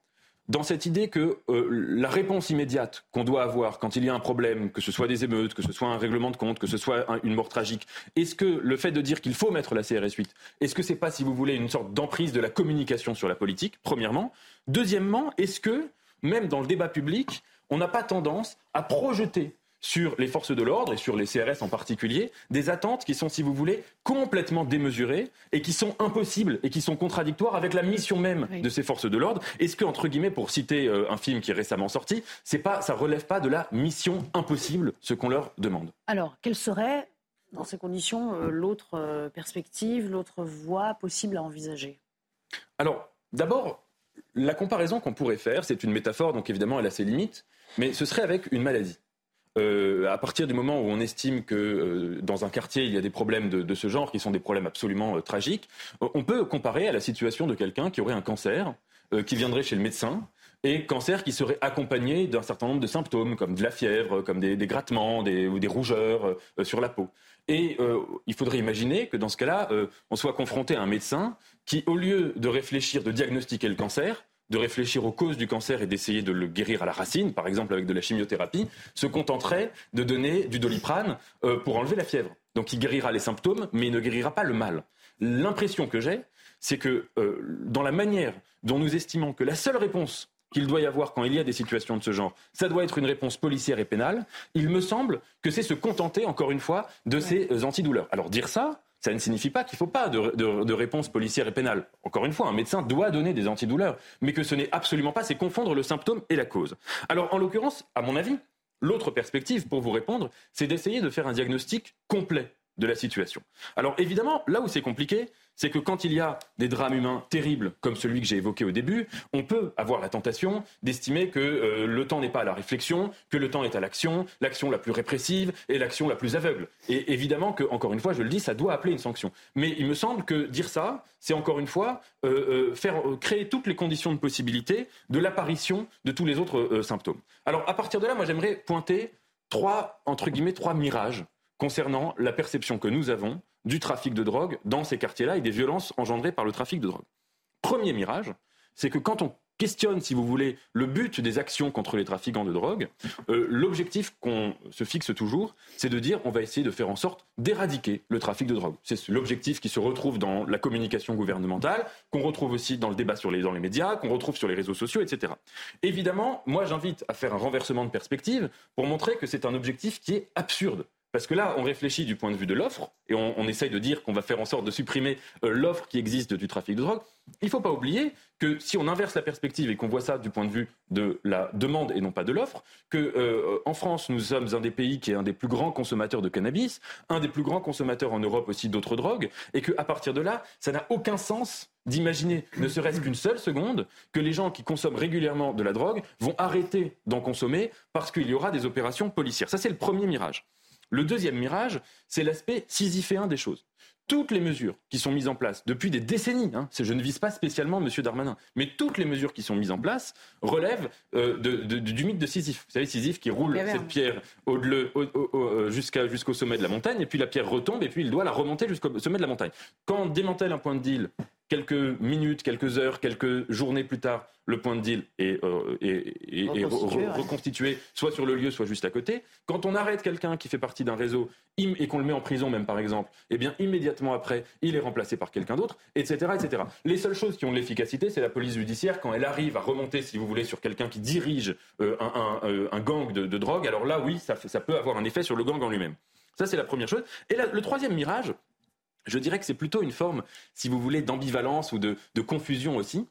dans cette idée que euh, la réponse immédiate qu'on doit avoir quand il y a un problème, que ce soit des émeutes, que ce soit un règlement de compte, que ce soit une mort tragique, est-ce que le fait de dire qu'il faut mettre la CRS 8, est-ce que c'est pas, si vous voulez, une sorte d'emprise de la communication sur la politique, premièrement? Deuxièmement, est-ce que, même dans le débat public, on n'a pas tendance à projeter sur les forces de l'ordre et sur les CRS en particulier, des attentes qui sont, si vous voulez, complètement démesurées et qui sont impossibles et qui sont contradictoires avec la mission même de ces forces de l'ordre. Est-ce que, entre guillemets, pour citer euh, un film qui est récemment sorti, c'est pas, ça relève pas de la mission impossible ce qu'on leur demande? Alors, quelle serait, dans ces conditions, euh, l'autre euh, perspective, l'autre voie possible à envisager? Alors, d'abord, la comparaison qu'on pourrait faire, c'est une métaphore, donc évidemment elle a ses limites, mais ce serait avec une maladie. Euh, à partir du moment où on estime que euh, dans un quartier il y a des problèmes de, ce genre qui sont des problèmes absolument euh, tragiques, on peut comparer à la situation de quelqu'un qui aurait un cancer, qui viendrait chez le médecin et cancer qui serait accompagné d'un certain nombre de symptômes comme de la fièvre, comme des, grattements ou des rougeurs sur la peau. Et il faudrait imaginer que dans ce cas-là, on soit confronté à un médecin qui, au lieu de réfléchir, de diagnostiquer le cancer, de réfléchir aux causes du cancer et d'essayer de le guérir à la racine, par exemple avec de la chimiothérapie, se contenterait de donner du doliprane euh, pour enlever la fièvre. Donc il guérira les symptômes, mais il ne guérira pas le mal. L'impression que j'ai, c'est que euh, dans la manière dont nous estimons que la seule réponse qu'il doit y avoir quand il y a des situations de ce genre, ça doit être une réponse policière et pénale, il me semble que c'est se contenter, encore une fois, de ces euh, antidouleurs. Alors dire ça, ça ne signifie pas qu'il ne faut pas de, réponse policière et pénale. Encore une fois, un médecin doit donner des antidouleurs, mais que ce n'est absolument pas, c'est confondre le symptôme et la cause. Alors, en l'occurrence, à mon avis, l'autre perspective pour vous répondre, c'est d'essayer de faire un diagnostic complet de la situation. Alors évidemment, là où c'est compliqué, c'est que quand il y a des drames humains terribles comme celui que j'ai évoqué au début, on peut avoir la tentation d'estimer que euh, le temps n'est pas à la réflexion, que le temps est à l'action, l'action la plus répressive et l'action la plus aveugle. Et évidemment que, encore une fois, je le dis, ça doit appeler une sanction. Mais il me semble que dire ça, c'est encore une fois euh, euh, faire créer toutes les conditions de possibilité de l'apparition de tous les autres symptômes. Alors à partir de là, moi j'aimerais pointer trois entre guillemets trois mirages concernant la perception que nous avons du trafic de drogue dans ces quartiers-là et des violences engendrées par le trafic de drogue. Premier mirage, c'est que quand on questionne, si vous voulez, le but des actions contre les trafiquants de drogue, euh, l'objectif qu'on se fixe toujours, c'est de dire on va essayer de faire en sorte d'éradiquer le trafic de drogue. C'est l'objectif qui se retrouve dans la communication gouvernementale, qu'on retrouve aussi dans le débat dans les médias, qu'on retrouve sur les réseaux sociaux, etc. Évidemment, moi j'invite à faire un renversement de perspective pour montrer que c'est un objectif qui est absurde. Parce que là, on réfléchit du point de vue de l'offre, et on, essaye de dire qu'on va faire en sorte de supprimer euh, l'offre qui existe du trafic de drogue. Il ne faut pas oublier que si on inverse la perspective et qu'on voit ça du point de vue de la demande et non pas de l'offre, que euh, en France, nous sommes un des pays qui est un des plus grands consommateurs de cannabis, un des plus grands consommateurs en Europe aussi d'autres drogues, et qu'à partir de là, ça n'a aucun sens d'imaginer, ne serait-ce qu'une seule seconde, que les gens qui consomment régulièrement de la drogue vont arrêter d'en consommer parce qu'il y aura des opérations policières. Ça, c'est le premier mirage. Le deuxième mirage, c'est l'aspect sisyphéen des choses. Toutes les mesures qui sont mises en place depuis des décennies, hein, je ne vise pas spécialement M. Darmanin, mais toutes les mesures qui sont mises en place relèvent euh, du mythe de Sisyphe. Vous savez, Sisyphe qui roule cette pierre euh, jusqu'au sommet de la montagne, et puis la pierre retombe, et puis il doit la remonter jusqu'au sommet de la montagne. Quand on démantèle un point de deal quelques minutes, quelques heures, quelques journées plus tard, le point de deal est, euh, reconstitué, soit sur le lieu, soit juste à côté. Quand on arrête quelqu'un qui fait partie d'un réseau et qu'on le met en prison même par exemple, eh bien immédiatement après, il est remplacé par quelqu'un d'autre, etc., etc. Les seules choses qui ont de l'efficacité, c'est la police judiciaire quand elle arrive à remonter, si vous voulez, sur quelqu'un qui dirige euh, euh, un, gang de, drogue. Alors là, oui, ça, ça peut avoir un effet sur le gang en lui-même. Ça, c'est la première chose. Et le troisième mirage, je dirais que c'est plutôt une forme, si vous voulez, d'ambivalence ou de, confusion aussi.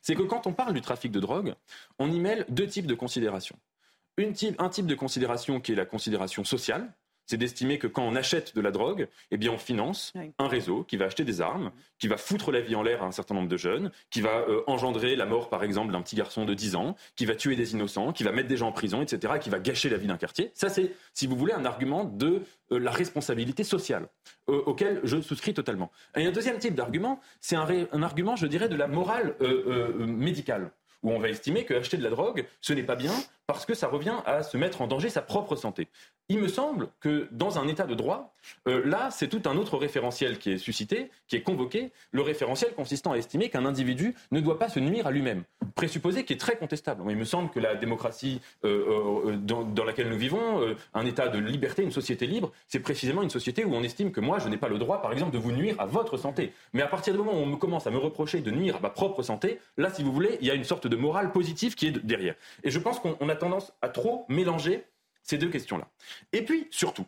C'est que quand on parle du trafic de drogue, on y mêle deux types de considérations. un type de considération qui est la considération sociale, c'est d'estimer que quand on achète de la drogue, eh bien on finance un réseau qui va acheter des armes, qui va foutre la vie en l'air à un certain nombre de jeunes, qui va euh, engendrer la mort par exemple d'un petit garçon de 10 ans, qui va tuer des innocents, qui va mettre des gens en prison, etc., qui va gâcher la vie d'un quartier. Ça c'est, si vous voulez, un argument de euh, la responsabilité sociale euh, auquel je souscris totalement. Et un deuxième type d'argument, c'est un, argument, je dirais, de la morale médicale où on va estimer que acheter de la drogue, ce n'est pas bien parce que ça revient à se mettre en danger sa propre santé. Il me semble que dans un état de droit, euh, là, c'est tout un autre référentiel qui est suscité, qui est convoqué, le référentiel consistant à estimer qu'un individu ne doit pas se nuire à lui-même. Présupposé qui est très contestable. Il me semble que la démocratie euh, euh, dans, laquelle nous vivons, un état de liberté, une société libre, c'est précisément une société où on estime que moi, je n'ai pas le droit, par exemple, de vous nuire à votre santé. Mais à partir du moment où on commence à me reprocher de nuire à ma propre santé, là, si vous voulez, il y a une sorte de morale positive qui est derrière. Et je pense qu'on a tendance à trop mélanger ces deux questions-là. Et puis, surtout,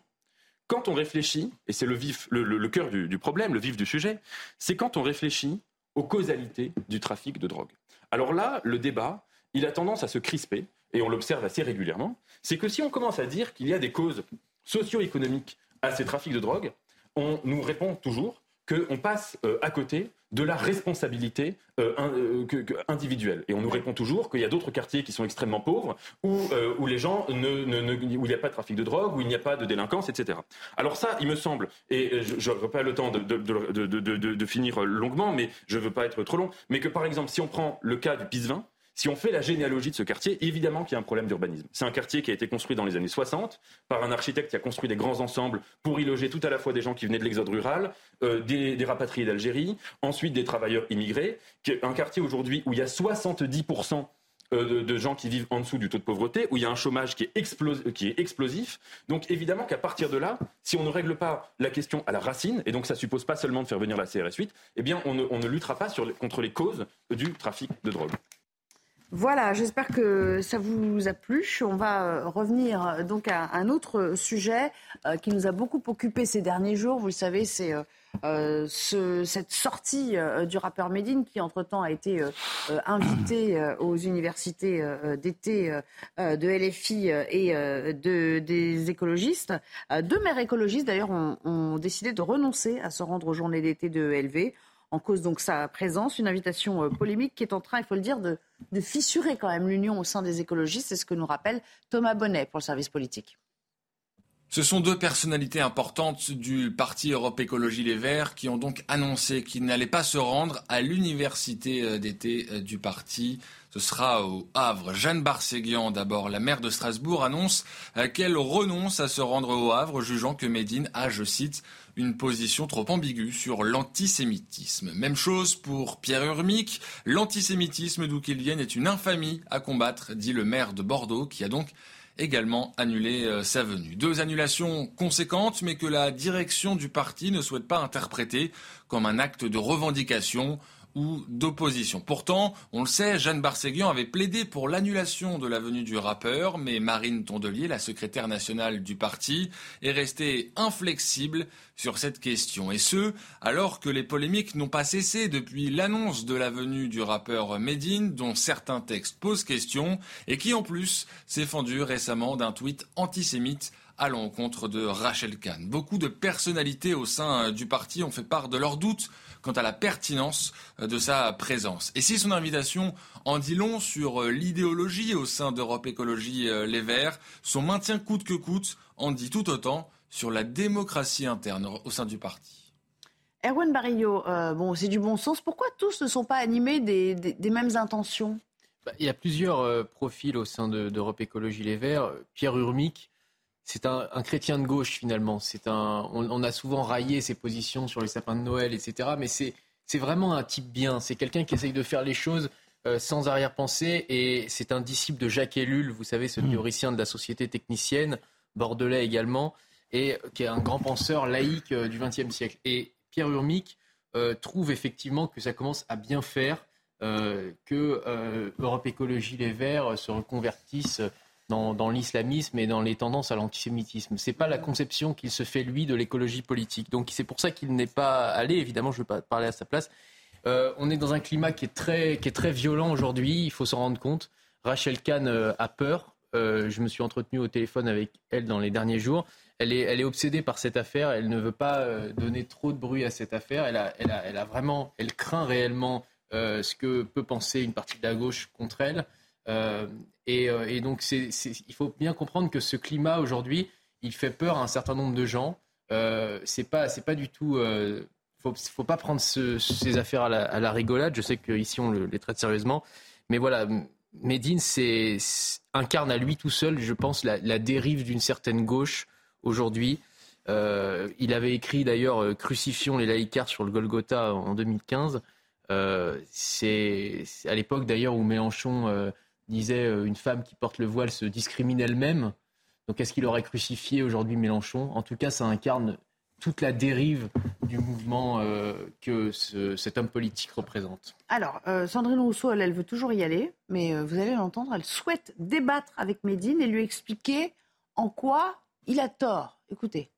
quand on réfléchit, et c'est le, cœur du, problème, le vif du sujet, c'est quand on réfléchit aux causalités du trafic de drogue. Alors là, le débat, il a tendance à se crisper, et on l'observe assez régulièrement, c'est que si on commence à dire qu'il y a des causes socio-économiques à ces trafics de drogue, on nous répond toujours qu'on passe euh, à côté de la responsabilité euh, euh, individuelle. Et on nous répond toujours qu'il y a d'autres quartiers qui sont extrêmement pauvres, où, où les gens ne, où il n'y a pas de trafic de drogue, où il n'y a pas de délinquance, etc. Alors ça, il me semble, et je n'aurai pas le temps de, de, finir longuement, mais je ne veux pas être trop long, mais que par exemple, si on prend le cas du Pisevin, si on fait la généalogie de ce quartier, évidemment qu'il y a un problème d'urbanisme. C'est un quartier qui a été construit dans les années 60 par un architecte qui a construit des grands ensembles pour y loger tout à la fois des gens qui venaient de l'exode rural, euh, des, rapatriés d'Algérie, ensuite des travailleurs immigrés. Un quartier aujourd'hui où il y a 70% euh, de, gens qui vivent en dessous du taux de pauvreté, où il y a un chômage qui est, explosif. Donc évidemment qu'à partir de là, si on ne règle pas la question à la racine, et donc ça suppose pas seulement de faire venir la CRS 8, eh on ne, luttera pas contre les causes du trafic de drogue. Voilà, j'espère que ça vous a plu. On va euh, revenir euh, donc à un autre sujet euh, qui nous a beaucoup occupé ces derniers jours. Vous le savez, c'est cette sortie du rappeur Medine qui, entre-temps, a été invité aux universités d'été de LFI et de, des écologistes. deux maires écologistes, d'ailleurs, ont, ont, décidé de renoncer à se rendre aux journées d'été de LV en cause donc sa présence, une invitation euh, polémique qui est en train, il faut le dire, de, fissurer quand même l'union au sein des écologistes. C'est ce que nous rappelle Thomas Bonnet pour le service politique. Ce sont deux personnalités importantes du parti Europe Écologie Les Verts qui ont donc annoncé qu'ils n'allaient pas se rendre à l'université euh, d'été euh, du parti. Ce sera au Havre. Jeanne Barséguian, d'abord, la maire de Strasbourg, annonce qu'elle renonce à se rendre au Havre, jugeant que Médine a, je cite, une position trop ambiguë sur l'antisémitisme. Même chose pour Pierre Urmic. L'antisémitisme, d'où qu'il vienne, est une infamie à combattre, dit le maire de Bordeaux, qui a donc également annulé euh, sa venue. Deux annulations conséquentes, mais que la direction du parti ne souhaite pas interpréter comme un acte de revendication ou d'opposition. Pourtant, on le sait, Jeanne Barséguian avait plaidé pour l'annulation de la venue du rappeur, mais Marine Tondelier, la secrétaire nationale du parti, est restée inflexible sur cette question. Et ce, alors que les polémiques n'ont pas cessé depuis l'annonce de la venue du rappeur Medine, dont certains textes posent question, et qui en plus s'est fendu récemment d'un tweet antisémite à l'encontre de Rachel Kahn. Beaucoup de personnalités au sein du parti ont fait part de leurs doutes quant à la pertinence euh, de sa présence. Et si son invitation en dit long sur euh, l'idéologie au sein d'Europe Écologie euh, Les Verts, son maintien coûte que coûte en dit tout autant sur la démocratie interne au sein du parti. Erwan Barillo, bon, c'est du bon sens. Pourquoi tous ne sont pas animés des, mêmes intentions? Bah, Il y a plusieurs profils au sein d'Europe Écologie Les Verts. Pierre Urmic, c'est un, chrétien de gauche finalement. C'est un, on, a souvent raillé ses positions sur les sapins de Noël, etc. Mais c'est, c'est vraiment un type bien. C'est quelqu'un qui essaye de faire les choses euh, sans arrière-pensée. Et c'est un disciple de Jacques Ellul, vous savez, ce mmh. théoricien de la société technicienne, bordelais également, et qui est un grand penseur laïque euh, du XXe siècle. Et Pierre Urmic euh, trouve effectivement que ça commence à bien faire, que Europe Écologie Les Verts se reconvertissent dans, l'islamisme et dans les tendances à l'antisémitisme. Ce n'est pas la conception qu'il se fait, lui, de l'écologie politique. Donc c'est pour ça qu'il n'est pas allé, évidemment, je ne vais pas parler à sa place. Euh, on est dans un climat qui est très, qui est très violent aujourd'hui, il faut s'en rendre compte. Rachel Kahn euh, a peur. Euh, je me suis entretenu au téléphone avec elle dans les derniers jours. Elle est, elle est obsédée par cette affaire. Elle ne veut pas donner trop de bruit à cette affaire. Elle, a, elle, a, elle a vraiment, elle craint réellement ce que peut penser une partie de la gauche contre elle. Euh, euh, et, donc, il faut bien comprendre que ce climat aujourd'hui, il fait peur à un certain nombre de gens. Euh, c'est pas, c'est pas du tout. Euh, faut, pas prendre ces affaires à la, rigolade. Je sais qu'ici on les traite sérieusement, mais voilà, Medine c'est, incarne à lui tout seul, je pense, la, dérive d'une certaine gauche aujourd'hui. il avait écrit d'ailleurs Crucifions les laïcars sur le Golgotha en 2015. c'est à l'époque d'ailleurs où Mélenchon disait euh, une femme qui porte le voile se discrimine elle-même. Donc est-ce qu'il aurait crucifié aujourd'hui Mélenchon? En tout cas, ça incarne toute la dérive du mouvement euh, que cet homme politique représente. Alors, euh, Sandrine Rousseau, elle, veut toujours y aller, mais vous allez l'entendre, elle souhaite débattre avec Médine et lui expliquer en quoi il a tort. Écoutez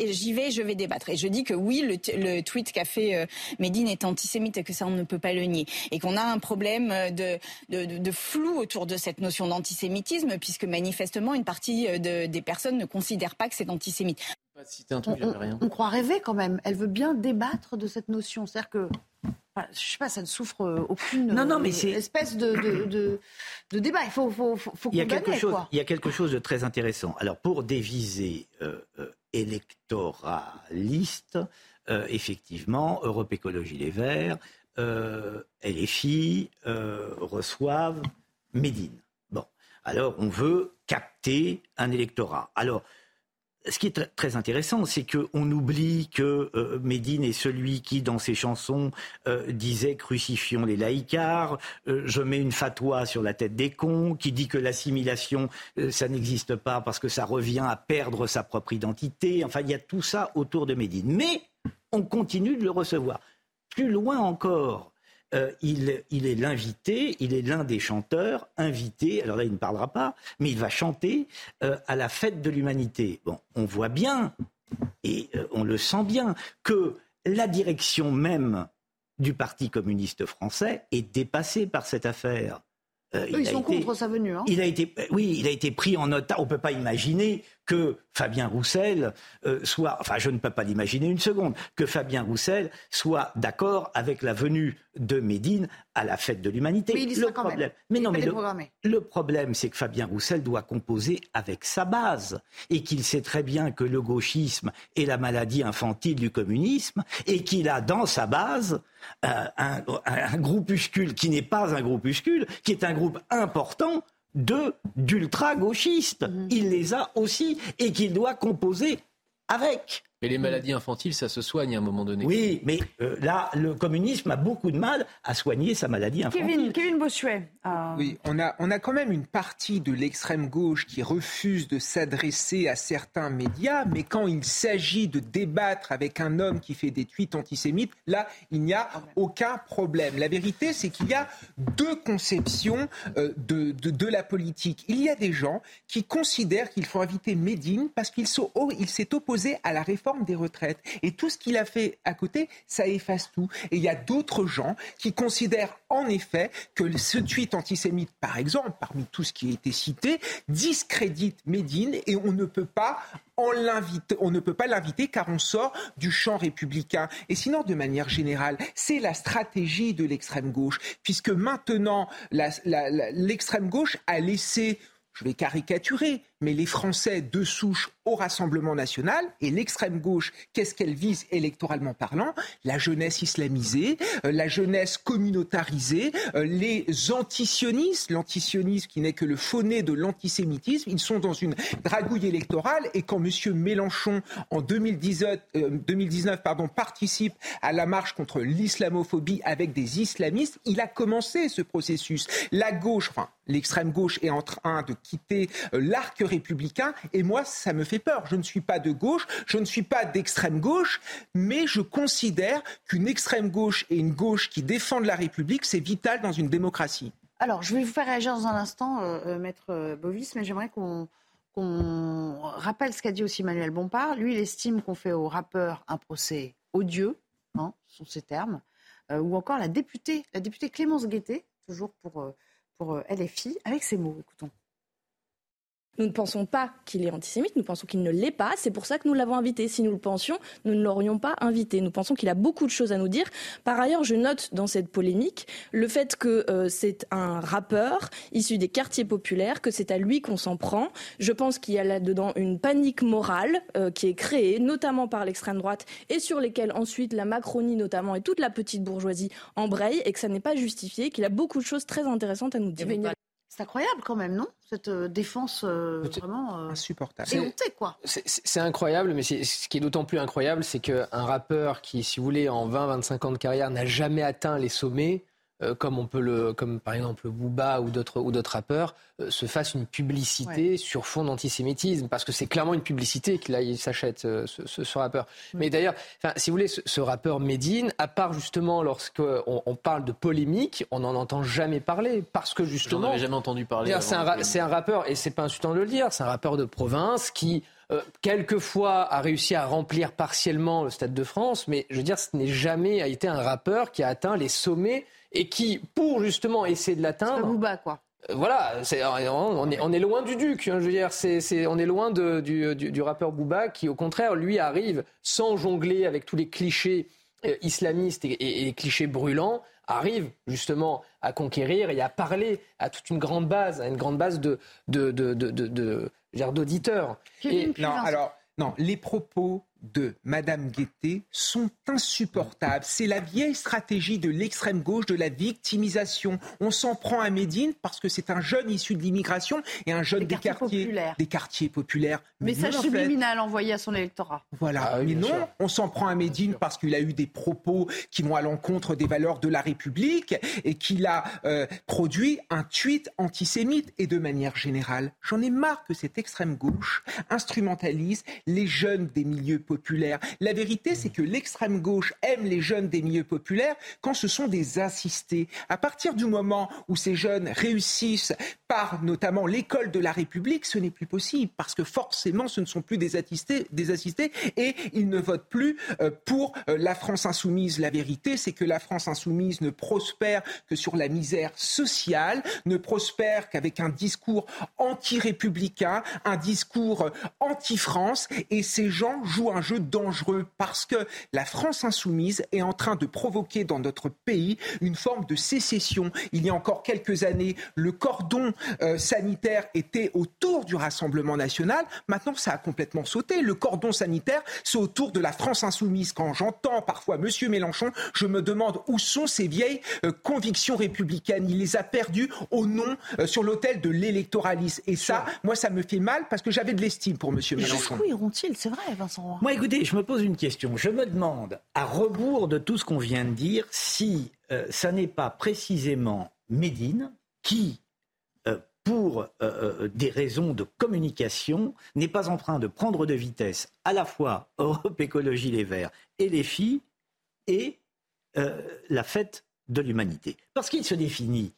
j'y vais, je vais débattre. Et je dis que oui, le, tweet qu'a fait euh, Médine est antisémite et que ça, on ne peut pas le nier. Et qu'on a un problème de, de, flou autour de cette notion d'antisémitisme, puisque manifestement, une partie euh, des personnes ne considère pas que c'est antisémite. On, croit rêver quand même. Elle veut bien débattre de cette notion. C'est-à-dire que je sais pas, ça ne souffre euh, aucune non, non, mais espèce de, de, de, débat. Il faut, faut, faut, il y a quelque chose, Il y a quelque chose de très intéressant. Alors, pour déviser électoraliste, euh, effectivement, Europe Écologie Les Verts, euh, LFI euh, reçoivent Médine. Bon, alors on veut capter un électorat. Alors, ce qui est très intéressant, c'est qu'on oublie que euh, Médine est celui qui, dans ses chansons, euh, disait crucifions les laïcars, euh, je mets une fatwa sur la tête des cons, qui dit que l'assimilation, ça n'existe pas parce que ça revient à perdre sa propre identité. Enfin, il y a tout ça autour de Médine. Mais on continue de le recevoir. Plus loin encore, euh, il, est l'invité, il est l'un des chanteurs invités, alors là il ne parlera pas, mais il va chanter euh, à la fête de l'humanité. Bon, on voit bien, et euh, on le sent bien, que la direction même du Parti communiste français est dépassée par cette affaire. ils sont contre sa venue. Hein. Il a été, oui, il a été pris en otage. On ne peut pas imaginer que Fabien Roussel euh, soit, enfin je ne peux pas l'imaginer une seconde, que Fabien Roussel soit d'accord avec la venue de Médine à la fête de l'humanité. Oui, le problème, même. mais Il non, mais le problème, c'est que Fabien Roussel doit composer avec sa base et qu'il sait très bien que le gauchisme est la maladie infantile du communisme et qu'il a dans sa base euh, un, un groupuscule qui n'est pas un groupuscule, qui est un groupe important de d'ultra-gauchistes. Mhm. Il les a aussi et qu'il doit composer avec. Mais les maladies infantiles, ça se soigne à un moment donné. Oui, mais euh, là, le communisme a beaucoup de mal à soigner sa maladie infantile. Kevin, Kevin Bossuet. euh, Oui, on a, on a quand même une partie de l'extrême gauche qui refuse de s'adresser à certains médias, mais quand il s'agit de débattre avec un homme qui fait des tweets antisémites, là, il n'y a aucun problème. La vérité, c'est qu'il y a deux conceptions euh, de, de, de la politique. Il y a des gens qui considèrent qu'il faut inviter Médine parce qu'il s'est opposé à la réforme des retraites. Et tout ce qu'il a fait à côté, ça efface tout. Et il y a d'autres gens qui considèrent en effet que ce tweet antisémite, par exemple, parmi tout ce qui a été cité, discrédite Médine et on ne peut pas on ne peut pas l'inviter car on sort du champ républicain. Et sinon, de manière générale, c'est la stratégie de l'extrême gauche, puisque maintenant, l'extrême gauche a laissé je vais caricaturer, mais les Français de souche au Rassemblement national et l'extrême gauche, qu'est-ce qu'elle vise électoralement parlant? La jeunesse islamisée, euh, la jeunesse communautarisée, euh, les antisionistes, l'antisionisme qui n'est que le faux-nez de l'antisémitisme, ils sont dans une dragouille électorale et quand M. Mélenchon, en 2019, euh, 2019 pardon, participe à la marche contre l'islamophobie avec des islamistes, il a commencé ce processus. La gauche, enfin l'extrême gauche est en train de quitter euh, l'arc républicain et moi ça me fait peur. Je ne suis pas de gauche, je ne suis pas d'extrême gauche, mais je considère qu'une extrême gauche et une gauche qui défendent la République, c'est vital dans une démocratie. Alors, je vais vous faire réagir dans un instant, euh, euh, Maître euh, Bovis, mais j'aimerais qu'on rappelle ce qu'a dit aussi Manuel Bompard. Lui, il estime qu'on fait aux rappeurs un procès odieux, hein, ce sont ses termes, euh, ou encore la députée, la députée Clémence Guettet, toujours pour, pour LFI, avec ces mots. Écoutons. Nous ne pensons pas qu'il est antisémite, nous pensons qu'il ne l'est pas. C'est pour ça que nous l'avons invité. Si nous le pensions, nous ne l'aurions pas invité. Nous pensons qu'il a beaucoup de choses à nous dire. Par ailleurs, je note dans cette polémique le fait que euh, c'est un rappeur issu des quartiers populaires, que c'est à lui qu'on s'en prend. Je pense qu'il y a là-dedans une panique morale euh, qui est créée, notamment par l'extrême droite, et sur lesquelles ensuite la Macronie notamment et toute la petite bourgeoisie embraye, et que ça n'est pas justifié, qu'il a beaucoup de choses très intéressantes à nous dire. C'est incroyable quand même, non? Cette euh, défense euh, vraiment euh, insupportable. éhontée, quoi. C'est- C'est c'est incroyable, mais c'est- ce qui est d'autant plus incroyable, c'est qu'un rappeur qui, si vous voulez, en 20-25 ans de carrière, n'a jamais atteint les sommets, euh, comme on peut le, comme par exemple Booba ou d'autres ou d'autres rappeurs, euh, se fasse une publicité sur fond d'antisémitisme, parce que c'est clairement une publicité qu'il s'achète euh, ce, ce- ce rappeur. Mais d'ailleurs, si vous voulez, ce, ce rappeur Medine, à part justement lorsqu'on on parle de polémique, on n'en entend jamais parler, parce que J'en justement, avais jamais entendu parler. C'est un, ra- rappeur, et c'est pas insultant de le dire, c'est un rappeur de province qui, euh, quelquefois, a réussi à remplir partiellement le Stade de France, mais je veux dire, ce n'est jamais a été un rappeur qui a atteint les sommets et qui, pour justement essayer de l'atteindre. Booba, quoi. Euh, Voilà, on, est, on est loin du duc. hein, je veux dire, on est loin de- du, du- du rappeur Booba qui, au contraire, lui arrive sans jongler avec tous les clichés euh, islamistes et, et- et les clichés brûlants, arrive justement à conquérir et à parler à toute une grande base, à une grande base de, de, de, de, de- d'auditeurs. Non, alors, non, les propos de Madame Guettet sont insupportables. C'est la vieille stratégie de l'extrême gauche, de la victimisation. On s'en prend à Médine parce que c'est un jeune issu de l'immigration et un jeune des, quartiers, populaires. des quartiers populaires. Mais Message non, en fait. subliminal envoyé à son électorat. Voilà, Ah oui, mais non, sûr. on s'en prend à Médine parce qu'il a eu des propos qui vont à l'encontre des valeurs de la République et qu'il a euh, produit un tweet antisémite. Et de manière générale, j'en ai marre que cette extrême gauche instrumentalise les jeunes des milieux populaires La vérité, c'est que l'extrême gauche aime les jeunes des milieux populaires quand ce sont des assistés. À partir du moment où ces jeunes réussissent par notamment l'école de la République, ce n'est plus possible parce que forcément, ce ne sont plus des assistés, des assistés et ils ne votent plus euh, pour euh, la France insoumise. La vérité, c'est que la France insoumise ne prospère que sur la misère sociale, ne prospère qu'avec un discours anti-républicain, un discours anti-France et ces gens jouent un jeu dangereux parce que la France insoumise est en train de provoquer dans notre pays une forme de sécession. Il y a encore quelques années, le cordon euh, sanitaire était autour du Rassemblement national. Maintenant, ça a complètement sauté. Le cordon sanitaire, c'est autour de la France insoumise. Quand j'entends parfois M. Mélenchon, je me demande où sont ces vieilles euh, convictions républicaines. Il les a perdues au nom, euh, sur l'autel de l'électoralisme. Et ça, moi, ça me fait mal parce que j'avais de l'estime pour M. Mélenchon. Jusqu'où iront-ils? C'est vrai, Vincent. Moi, écoutez, je me pose une question. Je me demande, à rebours de tout ce qu'on vient de dire, si ça n'est pas précisément Médine qui pour euh, euh, des raisons de communication, n'est pas en train de prendre de vitesse à la fois Europe Écologie Les Verts et les filles et euh, la fête de l'humanité. Parce qu'il se définit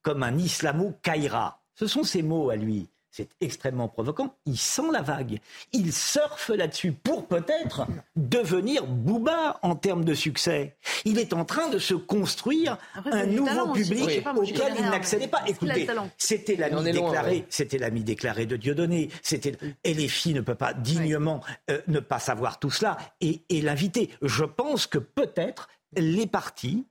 comme un islamo-kaira. Ce sont ses mots à lui c'est extrêmement provoquant. Il sent la vague. Il surfe là-dessus pour peut-être devenir Booba en termes de succès. Il est en train de se construire un nouveau public auquel il n'accédait pas. Écoutez, c'était l'ami déclaré, c'était l'ami déclaré de Dieudonné. C'était et les filles ne peuvent pas dignement euh, ne pas savoir tout cela et, et l'inviter. Je pense que peut-être les partis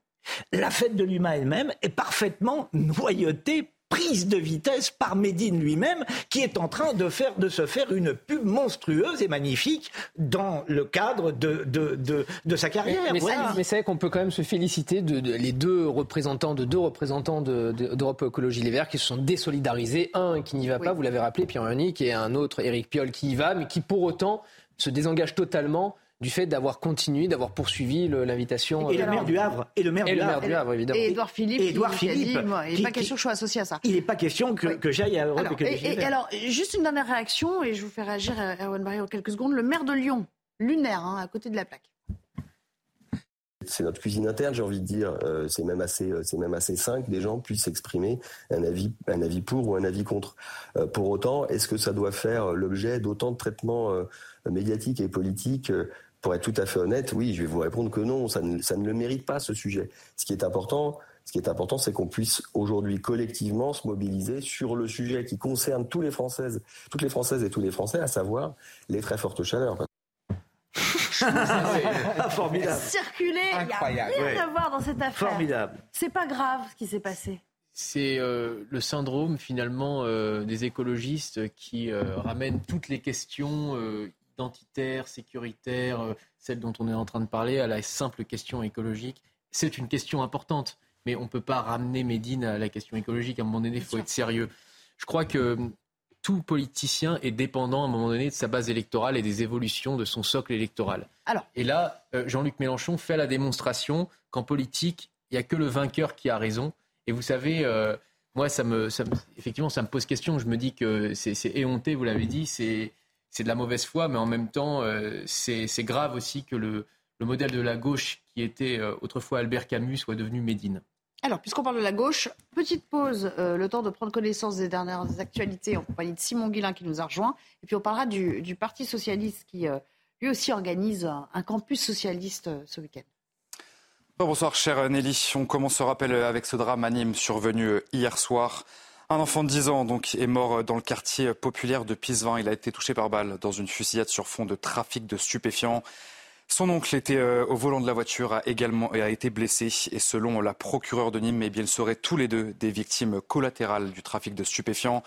la fête de l'humain elle-même est parfaitement noyautée prise de vitesse par Médine lui-même, qui est en train de, faire, de se faire une pub monstrueuse et magnifique dans le cadre de, de, de, sa carrière. Mais, c'est vrai qu'on peut quand même se féliciter de, les deux représentants de deux représentants d'Europe Écologie Les Verts qui se sont désolidarisés. Un qui n'y va pas, vous l'avez rappelé, Pierre Unique, et un autre, Éric Piolle, qui y va, mais qui pour autant se désengage totalement du fait d'avoir continué, d'avoir poursuivi l'invitation. Et, le maire du Havre. Et le maire, du, Havre. évidemment. Et Édouard Philippe. Et Édouard Philippe. il n'est pas question que je sois associé à ça. Il n'est pas question que, j'aille à Europe alors, et, alors, juste une dernière réaction, et je vous fais réagir, à Erwan Barry, en quelques secondes. Le maire de Lyon, lunaire, hein, à côté de la plaque. C'est notre cuisine interne, j'ai envie de dire. Euh, c'est même assez, euh, c'est même assez que des gens puissent exprimer un avis, un avis pour ou un avis contre. Euh, pour autant, est-ce que ça doit faire l'objet d'autant de traitements médiatiques et politiques pour être tout à fait honnête, oui, je vais vous répondre que non, ça ne, ça ne le mérite pas ce sujet. Ce qui est important, ce qui est important, c'est qu'on puisse aujourd'hui collectivement se mobiliser sur le sujet qui concerne tous les Françaises, toutes les Françaises et tous les Français, à savoir les très fortes chaleurs. formidable. Circuler, il n'y a rien à voir dans cette affaire. Formidable. C'est pas grave ce qui s'est passé. C'est euh, le syndrome finalement euh, des écologistes qui euh, ramènent toutes les questions identitaire, sécuritaire, euh, celle dont on est en train de parler, à la simple question écologique. C'est une question importante, mais on ne peut pas ramener Médine à la question écologique. À un moment donné, il faut être sérieux. Je crois que hum, tout politicien est dépendant à un moment donné de sa base électorale et des évolutions de son socle électoral. Alors. Et là, euh, Jean-Luc Mélenchon fait la démonstration qu'en politique, il n'y a que le vainqueur qui a raison. Et vous savez, euh, moi, ça me, effectivement, ça me pose question. Je me dis que c'est éhonté, vous l'avez dit, c'est c'est de la mauvaise foi, mais en même temps, euh, c'est grave aussi que le, modèle de la gauche, qui était euh, autrefois Albert Camus, soit devenu Médine. Alors, puisqu'on parle de la gauche, petite pause, euh, le temps de prendre connaissance des dernières actualités en compagnie de Simon Guillain qui nous a rejoint. Et puis on parlera du, Parti socialiste qui, lui aussi, organise un, campus socialiste ce week-end. Bonsoir, cher Nelly. On commence ce rappel avec ce drame anime survenu hier soir. Un enfant de 10 ans donc, est mort dans le quartier populaire de Pisevin. Il a été touché par balle dans une fusillade sur fond de trafic de stupéfiants. Son oncle était euh, au volant de la voiture, a également a été blessé. Et selon la procureure de Nîmes, eh bien, ils seraient tous les deux des victimes collatérales du trafic de stupéfiants.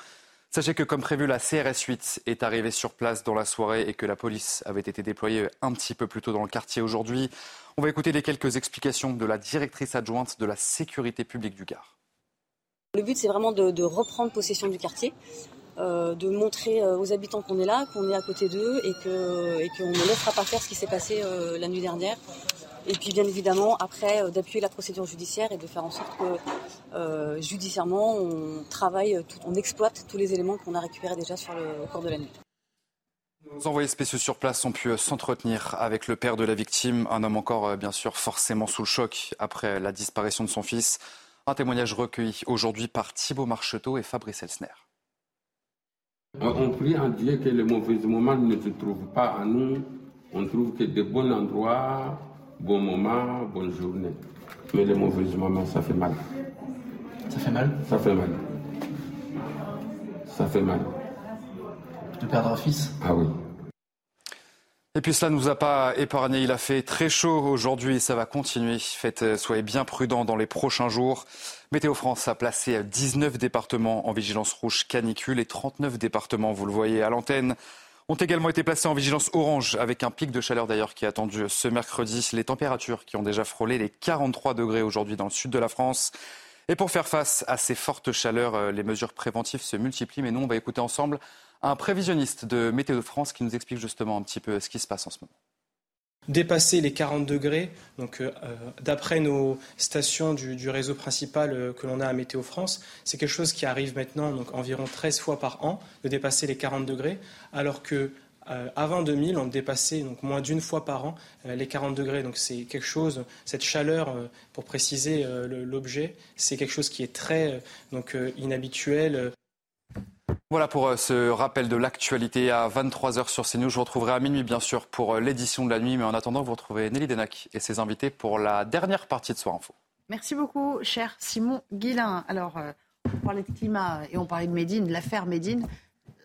Sachez que, comme prévu, la CRS 8 est arrivée sur place dans la soirée et que la police avait été déployée un petit peu plus tôt dans le quartier aujourd'hui. On va écouter les quelques explications de la directrice adjointe de la sécurité publique du Gard. Le but, c'est vraiment de, reprendre possession du quartier, euh, de montrer euh, aux habitants qu'on est là, qu'on est à côté d'eux et qu'on ne laissera pas faire ce qui s'est passé euh, la nuit dernière. Et puis, bien évidemment, après, d'appuyer la procédure judiciaire et de faire en sorte que, judiciairement, on travaille, on exploite tous les éléments qu'on a récupérés déjà sur le cours de la nuit. Nos envoyés spéciaux sur place ont pu s'entretenir avec le père de la victime, un homme encore bien sûr forcément sous le choc après la disparition de son fils. Un témoignage recueilli aujourd'hui par Thibault Marcheteau et Fabrice Elsner. On prie en Dieu que les mauvais moments ne se trouvent pas à nous. On trouve que de bons endroits, bons moments, bonnes journées. Mais les mauvais moments, ça fait mal. Ça fait mal? Ça fait mal. Ça fait mal. De perdre un fils? Ah oui. Et puis cela ne nous a pas épargné. Il a fait très chaud aujourd'hui et ça va continuer. Faites, euh, soyez bien prudents dans les prochains jours. Météo France a placé 19 départements en vigilance rouge canicule et 39 départements, vous le voyez à l'antenne, ont également été placés en vigilance orange avec un pic de chaleur d'ailleurs qui est attendu ce mercredi. Les températures qui ont déjà frôlé les 43 degrés aujourd'hui dans le sud de la France. Et pour faire face à ces fortes chaleurs, euh, les mesures préventives se multiplient. Mais nous, on va écouter ensemble un prévisionniste de Météo France qui nous explique justement un petit peu ce qui se passe en ce moment dépasser les 40 degrés. Donc, euh, d'après nos stations du, réseau principal euh, que l'on a à Météo France, c'est quelque chose qui arrive maintenant donc environ 13 fois par an de dépasser les 40 degrés, alors que euh, avant 2000, on dépassait donc moins d'une fois par an les 40 degrés. Donc c'est quelque chose, cette chaleur, pour préciser l'objet, c'est quelque chose qui est très donc inhabituel. Voilà pour euh, ce rappel de l'actualité à 23h sur CNews. Je vous retrouverai à minuit, bien sûr, pour euh, l'édition de la nuit. Mais en attendant, vous retrouvez Nelly Denac et ses invités pour la dernière partie de Soir Info. Merci beaucoup, cher Simon Guillain. Alors, euh, on parlait de climat et on parlait de Médine, l'affaire Médine.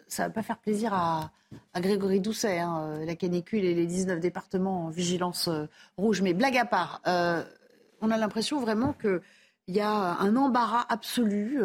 Ça ne va pas faire plaisir à, Grégory Doucet, hein, la canicule et les 19 départements en vigilance rouge. Mais blague à part, on a l'impression vraiment qu'il y a un embarras absolu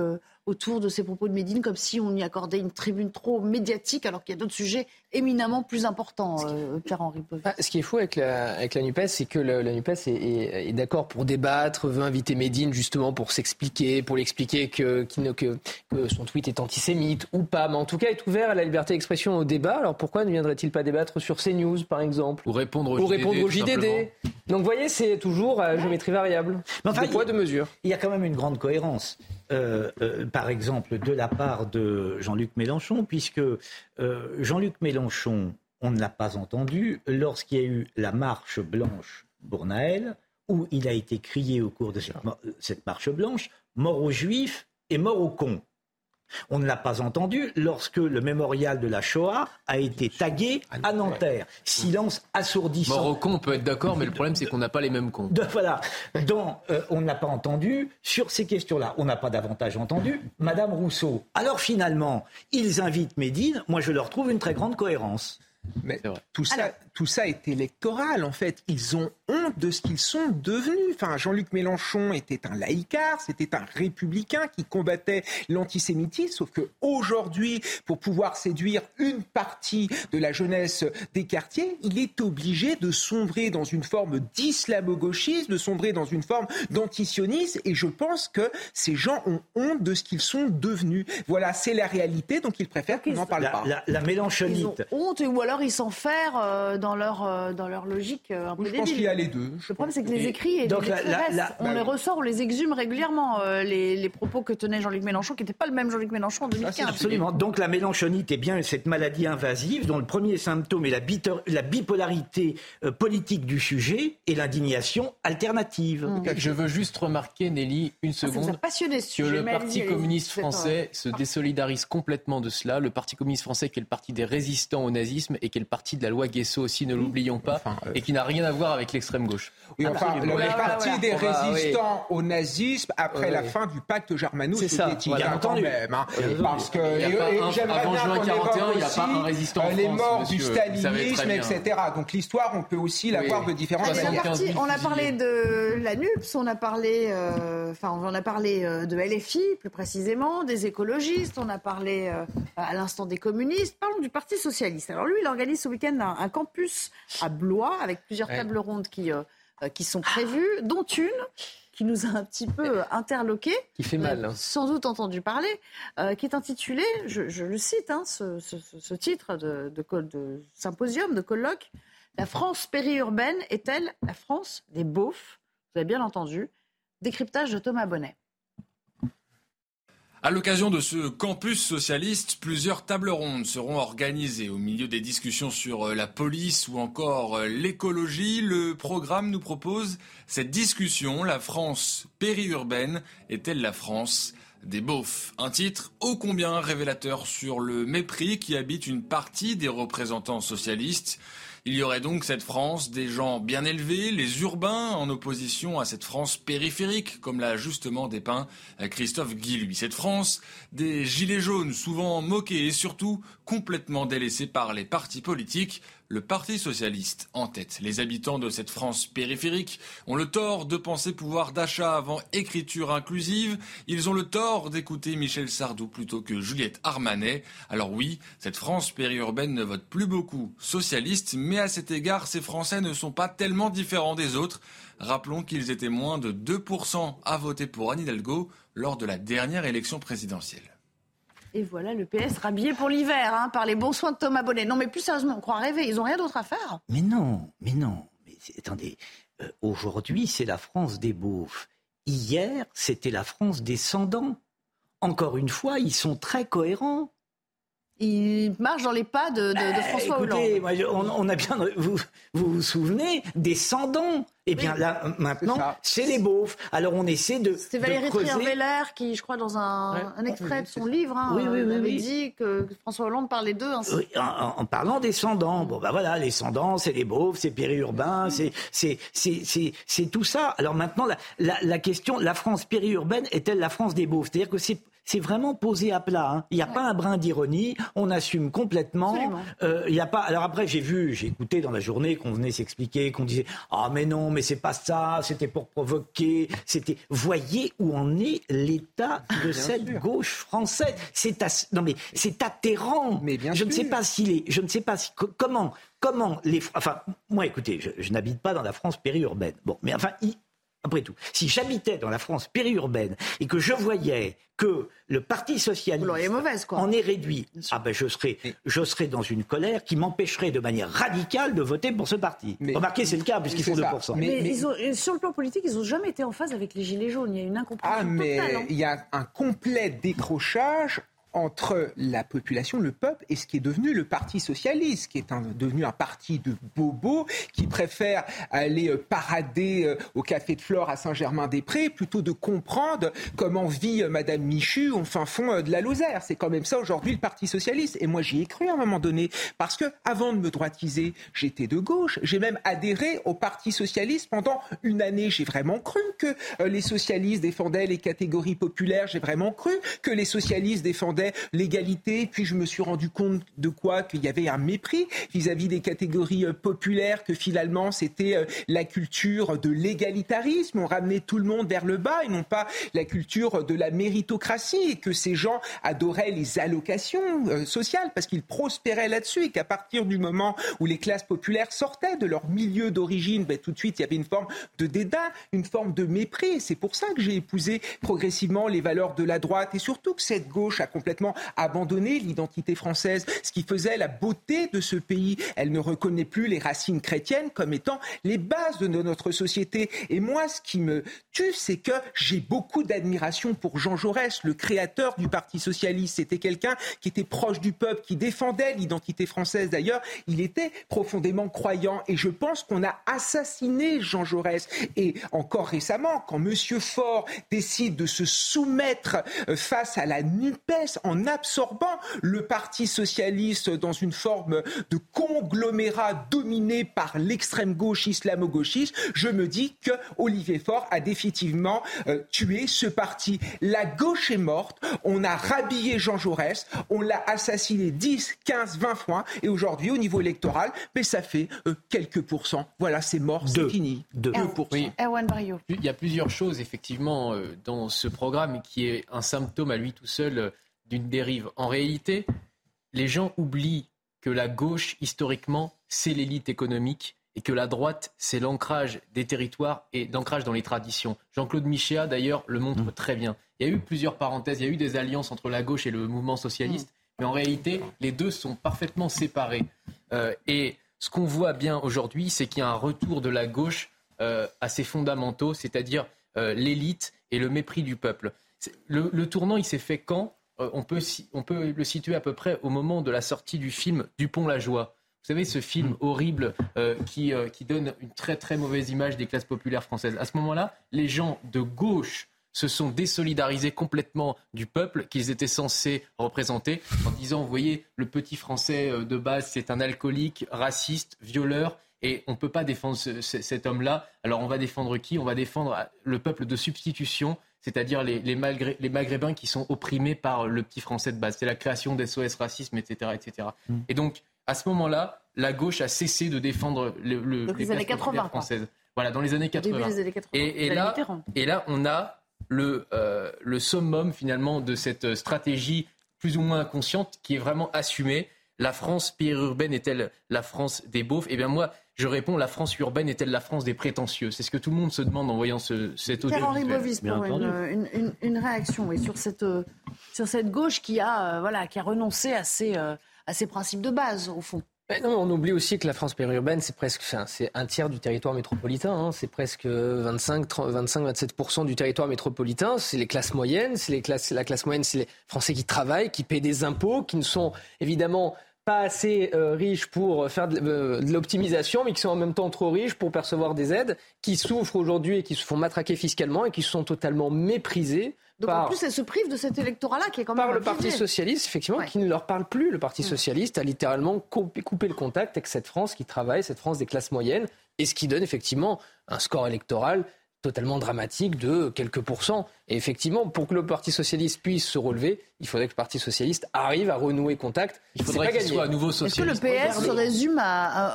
autour de ces propos de Médine, comme si on y accordait une tribune trop médiatique, alors qu'il y a d'autres sujets éminemment plus importants, euh, Pierre-Henri ah, Ce qui est fou avec la, avec la NUPES, c'est que la NUPES est, d'accord pour débattre, veut inviter Médine justement pour s'expliquer, pour l'expliquer que, que, que, son tweet est antisémite ou pas. Mais en tout cas, est ouvert à la liberté d'expression au débat. Alors pourquoi ne viendrait-il pas débattre sur CNews, par exemple? Ou répondre au ou JDD. Répondre au JDD. Donc vous voyez, c'est toujours à géométrie variable. Mais enfin, de poids, de mesure. Il y a quand même une grande cohérence. Euh, euh, par exemple, de la part de Jean-Luc Mélenchon, puisque euh, Jean-Luc Mélenchon, on ne l'a pas entendu lorsqu'il y a eu la marche blanche pour Naël, où il a été crié au cours de cette marche blanche, mort aux juifs et mort aux cons. On ne l'a pas entendu lorsque le mémorial de la Shoah a été tagué à Nanterre. Silence assourdissant. Morocco, on peut être d'accord, mais le problème, c'est qu'on n'a pas les mêmes cons. voilà. Donc, euh, on n'a pas entendu sur ces questions-là. On n'a pas davantage entendu Madame Rousseau. Alors, finalement, ils invitent Médine. Moi, je leur trouve une très grande cohérence. Mais tout ça, tout ça est électoral, en fait. Ils ont honte de ce qu'ils sont devenus. Enfin, Jean-Luc Mélenchon était un laïcard, c'était un républicain qui combattait l'antisémitisme, sauf que aujourd'hui, pour pouvoir séduire une partie de la jeunesse des quartiers, il est obligé de sombrer dans une forme d'islamo-gauchisme, de sombrer dans une forme d'antisionisme, et je pense que ces gens ont honte de ce qu'ils sont devenus. Voilà, c'est la réalité, donc ils préfèrent qu'on n'en parle la, pas. La, la mélanchonite. Ils ont honte, ou alors ils s'en euh, dans leur, euh, dans leur logique euh, un peu Je pense qu'il y a les deux. Le problème, c'est que les écrits et les restent. on bah les ressort, on les exhume régulièrement, les, les, propos que tenait Jean-Luc Mélenchon, qui n'était pas le même Jean-Luc Mélenchon en 2015. Ah, absolument. Donc la mélenchonite est bien cette maladie invasive dont le premier symptôme est la, la bipolarité politique du sujet et l'indignation alternative. Mmh. Je veux juste remarquer, Nelly, une ah, seconde, que le Parti communiste français se désolidarise complètement de cela. Le Parti communiste français, qui est le parti des résistants au nazisme et qui est le parti de la loi Guesso aussi, ne l'oublions pas, euh, et qui n'a rien à voir avec l'extrême gauche. Oui, enfin, le, parti des résistants au nazisme après la fin du pacte germano c'est ça, il y a quand même. Hein, parce que avant juin 41, il n'y a pas un résistant en euh, les morts du stalinisme, etc. Donc l'histoire, on peut aussi la voir de différentes manières. On a parlé de la NUPS, on a parlé, euh, enfin, on a parlé de LFI plus précisément, des écologistes, on a parlé à l'instant des communistes. Parlons du Parti socialiste. Alors lui, il organise ce week-end un, campus à Blois avec plusieurs tables rondes qui, euh, euh, qui sont prévues, dont une qui nous a un petit peu interloqué. Qui fait mal. Hein. Sans doute entendu parler, euh, qui est intitulé, je, le cite, hein, ce, titre de, de, de, symposium, de colloque, La France périurbaine est-elle la France des beaufs? Vous avez bien entendu. Décryptage de Thomas Bonnet. À l'occasion de ce campus socialiste, plusieurs tables rondes seront organisées au milieu des discussions sur euh, la police ou encore euh, l'écologie. Le programme nous propose cette discussion. La France périurbaine est-elle la France des beaufs? Un titre ô combien révélateur sur le mépris qui habite une partie des représentants socialistes. Il y aurait donc cette France des gens bien élevés, les urbains, en opposition à cette France périphérique, comme l'a justement dépeint Christophe Guilluy. Cette France des gilets jaunes, souvent moqués et surtout complètement délaissés par les partis politiques, le Parti socialiste en tête. Les habitants de cette France périphérique ont le tort de penser pouvoir d'achat avant écriture inclusive. Ils ont le tort d'écouter Michel Sardou plutôt que Juliette Armanet. Alors oui, cette France périurbaine ne vote plus beaucoup socialiste, mais à cet égard, ces Français ne sont pas tellement différents des autres. Rappelons qu'ils étaient moins de 2% à voter pour Anne Hidalgo lors de la dernière élection présidentielle. Et voilà le PS rhabillé pour l'hiver, hein, par les bons soins de Thomas Bonnet. Non, mais plus sérieusement, on croit rêver. Ils n'ont rien d'autre à faire. Mais non, mais non. Mais attendez, euh, aujourd'hui, c'est la France des beaufs. Hier, c'était la France des descendants. Encore une fois, ils sont très cohérents. Ils marchent dans les pas de, bah, François écoutez, Hollande. on, a bien, vous, vous, vous souvenez, descendants eh bien là, maintenant, c'est les beaufs. Alors on essaie de. C'était Valérie Trierweiler qui, je crois, dans un, un extrait de son livre, hein, avait dit que François Hollande parlait d'eux. en, parlant des descendants. Bon, ben voilà, les descendants, c'est les beaufs, c'est périurbain, c'est c'est tout ça. Alors maintenant, la, la, la question, la France périurbaine est-elle la France des beaufs? C'est-à-dire que c'est c'est vraiment posé à plat. Hein. Il n'y a pas un brin d'ironie. On assume complètement. Euh, il y a pas. Alors après, j'ai vu, j'ai écouté dans la journée qu'on venait s'expliquer, qu'on disait ah mais non, mais c'est pas ça. C'était pour provoquer. C'était. Voyez où en est l'état de cette gauche française. C'est non mais c'est atterrant. Mais bien je ne sais pas s'il est. Je ne sais pas si, comment comment les. Enfin, moi, écoutez, je, je n'habite pas dans la France périurbaine. Bon, mais enfin, après tout, si j'habitais dans la France périurbaine et que je voyais que le Parti socialiste en est réduit, ah ben je serais, je serais dans une colère qui m'empêcherait de manière radicale de voter pour ce parti. Remarquez, c'est le cas puisqu'ils font 2%. Mais, sur le plan politique, ils n'ont jamais été en phase avec les Gilets jaunes. Il y a une incompréhension. Ah, mais hein. il y a un complet décrochage entre la population, le peuple, et ce qui est devenu le Parti socialiste, qui est devenu un parti de bobos, qui préfère aller euh, parader euh, au Café de Flore à Saint-Germain-des-Prés, plutôt de comprendre comment vit euh, Madame Michu au fin fond de la Lozère. C'est quand même ça aujourd'hui le Parti socialiste. Et moi j'y ai cru à un moment donné, parce que avant de me droitiser, j'étais de gauche. J'ai même adhéré au Parti socialiste pendant une année. J'ai vraiment cru que les socialistes défendaient les catégories populaires. J'ai vraiment cru que les socialistes défendaient l'égalité. Puis je me suis rendu compte de quoi? Qu'il y avait un mépris vis-à-vis des catégories euh, populaires, que finalement c'était euh, la culture de l'égalitarisme. On ramenait tout le monde vers le bas et non pas la culture de la méritocratie. Et que ces gens adoraient les allocations euh, sociales parce qu'ils prospéraient là-dessus et qu'à partir du moment où les classes populaires sortaient de leur milieu d'origine, ben, tout de suite il y avait une forme de dédain, une forme de mépris. C'est pour ça que j'ai épousé progressivement les valeurs de la droite et surtout que cette gauche a complètement abandonné l'identité française, ce qui faisait la beauté de ce pays. Elle ne reconnaît plus les racines chrétiennes comme étant les bases de notre société. Et moi, ce qui me tue, c'est que j'ai beaucoup d'admiration pour Jean Jaurès, le créateur du Parti socialiste. C'était quelqu'un qui était proche du peuple, qui défendait l'identité française. D'ailleurs, il était profondément croyant. Et je pense qu'on a assassiné Jean Jaurès. Et encore récemment, quand M. Faure décide de se soumettre euh, face à la NUPES en absorbant le Parti socialiste dans une forme de conglomérat dominé par l'extrême gauche islamo-gauchiste, je me dis que Olivier Faure a définitivement euh, tué ce parti. La gauche est morte, on a rhabillé Jean Jaurès, on l'a assassiné 10, 15, 20 fois, et aujourd'hui, au niveau électoral, mais ça fait euh, quelques pourcents. Voilà, c'est mort, c'est fini. 2%. Il y a plusieurs choses, effectivement, euh, dans ce programme qui est un symptôme à lui tout seul d'une dérive. En réalité, les gens oublient que la gauche, historiquement, c'est l'élite économique et que la droite, c'est l'ancrage des territoires et d'ancrage dans les traditions. Jean-Claude Michéa, d'ailleurs, le montre mmh. très bien. Il y a eu plusieurs parenthèses, il y a eu des alliances entre la gauche et le mouvement socialiste, mmh. mais en réalité, les deux sont parfaitement séparés. Euh, et ce qu'on voit bien aujourd'hui, c'est qu'il y a un retour de la gauche euh, à ses fondamentaux, c'est-à-dire euh, l'élite et le mépris du peuple. Le, le tournant, il s'est fait quand? euh, on, peut, on peut le situer à peu près au moment de la sortie du film Dupont-la Joie. Vous savez, ce film mm. horrible euh, qui, euh, qui donne une très très mauvaise image des classes populaires françaises. À ce moment-là, les gens de gauche se sont désolidarisés complètement du peuple qu'ils étaient censés représenter en disant, vous voyez, le petit français de base, c'est un alcoolique, raciste, violeur, et on ne peut pas défendre cet homme-là. Alors on va défendre qui? On va défendre le peuple de substitution c'est-à-dire les, les, Maghrébins qui sont opprimés par le petit français de base. C'est la création des SOS racisme, etc. etc. Mm. Et donc, à ce moment-là, la gauche a cessé de défendre le, les, années 80 françaises. Voilà, dans les années 80. Et, là, et là, on a le, euh, le summum finalement de cette stratégie plus ou moins inconsciente qui est vraiment assumée. La France périurbaine est-elle la France des beaufs? Eh bien moi, je réponds, la France urbaine est-elle la France des prétentieux? C'est ce que tout le monde se demande en voyant ce, cet audio. Pierre-Henri Bovis, pour une, une, réaction sur, cette, euh, sur cette gauche qui a, euh, voilà, qui a renoncé à ses, euh, à ses principes de base, au fond. non, on oublie aussi que la France périurbaine, c'est presque, c'est un tiers du territoire métropolitain. Hein. c'est presque 25-27% du territoire métropolitain. C'est les classes moyennes. C'est les classes, la classe moyenne, c'est les Français qui travaillent, qui paient des impôts, qui ne sont évidemment pas assez euh, riches pour faire euh, de, l'optimisation, mais qui sont en même temps trop riches pour percevoir des aides, qui souffrent aujourd'hui et qui se font matraquer fiscalement et qui sont totalement méprisés. Donc par, en plus, elles se privent de cet électorat-là qui est quand même. Par le Parti Socialiste, effectivement, qui ne leur parle plus. Le Parti mm. Socialiste a littéralement coupé, coupé le contact avec cette France qui travaille, cette France des classes moyennes, et ce qui donne effectivement un score électoral totalement dramatique de quelques pourcents. Et effectivement, pour que le Parti socialiste puisse se relever, il faudrait que le Parti socialiste arrive à renouer contact. Il faudrait qu'il soit à nouveau socialiste. Est-ce que le PS se résume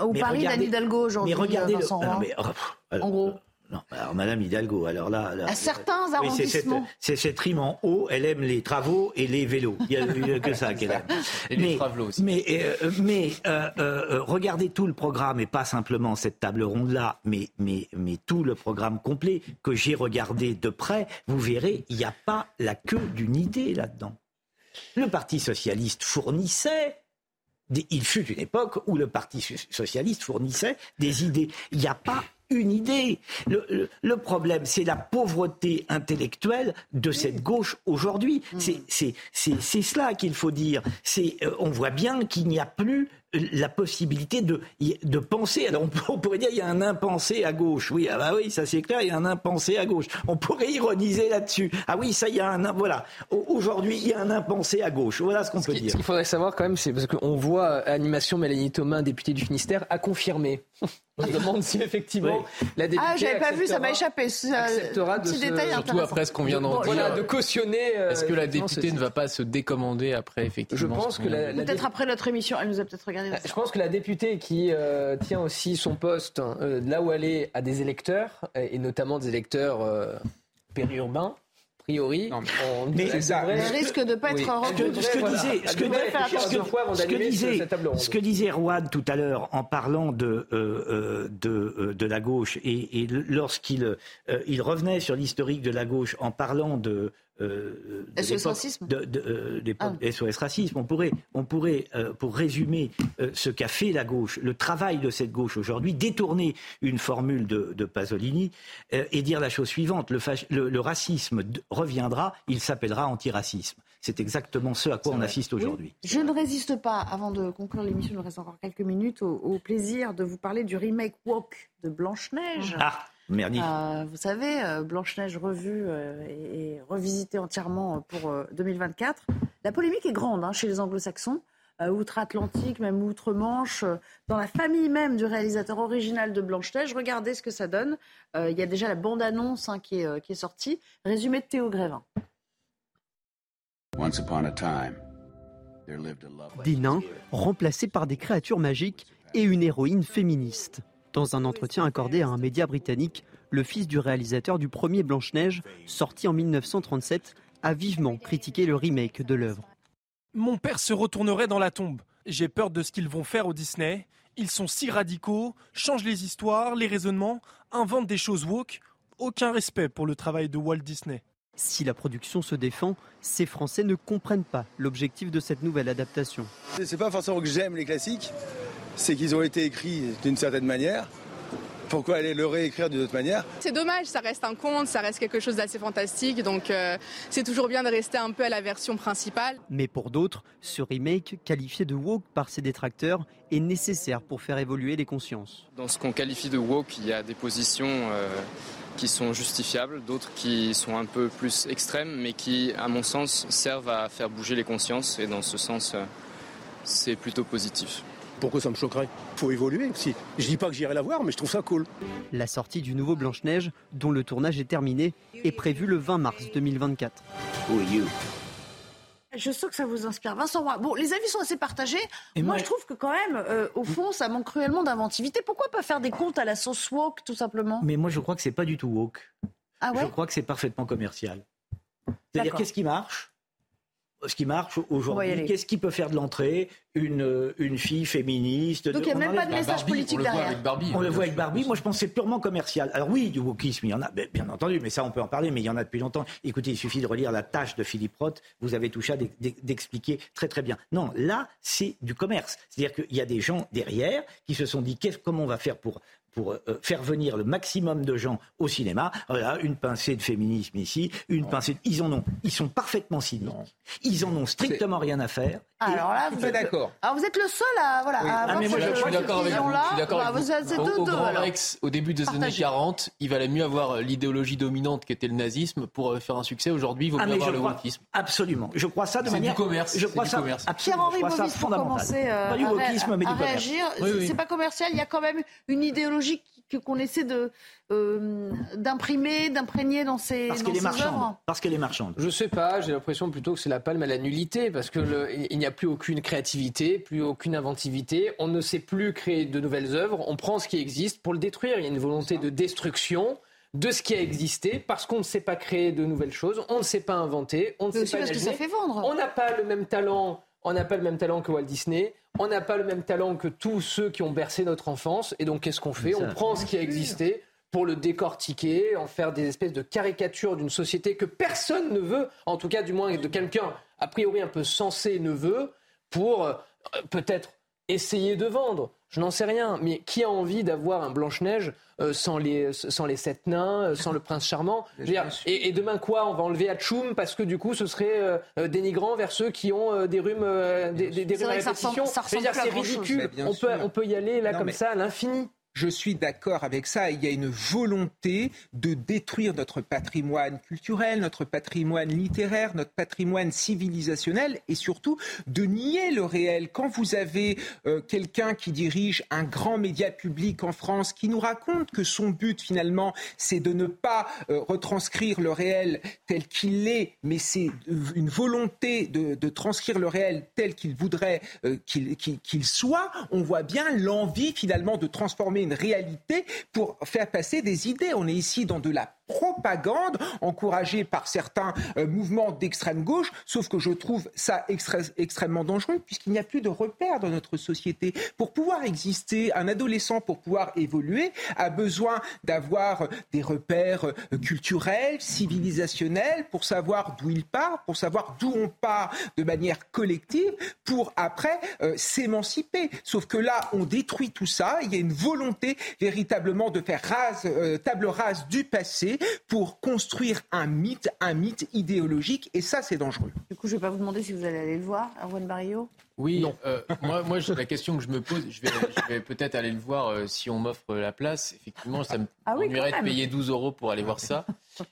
au pari d'Anne Hidalgo aujourd'hui Mais regardez, le... en gros. Non, alors Madame Hidalgo, alors là... à certains arrondissements. c'est cette, rime en haut, elle aime les travaux et les vélos. Il n'y a, que ça qu'elle aime. Et mais, les travaux aussi. Mais, euh, mais euh, euh, regardez tout le programme, et pas simplement cette table ronde-là, mais, mais, mais tout le programme complet que j'ai regardé de près, vous verrez, il n'y a pas la queue d'une idée là-dedans. Le Parti socialiste fournissait il fut une époque où le Parti socialiste fournissait des idées. Il n'y a pas une idée. Le, problème, c'est la pauvreté intellectuelle de cette gauche aujourd'hui. Mm. C'est cela qu'il faut dire. Euh, on voit bien qu'il n'y a plus la possibilité de, de penser. Alors on, pourrait dire il y a un impensé à gauche. Oui, ah bah oui, ça c'est clair, il y a un impensé à gauche. On pourrait ironiser là-dessus. Ah oui, ça il y a un voilà. Aujourd'hui, il y a un impensé à gauche. Voilà ce qu'on peut dire. Ce qu'il faudrait savoir quand même, c'est parce qu'on voit animation Mélanie Thomas, députée du Finistère, a confirmé. On se demande si effectivement la députée. Ah, j'avais pas vu, ça m'a échappé. Acceptera de surtout après ce qu'on vient d'en dire. de cautionner. Euh, Est-ce que la députée ne va pas se décommander après effectivement Je pense que la, peut-être après notre émission, elle nous a peut-être regardé. Je pense que la députée qui euh, tient aussi son poste euh, là où elle est à des électeurs et notamment des électeurs périurbains priori, on mais risque de ne pas être oui. Ce que, ce que disait, ce que, Rouen tout à l'heure en parlant de euh, euh de, euh, de la gauche et, et lorsqu'il euh, il revenait sur l'historique de la gauche en parlant de euh, SOS Racisme de, de, SOS euh, Racisme. On pourrait, on pourrait euh, pour résumer ce qu'a fait la gauche, le travail de cette gauche aujourd'hui, détourner une formule de, de Pasolini et dire la chose suivante le, le, racisme reviendra, il s'appellera antiracisme. C'est exactement ce à quoi on assiste aujourd'hui. Je ne résiste pas, avant de conclure l'émission, il me reste encore quelques minutes, au, plaisir de vous parler du remake Walk de Blanche-Neige. Ah. Euh, vous savez, euh, Blanche-Neige revue euh, et, revisitée entièrement pour 2024. La polémique est grande hein, chez les anglo-saxons, outre-Atlantique, même outre-Manche, dans la famille même du réalisateur original de Blanche-Neige. Regardez ce que ça donne. Il y a déjà la bande-annonce hein, qui, est, qui est sortie. Résumé de Théo Grévin. Des nains remplacés par des créatures magiques et une héroïne féministe. Dans un entretien accordé à un média britannique, le fils du réalisateur du premier Blanche-Neige, sorti en 1937, a vivement critiqué le remake de l'œuvre. Mon père se retournerait dans la tombe. J'ai peur de ce qu'ils vont faire au Disney. Ils sont si radicaux, changent les histoires, les raisonnements, inventent des choses woke. Aucun respect pour le travail de Walt Disney. Si la production se défend, ces Français ne comprennent pas l'objectif de cette nouvelle adaptation. C'est pas forcément que j'aime les classiques, c'est qu'ils ont été écrits d'une certaine manière pourquoi aller le réécrire d'une autre manière? C'est dommage, ça reste un conte, ça reste quelque chose d'assez fantastique, donc euh, c'est toujours bien de rester un peu à la version principale. Mais pour d'autres, ce remake, qualifié de woke par ses détracteurs, est nécessaire pour faire évoluer les consciences. Dans ce qu'on qualifie de woke, il y a des positions euh, qui sont justifiables, d'autres qui sont un peu plus extrêmes, mais qui, à mon sens, servent à faire bouger les consciences, et dans ce sens, euh, c'est plutôt positif. Pourquoi ça me choquerait? Faut évoluer aussi. Je dis pas que j'irai la voir, mais je trouve ça cool. La sortie du nouveau Blanche-Neige, dont le tournage est terminé, est prévue le 20 mars 2024. Je sens que ça vous inspire. Vincent Roy, bon, les avis sont assez partagés. moi, je trouve que quand même, euh, au fond, ça manque cruellement d'inventivité. Pourquoi pas faire des comptes à la sauce woke, tout simplement? Mais moi, je crois que c'est pas du tout woke. Ah ouais? Je crois que c'est parfaitement commercial. C'est-à-dire, qu'est-ce qui marche? Ce qui marche aujourd'hui, qu'est-ce qui peut faire de l'entrée? Une, euh, une fille féministe Donc, il y a même pas de message Barbie, politique on le voit derrière. avec Barbie, on le voit avec Barbie. Moi, je pense que c'est purement commercial. Alors oui, du wokisme, il y en a, ben, bien entendu, mais ça, on peut en parler, mais il y en a depuis longtemps. Écoutez, il suffit de relire la tâche de Philippe Roth. Vous avez touché à d'ex- d'ex- d'expliquer très très bien. Non, là, c'est du commerce. C'est-à-dire qu'il y a des gens derrière qui se sont dit, comment on va faire pour pour euh, faire venir le maximum de gens au cinéma. Voilà, une pincée de féminisme ici, une pincée. de- Ils en ont, ils sont parfaitement cyniques. Ils en ont strictement rien à faire. Alors là, vous êtes Alors vous êtes le seul à voilà. à Ah, mais moi, cette- je, je suis d'accord avec vous. vision-là. Je suis d'accord Bah, avec vous vous. êtes- c'est Au, deux, au deux, Grand alors. Rex, au début des années Partagez. 40, il valait mieux avoir euh, l'idéologie dominante qui était le nazisme pour euh, faire un succès. Aujourd'hui, il vaut Ah, mieux avoir le wokisme. Absolument. Je crois ça de C'est du manière. commerce, Je c'est crois du ça. commerce. absolument, crois ça Bovis, pour fondamental. commencer euh, Pas du wokisme, mais du commerce. C'est pas commercial, il y a quand même une idéologie que- qu'on essaie de euh, d'imprimer, d'imprégner dans ces, Parce qu'elle est marchande. œuvres. Parce qu'elle est marchande. Je sais pas, j'ai l'impression plutôt que c'est la palme à la nullité, parce que le- il n'y a plus aucune créativité, plus aucune inventivité, on ne sait plus créer de nouvelles œuvres, on prend ce qui existe pour le détruire, il y a une volonté de destruction de ce qui a existé, parce qu'on ne sait pas créer de nouvelles choses, on ne sait pas inventer, on ne Mais sait aussi pas parce que ça fait vendre. On n'a pas le même talent. On n'a pas le même talent que Walt Disney. On n'a pas le même talent que tous ceux qui ont bercé notre enfance. Et donc, qu'est-ce qu'on fait? On prend ce qui a existé pour le décortiquer, en faire des espèces de caricatures d'une société que personne ne veut, en tout cas du moins de quelqu'un a priori un peu sensé ne veut, pour euh, peut-être essayer de vendre. Je n'en sais rien, mais qui a envie d'avoir un Blanche-Neige euh, sans, les, sans les sept nains, euh, sans le prince charmant? Je veux dire, et, et demain quoi? On va enlever Hatchoum parce que du coup ce serait euh, euh, dénigrant vers ceux qui ont euh, des rhumes, euh, des, des- des C'est rhumes à répétition. c'est ridicule. On peut, on peut y aller là Non, comme mais- ça à l'infini. Je suis d'accord avec ça. Il y a une volonté de détruire notre patrimoine culturel, notre patrimoine littéraire, notre patrimoine civilisationnel et surtout de nier le réel. Quand vous avez euh, quelqu'un qui dirige un grand média public en France qui nous raconte que son but finalement c'est de ne pas euh, retranscrire le réel tel qu'il est, mais c'est une volonté de, transcrire le réel tel qu'il voudrait euh, qu'il soit, on voit bien l'envie finalement de transformer une réalité pour faire passer des idées. On est ici dans de la propagande encouragée par certains euh, mouvements d'extrême gauche, sauf que je trouve ça extrêmement dangereux puisqu'il n'y a plus de repères dans notre société. Pour pouvoir exister, un adolescent, pour pouvoir évoluer, a besoin d'avoir des repères euh, culturels, civilisationnels, pour savoir d'où il part, pour savoir d'où on part de manière collective, pour après euh, s'émanciper. Sauf que là, on détruit tout ça. Il y a une volonté véritablement de faire table rase du passé pour construire un mythe, un mythe idéologique. Et ça, c'est dangereux. Du coup, je vais pas vous demander si vous allez aller le voir, Erwan Barrio. Oui, euh, moi, la question que je me pose, je vais, je vais peut-être aller le voir euh, si on m'offre la place. Effectivement, ça me Ah oui, de payer 12 euros pour aller voir ça.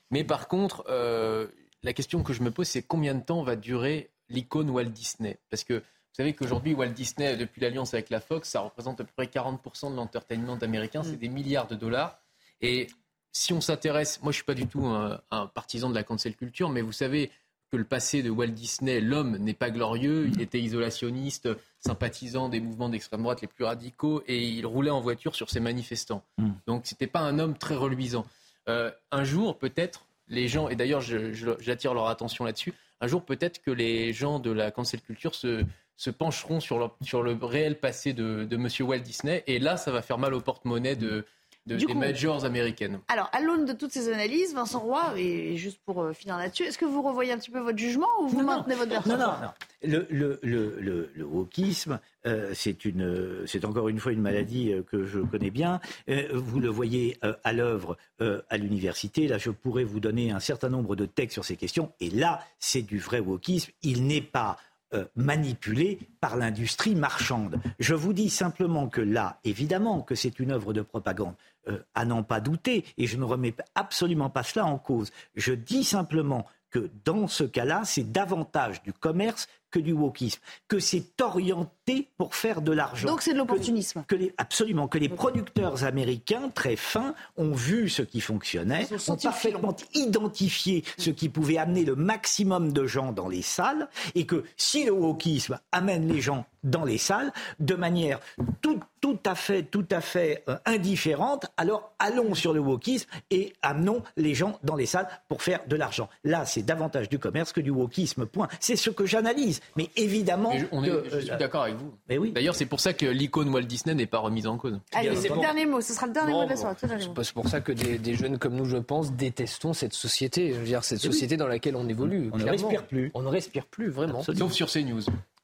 Mais par contre, euh, la question que je me pose, c'est combien de temps va durer l'icône Walt Disney? Parce que vous savez qu'aujourd'hui, Walt Disney, depuis l'alliance avec la Fox, ça représente à peu près 40% de l'entertainment américain. C'est des milliards de dollars. Et si on s'intéresse, moi je suis pas du tout un, un partisan de la cancel culture, mais vous savez que le passé de Walt Disney, l'homme n'est pas glorieux, il était isolationniste, sympathisant des mouvements d'extrême droite les plus radicaux, et il roulait en voiture sur ses manifestants. Donc c'était pas un homme très reluisant. Euh, un jour, peut-être, les gens, et d'ailleurs j'attire leur attention là-dessus, un jour peut-être que les gens de la cancel culture se, se pencheront sur, leur- sur le réel passé de, de Monsieur Walt Disney, et là ça va faire mal au porte-monnaie de, de- des coup- majors américaines. Alors, à l'aune de toutes ces analyses, Vincent Roy, et juste pour euh, finir là-dessus, est-ce que vous revoyez un petit peu votre jugement ou vous maintenez votre version? Non, non, non. Le, le, le, le, le wokisme, euh, c'est une, c'est encore une fois une maladie euh, que je connais bien. Euh, vous le voyez euh, à l'œuvre euh, à l'université. Là, je pourrais vous donner un certain nombre de textes sur ces questions. Et là, c'est du vrai wokisme. Il n'est pas euh, manipulé par l'industrie marchande. Je vous dis simplement que là, évidemment, que c'est une œuvre de propagande, euh, à n'en pas douter, et je ne remets absolument pas cela en cause. Je dis simplement que dans ce cas-là, c'est davantage du commerce que du wokisme, que c'est orienté pour faire de l'argent. Donc c'est de l'opportunisme. Que les, absolument, que les producteurs américains très fins ont vu ce qui fonctionnait, Ils ont parfaitement identifié ce qui pouvait amener le maximum de gens dans les salles, et que si le wokisme amène les gens dans les salles de manière tout, tout à fait, tout à fait euh, indifférente, alors allons sur le wokisme et amenons les gens dans les salles pour faire de l'argent. Là, c'est davantage du commerce que du wokisme. Point. C'est ce que j'analyse. Mais évidemment, je, on est- que, je suis euh, d'accord avec vous. Mais oui. D'ailleurs, c'est pour ça que l'icône Walt Disney n'est pas remise en cause. Allez, c'est le bon. dernier mot, ce sera le dernier mot de la soirée. tout le dernier mot. C'est pour ça que des, des jeunes comme nous, je pense, détestons cette société. Je veux dire, cette Eh oui. société dans laquelle on évolue. On ne respire plus. On ne respire plus, vraiment. Absolument. Sauf sur CNews.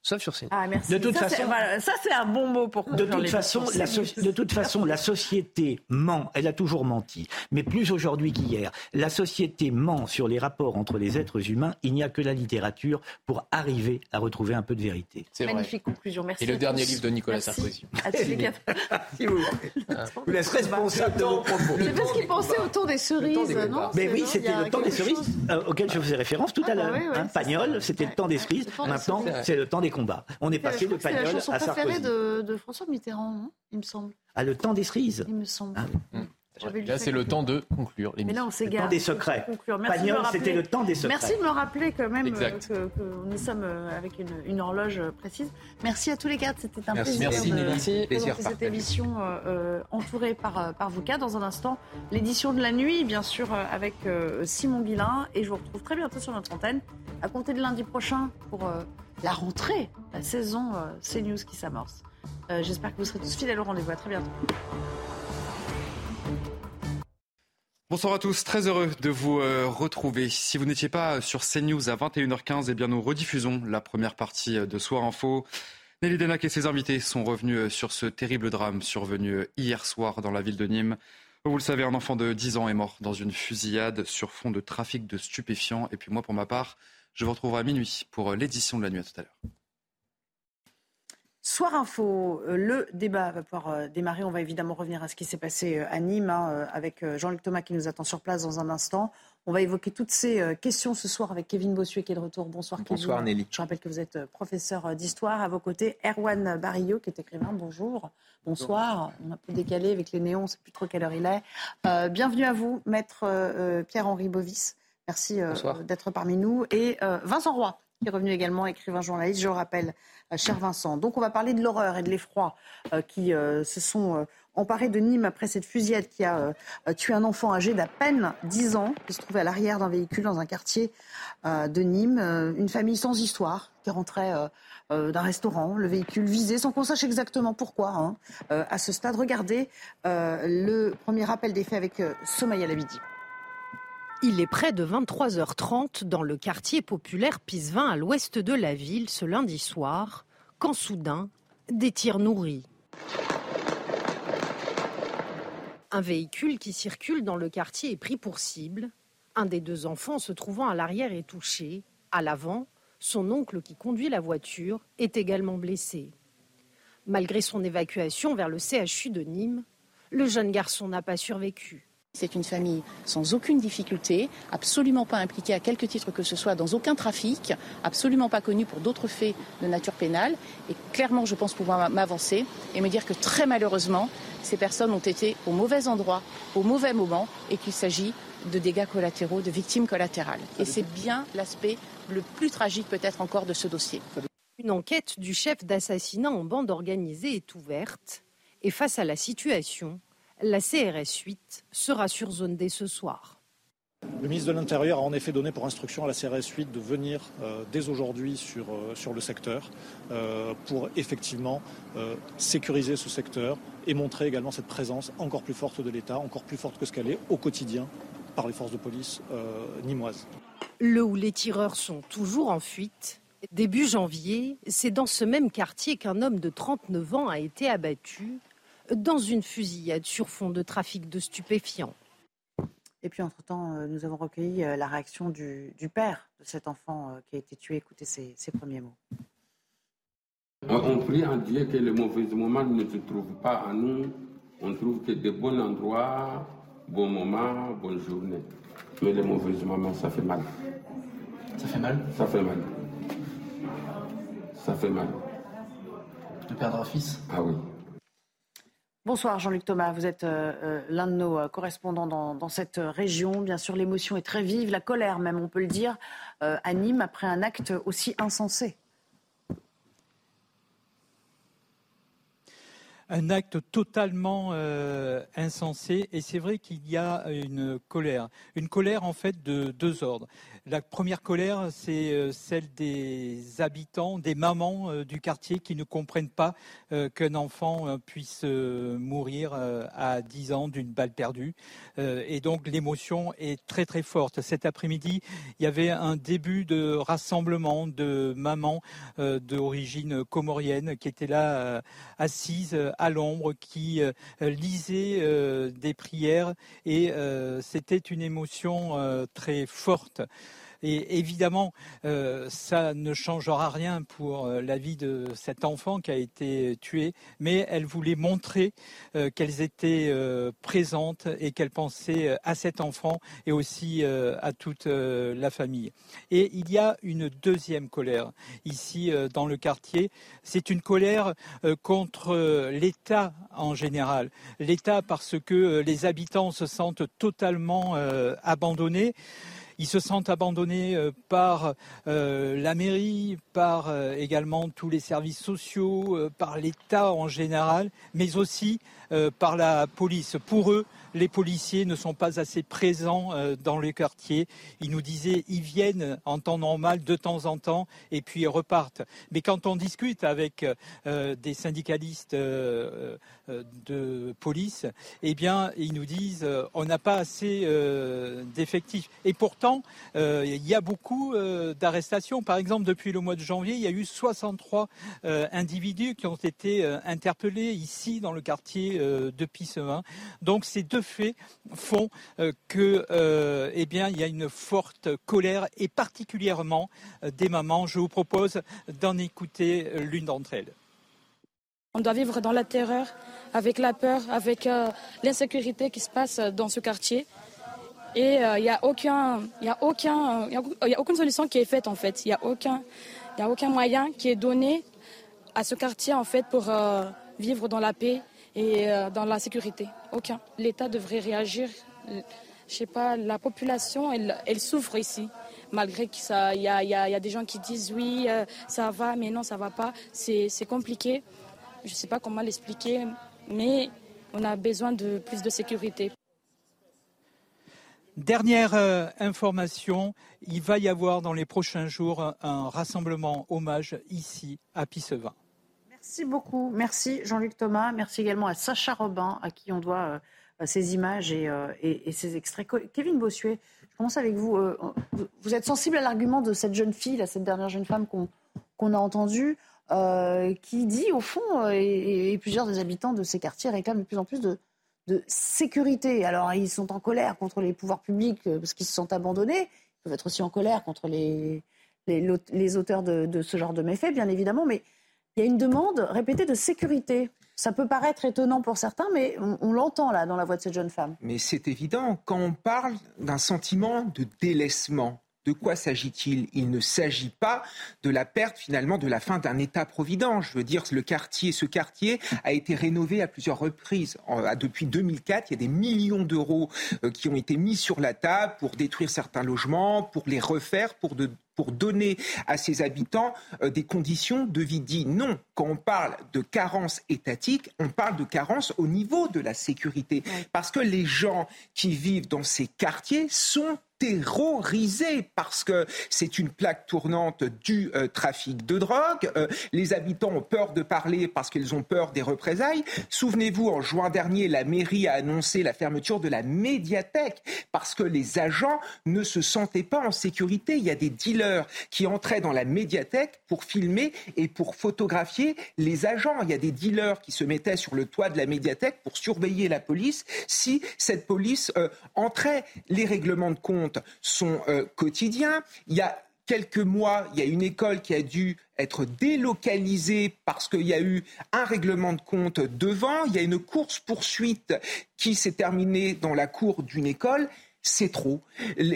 Sauf sur CNews. Ah, merci. De toute ça, c'est- façon- voilà, ça, c'est un bon mot pour De conclure toute, façon, la so- de toute façon, la société ment. Elle a toujours menti. Mais plus aujourd'hui qu'hier. La société ment sur les rapports entre les êtres humains. Il n'y a que la littérature pour arriver à retrouver un peu de vérité. C'est vrai. Magnifique conclusion. Merci. Et le dernier livre de Nicolas Merci Sarkozy. À tous les quatre. Si vous, vous laisse responsable de vos propos. C'est parce qu'il pensait au tour des cerises, non Mais oui, c'était le temps des cerises euh, auquel je faisais référence tout Ah à bah l'heure. Hein, c'est Pagnol, c'était le temps des cerises. Temps Maintenant, c'est le temps des combats. On est la- passé de crois que c'est la Pagnol chanson à préférée Sarkozy. de, de François Mitterrand, hein, il me semble. À le temps des cerises. Il me semble. Ah, lu Là, c'est le temps de conclure Mais là, on s'est Le temps des secrets. Merci Pagnol, c'était le temps des secrets. Merci de me rappeler quand même euh, Exact. que, que nous sommes euh, avec une, une horloge euh, précise. Merci à tous les quatre, c'était un Merci. plaisir Merci, de présenter Plaisir cette émission euh, euh, entourée par, euh, par vous quatre. Dans un instant, l'édition de la nuit, bien sûr, euh, avec euh, Simon Guillain. Et je vous retrouve très bientôt sur notre antenne, à compter de lundi prochain pour euh, la rentrée, la saison euh, CNews qui s'amorce. Euh, J'espère que vous serez tous fidèles au rendez-vous. À très bientôt. Bonsoir à tous, très heureux de vous euh, retrouver. Si vous n'étiez pas sur CNews à 21h15, eh bien nous rediffusons la première partie de Soir Info. Nelly Denac et ses invités sont revenus sur ce terrible drame survenu hier soir dans la ville de Nîmes. Vous le savez, un enfant de 10 ans est mort dans une fusillade sur fond de trafic de stupéfiants. Et puis moi, pour ma part, je vous retrouverai à minuit pour euh, l'édition de la nuit à tout à l'heure. Soir Info, euh, le débat va pouvoir euh, démarrer. On va évidemment revenir à ce qui s'est passé à Nîmes hein, avec Jean-Luc Thomas qui nous attend sur place dans un instant. On va évoquer toutes ces questions ce soir avec Kevin Bossuet qui est de retour. Bonsoir Kevin. Bonsoir, Nelly. Je rappelle que vous êtes professeur d'histoire. À vos côtés, Erwan Barillot qui est écrivain. Bonjour. Bonsoir. On a un peu décalé avec les néons, on ne sait plus trop quelle heure il est. Euh, bienvenue à vous, maître euh, Pierre-Henri Bovis. Merci euh, d'être parmi nous. Et euh, Vincent Roy, qui est revenu également, écrivain journaliste, je le rappelle, euh, cher Vincent. Donc on va parler de l'horreur et de l'effroi qui se sont emparés de Nîmes après cette fusillade qui a tué un enfant âgé d'à peine 10 ans, qui se trouvait à l'arrière d'un véhicule dans un quartier de Nîmes. Une famille sans histoire qui rentrait d'un restaurant, le véhicule visé, sans qu'on sache exactement pourquoi. hein. À ce stade, regardez le premier rappel des faits avec Somaya Labidi. Il est près de 23h30 dans le quartier populaire Pisevin à l'ouest de la ville ce lundi soir, quand soudain, des tirs nourris. Un véhicule qui circule dans le quartier est pris pour cible. Un des deux enfants se trouvant à l'arrière est touché. À l'avant, son oncle qui conduit la voiture est également blessé. Malgré son évacuation vers le CHU de Nîmes, le jeune garçon n'a pas survécu. C'est une famille sans aucune difficulté, absolument pas impliquée à quelque titre que ce soit dans aucun trafic, absolument pas connue pour d'autres faits de nature pénale. Et clairement, je pense pouvoir m'avancer et me dire que très malheureusement, ces personnes ont été au mauvais endroit, au mauvais moment, et qu'il s'agit de dégâts collatéraux, de victimes collatérales. Et c'est bien l'aspect le plus tragique peut-être encore de ce dossier. Une enquête du chef d'assassinat en bande organisée est ouverte et face à la situation, la CRS 8 sera sur zone dès ce soir. Le ministre de l'Intérieur a en effet donné pour instruction à la CRS 8 de venir euh, dès aujourd'hui sur, euh, sur le secteur euh, pour effectivement sécuriser ce secteur et montrer également cette présence encore plus forte de l'État, encore plus forte que ce qu'elle est au quotidien par les forces de police nimoises. Le où les tireurs sont toujours en fuite, Début janvier, c'est dans ce même quartier qu'un homme de 39 ans a été abattu dans une fusillade sur fond de trafic de stupéfiants. Et puis, entre-temps, euh, nous avons recueilli euh, la réaction du, père de cet enfant euh, qui a été tué. Écoutez ses, premiers mots. On prie en Dieu que les mauvais moments ne se trouvent pas à nous. On trouve que des bons endroits, bons moments, bonnes journées. Mais les mauvais moments, ça fait mal. Ça fait mal? Ça fait mal. Ça fait mal. De perdre un fils? Ah oui. Bonsoir Jean-Luc Thomas, vous êtes euh, euh, l'un de nos euh, correspondants dans, cette région. Bien sûr, l'émotion est très vive, la colère même, on peut le dire, anime après un acte aussi insensé. un acte totalement insensé et c'est vrai qu'il y a une colère, une colère en fait de deux ordres. La première colère, c'est euh, celle des habitants, des mamans euh, du quartier qui ne comprennent pas euh, qu'un enfant puisse mourir à 10 ans d'une balle perdue. Et donc l'émotion est très très forte. Cet après-midi, il y avait un début de rassemblement de mamans d'origine comorienne qui étaient là assises à l'ombre, qui lisaient des prières et c'était une émotion très forte. Et évidemment, euh, ça ne changera rien pour euh, la vie de cet enfant qui a été tué, mais elle voulait montrer euh, qu'elles étaient présentes et qu'elles pensaient à cet enfant et aussi à toute la famille. Et il y a une deuxième colère ici dans le quartier. C'est une colère contre l'État en général. L'État parce que les habitants se sentent totalement abandonnés. Ils se sentent abandonnés euh, par euh, la mairie, par euh, également tous les services sociaux, par l'État en général, mais aussi par la police. Pour eux, les policiers ne sont pas assez présents dans les quartiers. Ils nous disaient, ils viennent en temps normal de temps en temps et puis ils repartent. Mais quand on discute avec des syndicalistes de police, eh bien, ils nous disent, on n'a pas assez d'effectifs. Et pourtant, euh, il y a beaucoup euh, d'arrestations. Par exemple, depuis le mois de janvier, il y a eu 63 euh, individus qui ont été interpellés ici dans le quartier de Pissevin. Donc ces deux faits font que, eh bien, il y a une forte colère et particulièrement des mamans. Je vous propose d'en écouter l'une d'entre elles. On doit vivre dans la terreur, avec la peur, avec l'insécurité qui se passe dans ce quartier. Et il euh, n'y a, aucun, y a, aucun, a aucune solution qui est faite en fait. Il n'y a, aucun, a aucun moyen qui est donné à ce quartier en fait pour euh, vivre dans la paix et euh, dans la sécurité. Aucun. L'État devrait réagir. Je sais pas, la population, elle, elle souffre ici. Malgré qu'il y, y, a, des gens qui disent oui, ça va, mais non, ça va pas. C'est compliqué. Je ne sais pas comment l'expliquer, mais on a besoin de plus de sécurité. Dernière euh, information, il va y avoir dans les prochains jours un rassemblement hommage ici à Pissevin. Merci beaucoup. Merci Jean-Luc Thomas. Merci également à Sacha Robin, à qui on doit euh, ces images euh, et, ces extraits. Kevin Bossuet, je commence avec vous. vous êtes sensible à l'argument de cette jeune fille, cette dernière jeune femme qu'on a entendue, qui dit au fond, et, plusieurs des habitants de ces quartiers réclament de plus en plus de, de sécurité. Alors, ils sont en colère contre les pouvoirs publics euh, parce qu'ils se sentent abandonnés. Ils peuvent être aussi en colère contre les, auteurs de, ce genre de méfaits, bien évidemment. Mais il y a une demande répétée de sécurité. Ça peut paraître étonnant pour certains, mais on, l'entend là dans la voix de cette jeune femme. Mais c'est évident, quand on parle d'un sentiment de délaissement, de quoi s'agit-il? Il ne s'agit pas de la perte finalement de la fin d'un État-providence. Je veux dire, le quartier, ce quartier a été rénové à plusieurs reprises. depuis 2004, il y a des millions d'euros euh, qui ont été mis sur la table pour détruire certains logements, pour les refaire, pour de, pour donner à ses habitants euh, des conditions de vie dignes. Non, quand on parle de carence étatique, on parle de carence au niveau de la sécurité. Parce que les gens qui vivent dans ces quartiers sont terrorisés parce que c'est une plaque tournante du euh, trafic de drogue. Euh, les habitants ont peur de parler parce qu'ils ont peur des représailles. Souvenez-vous, en juin dernier, la mairie a annoncé la fermeture de la médiathèque parce que les agents ne se sentaient pas en sécurité. Il y a des dealers qui entraient dans la médiathèque pour filmer et pour photographier les agents. Il y a des dealers qui se mettaient sur le toit de la médiathèque pour surveiller la police si cette police euh, entrait. Les règlements de compte sont euh, quotidiens. Il y a quelques mois, il y a une école qui a dû être délocalisée parce qu'il y a eu un règlement de compte devant. Il y a une course-poursuite qui s'est terminée dans la cour d'une école. C'est trop.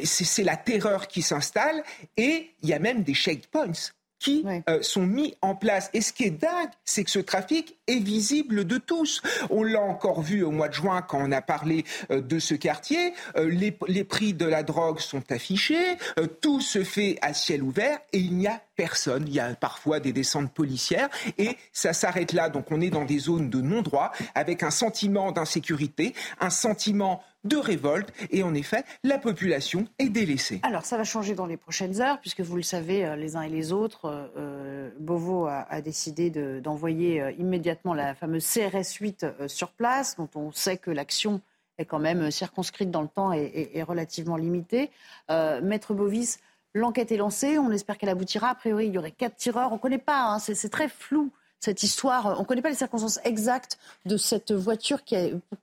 C'est la terreur qui s'installe et il y a même des checkpoints qui euh, sont mis en place. Et ce qui est dingue, c'est que ce trafic est visible de tous. On l'a encore vu au mois de juin quand on a parlé euh, de ce quartier. Euh, les, les, prix de la drogue sont affichés, tout se fait à ciel ouvert et il n'y a personne. Il y a parfois des descentes policières et ça s'arrête là. Donc on est dans des zones de non-droit avec un sentiment d'insécurité, un sentiment de révolte et en effet, la population est délaissée. Alors ça va changer dans les prochaines heures puisque vous le savez euh, les uns et les autres, euh, euh Beauvau a, décidé d'envoyer euh, immédiatement la fameuse CRS 8 sur place dont on sait que l'action est quand même circonscrite dans le temps et, relativement limitée. Maître Bovis, l'enquête est lancée, on espère qu'elle aboutira. A priori, il y aurait quatre tireurs, on ne connaît pas, hein, c'est très flou cette histoire. On ne connaît pas les circonstances exactes de cette voiture.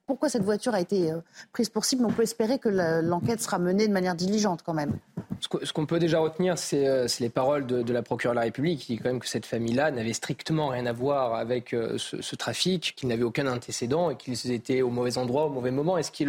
Pourquoi cette voiture a été euh, prise pour cible, on peut espérer que l'enquête sera menée de manière diligente quand même. Ce qu'on peut déjà retenir, euh, c'est les paroles de, la procureure de la République qui dit quand même que cette famille-là n'avait strictement rien à voir avec euh, ce, trafic, qu'ils n'avaient aucun antécédent et qu'ils étaient au mauvais endroit au mauvais moment. Et ce qui est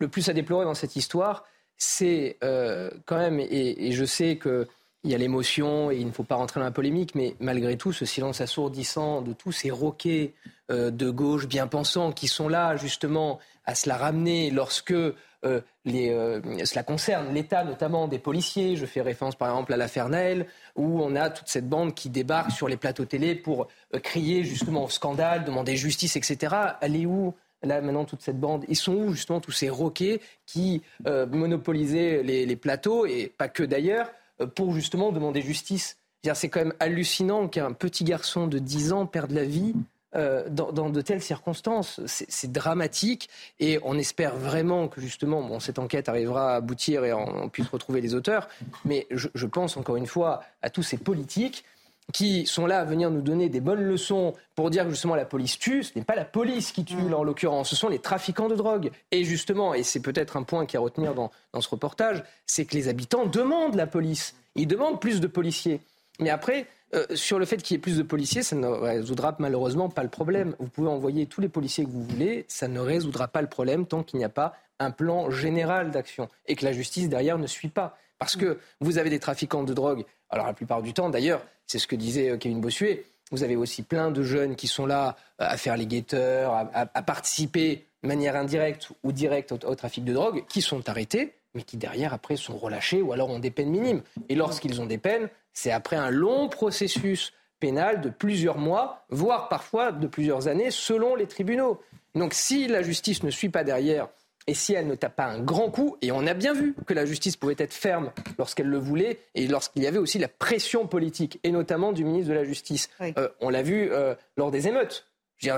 le, plus à déplorer dans cette histoire, c'est quand même, et je sais que il y a l'émotion et il ne faut pas rentrer dans la polémique, mais malgré tout, ce silence assourdissant de tous ces roquets euh, de gauche bien pensants qui sont là justement à se la ramener lorsque euh, euh, cela concerne l'État, notamment des policiers. Je fais référence par exemple à l'affaire Naël, où on a toute cette bande qui débarque sur les plateaux télé pour crier justement au scandale, demander justice, etc. Elle est où Là, maintenant, toute cette bande, ils sont où justement tous ces roquets qui monopolisaient les, plateaux, et pas que d'ailleurs, pour justement demander justice. C'est quand même hallucinant qu'un petit garçon de 10 ans perde la vie euh, dans, de telles circonstances. C'est dramatique et on espère vraiment que justement bon, cette enquête arrivera à aboutir et on, puisse retrouver les auteurs. Mais je, je, pense encore une fois à tous ces politiques qui sont là à venir nous donner des bonnes leçons pour dire que justement la police tue. Ce n'est pas la police qui tue là en l'occurrence, ce sont les trafiquants de drogue. Et justement, et c'est peut-être un point qui à retenir dans, dans ce reportage, c'est que les habitants demandent la police. Ils demandent plus de policiers. Mais après, euh, sur le fait qu'il y ait plus de policiers, ça ne résoudra malheureusement pas le problème. Vous pouvez envoyer tous les policiers que vous voulez, ça ne résoudra pas le problème tant qu'il n'y a pas un plan général d'action et que la justice derrière ne suit pas. Parce que vous avez des trafiquants de drogue, alors la plupart du temps d'ailleurs, c'est ce que disait euh, Kevin Bossuet, vous avez aussi plein de jeunes qui sont là euh, à faire les guetteurs, à, participer de manière indirecte ou directe au, trafic de drogue, qui sont arrêtés, mais qui derrière après sont relâchés ou alors ont des peines minimes. Et lorsqu'ils ont des peines, c'est après un long processus pénal de plusieurs mois, voire parfois de plusieurs années, selon les tribunaux. Donc si la justice ne suit pas derrière et si elle ne tape pas un grand coup, et on a bien vu que la justice pouvait être ferme lorsqu'elle le voulait, et lorsqu'il y avait aussi la pression politique, et notamment du ministre de la Justice. Euh, on l'a vu euh, lors des émeutes.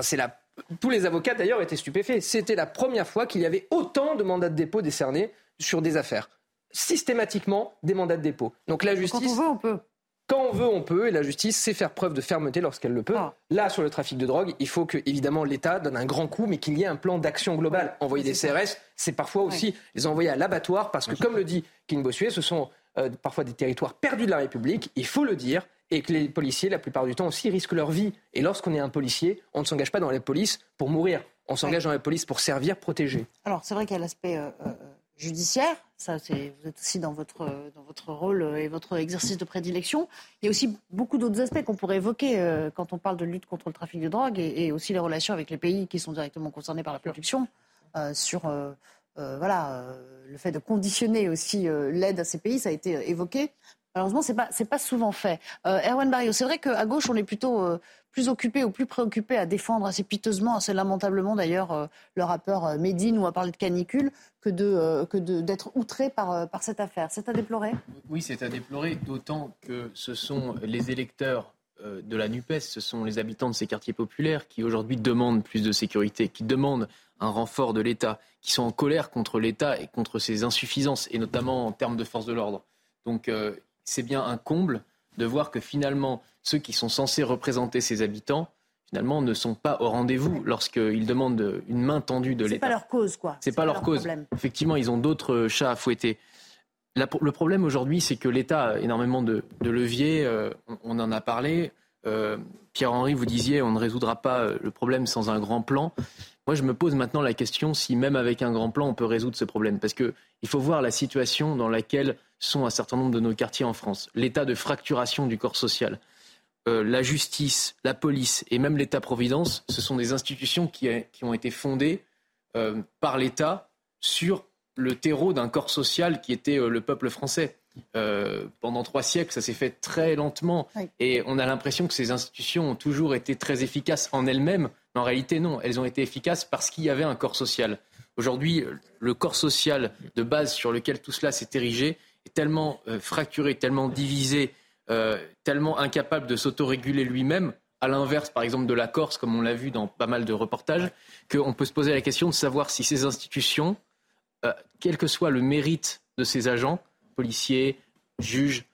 C'est la... Tous les avocats d'ailleurs étaient stupéfaits. C'était la première fois qu'il y avait autant de mandats de dépôt décernés sur des affaires. Systématiquement, des mandats de dépôt. Donc la justice... Quand on veut, on peut. Quand on veut, on peut, et la justice sait faire preuve de fermeté lorsqu'elle le peut. Ah. Là, sur le trafic de drogue, il faut que, évidemment, l'État donne un grand coup, mais qu'il y ait un plan d'action global. Envoyer des CRS, c'est parfois aussi les envoyer à l'abattoir, parce que, comme le dit King Bossuet, ce sont euh, parfois des territoires perdus de la République, il faut le dire, et que les policiers, la plupart du temps aussi, risquent leur vie. Et lorsqu'on est un policier, on ne s'engage pas dans la police pour mourir. On s'engage dans la police pour servir, protéger. Alors, c'est vrai qu'il y a l'aspect euh, euh, judiciaire. Ça, vous êtes aussi dans votre, dans votre rôle et votre exercice de prédilection. Il y a aussi beaucoup d'autres aspects qu'on pourrait évoquer euh, quand on parle de lutte contre le trafic de drogue et, aussi les relations avec les pays qui sont directement concernés par la production, euh, sur euh, voilà, le fait de conditionner aussi l'aide à ces pays, ça a été évoqué. Malheureusement, c'est pas c'est pas souvent fait. Erwan Barrio, c'est vrai qu'à gauche, on est plutôt plus occupés ou plus préoccupés à défendre assez piteusement, assez lamentablement d'ailleurs, euh, le rappeur euh, Médine ou à parler de canicule que de euh, que d'être outré par, par cette affaire. C'est à déplorer? Oui, c'est à déplorer, d'autant que ce sont les électeurs de la NUPES, ce sont les habitants de ces quartiers populaires qui aujourd'hui demandent plus de sécurité, qui demandent un renfort de l'État, qui sont en colère contre l'État et contre ses insuffisances, et notamment en termes de force de l'ordre. Donc c'est bien un comble de voir que finalement, ceux qui sont censés représenter ces habitants, finalement, ne sont pas au rendez-vous lorsqu'ils demandent une main tendue de l'État. C'est pas leur cause, quoi. C'est pas, pas, leur, cause. Effectivement, ils ont d'autres chats à fouetter. le problème aujourd'hui, c'est que l'État a énormément de, leviers. Euh, on, en a parlé. Euh, Pierre-Henri, vous disiez, on ne résoudra pas euh, le problème sans un grand plan. Moi, je me pose maintenant la question si même avec un grand plan, on peut résoudre ce problème. Parce qu'il faut voir la situation dans laquelle sont un certain nombre de nos quartiers en France. L'état de fracturation du corps social. Euh, la justice, la police et même l'État-providence, ce sont des institutions qui, ont été fondées euh, par l'État sur le terreau d'un corps social qui était euh, le peuple français. pendant trois siècles, ça s'est fait très lentement et on a l'impression que ces institutions ont toujours été très efficaces en elles-mêmes. Mais en réalité, non, elles ont été efficaces parce qu'il y avait un corps social. Aujourd'hui, le corps social de base sur lequel tout cela s'est érigé est tellement fracturé, tellement divisé, euh, tellement incapable de s'autoréguler lui-même, à l'inverse, par exemple, de la Corse, comme on l'a vu dans pas mal de reportages, qu'on peut se poser la question de savoir si ces institutions, euh, quel que soit le mérite de ces agents, policiers, juges,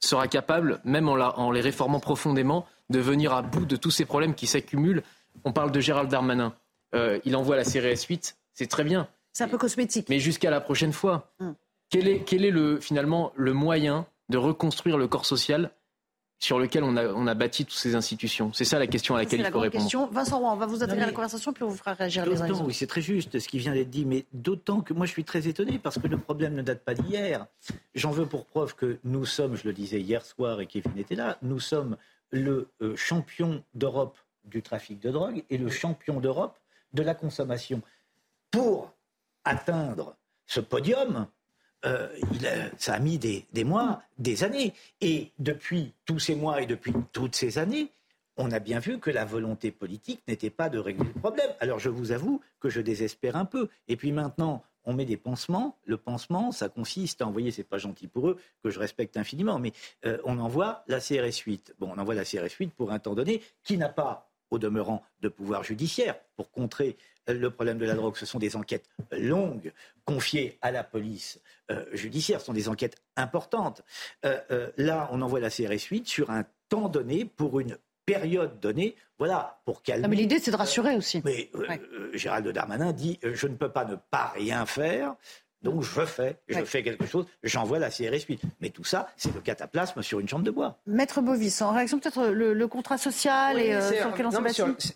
sera capable, même en, les réformant profondément, de venir à bout de tous ces problèmes qui s'accumulent. On parle de Gérald Darmanin. Euh, il envoie la CRS 8, c'est très bien. C'est un peu cosmétique. Mais jusqu'à la prochaine fois. Hum. Quel est, quel est le, finalement le moyen de reconstruire le corps social sur lequel on a, on a bâti toutes ces institutions? C'est ça la question à laquelle il faut répondre. Question. Vincent Roy, on va vous intégrer à la conversation, puis on vous fera réagir les uns Oui, c'est très juste ce qui vient d'être dit, mais d'autant que moi je suis très étonné parce que le problème ne date pas d'hier. J'en veux pour preuve que nous sommes, je le disais hier soir et Kevin était là, nous sommes le euh, champion d'Europe du trafic de drogue et le champion d'Europe de la consommation. Pour atteindre ce podium, euh, ça a mis des, mois, des années. Et depuis tous ces mois et depuis toutes ces années, on a bien vu que la volonté politique n'était pas de régler le problème. Alors je vous avoue que je désespère un peu. Et puis maintenant, on met des pansements. Le pansement, ça consiste à envoyer, c'est pas gentil pour eux, que je respecte infiniment, mais euh, on envoie la CRS 8. Bon, on envoie la CRS 8 pour un temps donné qui n'a pas, au demeurant, de pouvoir judiciaire pour contrer le problème de la drogue, ce sont des enquêtes longues confiées à la police euh, judiciaire, ce sont des enquêtes importantes. Euh, euh, là, on envoie la CRS 8 sur un temps donné pour une période donnée, voilà, pour calmer. mais l'idée, c'est de rassurer aussi. Mais Gérald Darmanin dit je ne peux pas ne pas rien faire. Donc je fais, je fais quelque chose, j'envoie la CRS 8. Mais tout ça, c'est le cataplasme sur une chambre de bois. Maître Bovis, en réaction peut-être le, contrat social et euh, sur lequel on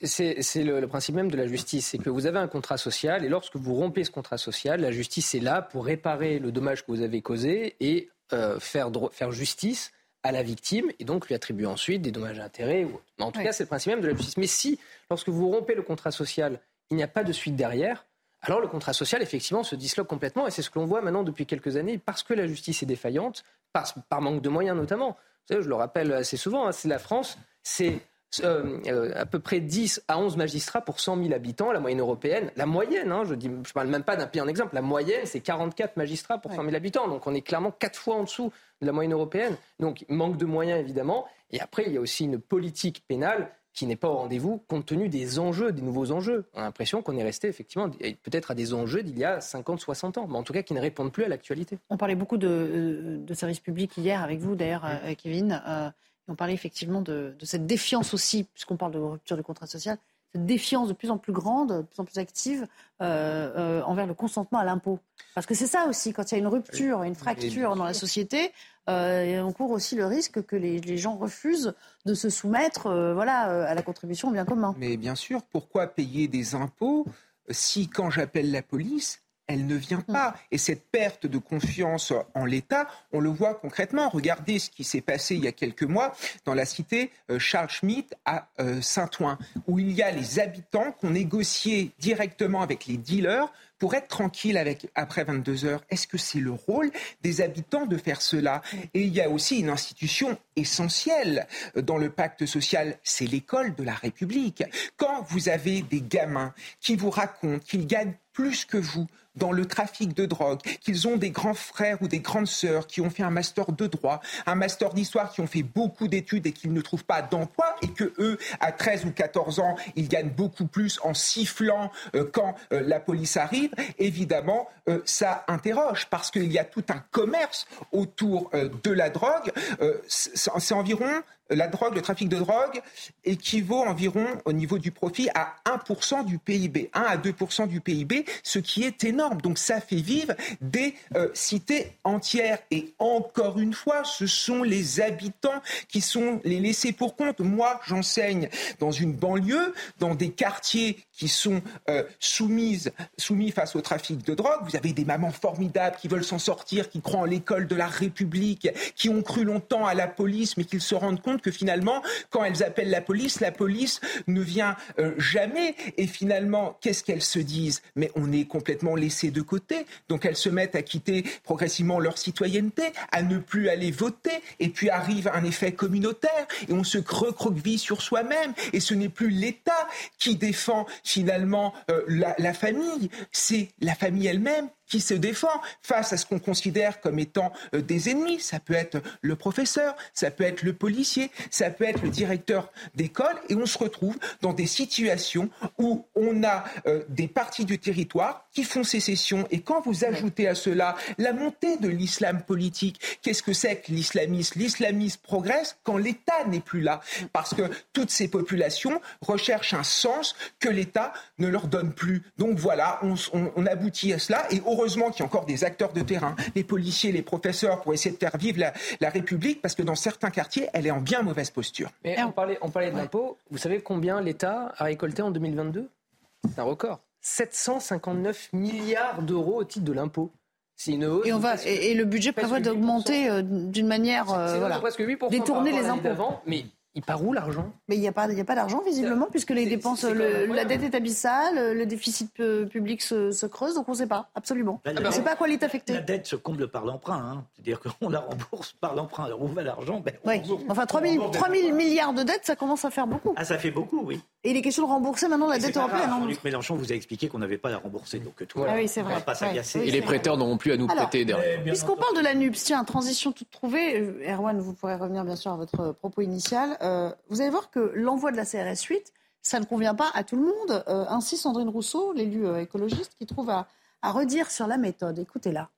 s'est C'est le, principe même de la justice, c'est que vous avez un contrat social et lorsque vous rompez ce contrat social, la justice est là pour réparer le dommage que vous avez causé et euh, faire, faire justice à la victime et donc lui attribuer ensuite des dommages à intérêts. Ou... en tout cas, c'est le principe même de la justice. Mais si, lorsque vous rompez le contrat social, il n'y a pas de suite derrière, alors le contrat social, effectivement, se disloque complètement, et c'est ce que l'on voit maintenant depuis quelques années, parce que la justice est défaillante, par, par manque de moyens notamment. Vous savez, je le rappelle assez souvent, hein, c'est la France, c'est euh, euh, à peu près 10 à 11 magistrats pour 100 000 habitants, la moyenne européenne. La moyenne, hein, je ne je parle même pas d'un pays en exemple, la moyenne, c'est 44 magistrats pour 100 000 habitants. Donc on est clairement quatre fois en dessous de la moyenne européenne. Donc manque de moyens, évidemment. Et après, il y a aussi une politique pénale qui n'est pas au rendez-vous compte tenu des enjeux, des nouveaux enjeux. On a l'impression qu'on est resté effectivement peut-être à des enjeux d'il y a 50, 60 ans, mais en tout cas qui ne répondent plus à l'actualité. On parlait beaucoup de, euh, de, services publics hier avec vous d'ailleurs, euh, Kevin. Euh, on parlait effectivement de, de cette défiance aussi, puisqu'on parle de rupture du contrat social, défiance de plus en plus grande, de plus en plus active euh, euh, envers le consentement à l'impôt. Parce que c'est ça aussi, quand il y a une rupture, une fracture dans la société, euh, on court aussi le risque que les, gens refusent de se soumettre voilà, à la contribution bien commun. Mais bien sûr, pourquoi payer des impôts si quand j'appelle la police, elle ne vient pas. Et cette perte de confiance en l'État, on le voit concrètement. Regardez ce qui s'est passé il y a quelques mois dans la cité euh, Charles Schmitt à euh, Saint-Ouen, où il y a les habitants qui ont négocié directement avec les dealers pour être tranquille avec, après 22 heures. Est-ce que c'est le rôle des habitants de faire cela? Et il y a aussi une institution essentielle dans le pacte social, c'est l'école de la République. Quand vous avez des gamins qui vous racontent qu'ils gagnent plus que vous dans le trafic de drogue, qu'ils ont des grands frères ou des grandes sœurs qui ont fait un master de droit, un master d'histoire, qui ont fait beaucoup d'études et qu'ils ne trouvent pas d'emploi et que eux, à 13 ou 14 ans, ils gagnent beaucoup plus en sifflant euh, quand euh, la police arrive, évidemment, euh, ça interroge parce qu'il y a tout un commerce autour de la drogue. c'est environ la drogue, le trafic de drogue équivaut environ au niveau du profit à 1% du PIB, 1 à 2% du PIB, ce qui est énorme. Donc ça fait vivre des euh, cités entières. Et encore une fois, ce sont les habitants qui sont les laissés pour compte. Moi, j'enseigne dans une banlieue, dans des quartiers qui sont euh, soumises, soumis face au trafic de drogue. Vous avez des mamans formidables qui veulent s'en sortir, qui croient en l'école de la République, qui ont cru longtemps à la police, mais qui se rendent compte que finalement, quand elles appellent la police, la police ne vient euh, jamais. Et finalement, qu'est-ce qu'elles se disent? Mais on est complètement laissé de côté. Donc elles se mettent à quitter progressivement leur citoyenneté, à ne plus aller voter. Et puis arrive un effet communautaire et on se recroqueville sur soi-même. Et ce n'est plus l'État qui défend finalement euh, la, la famille, c'est la famille elle-même qui se défend face à ce qu'on considère comme étant euh, des ennemis. Ça peut être le professeur, ça peut être le policier, ça peut être le directeur d'école, et on se retrouve dans des situations où on a euh, des parties du territoire qui font sécession. Et quand vous ajoutez à cela la montée de l'islam politique, qu'est-ce que c'est que l'islamisme? L'islamisme progresse quand l'État n'est plus là, parce que toutes ces populations recherchent un sens que l'État ne leur donne plus. Donc voilà, on, aboutit à cela, et heureusement qu'il y a encore des acteurs de terrain, les policiers, les professeurs, pour essayer de faire vivre la, République, parce que dans certains quartiers, elle est en bien mauvaise posture. Mais on parlait, on parlait de l'impôt. Vous savez combien l'État a récolté en 2022 C'est un record. 759 milliards d'euros au titre de l'impôt. C'est une hausse. Et, on va, et, le budget prévoit d'augmenter euh, d'une manière. Euh, voilà, presque 8% détourner les impôts. Mais il part où l'argent? Mais il n'y a pas, a pas d'argent visiblement puisque les dépenses, la dette est abyssale, le déficit public se, creuse, donc on ne sait pas absolument. on ne sait pas à quoi il est affecté. La dette se comble par l'emprunt, hein. c'est-à-dire qu'on la rembourse par l'emprunt. Alors où va l'argent ben, Oui. Enfin 3 000, milliards de dettes, ça commence à faire beaucoup. Ah, ça fait beaucoup, oui. Et il est question de rembourser maintenant la dette européenne. Hein. Luc Mélenchon vous a expliqué qu'on n'avait pas à rembourser, donc tout. Ah oui, c'est vrai. pas Et les prêteurs n'auront plus à nous prêter derrière. Puisqu'on parle de la NUPS, tiens, transition toute trouvée. Euh, Erwan, vous pourrez revenir bien sûr à votre propos initial. Euh, vous allez voir que l'envoi de la CRS 8, ça ne convient pas à tout le monde. Euh, ainsi, Sandrine Rousseau, l'élu euh, écologiste, qui trouve à redire sur la méthode. Écoutez-la.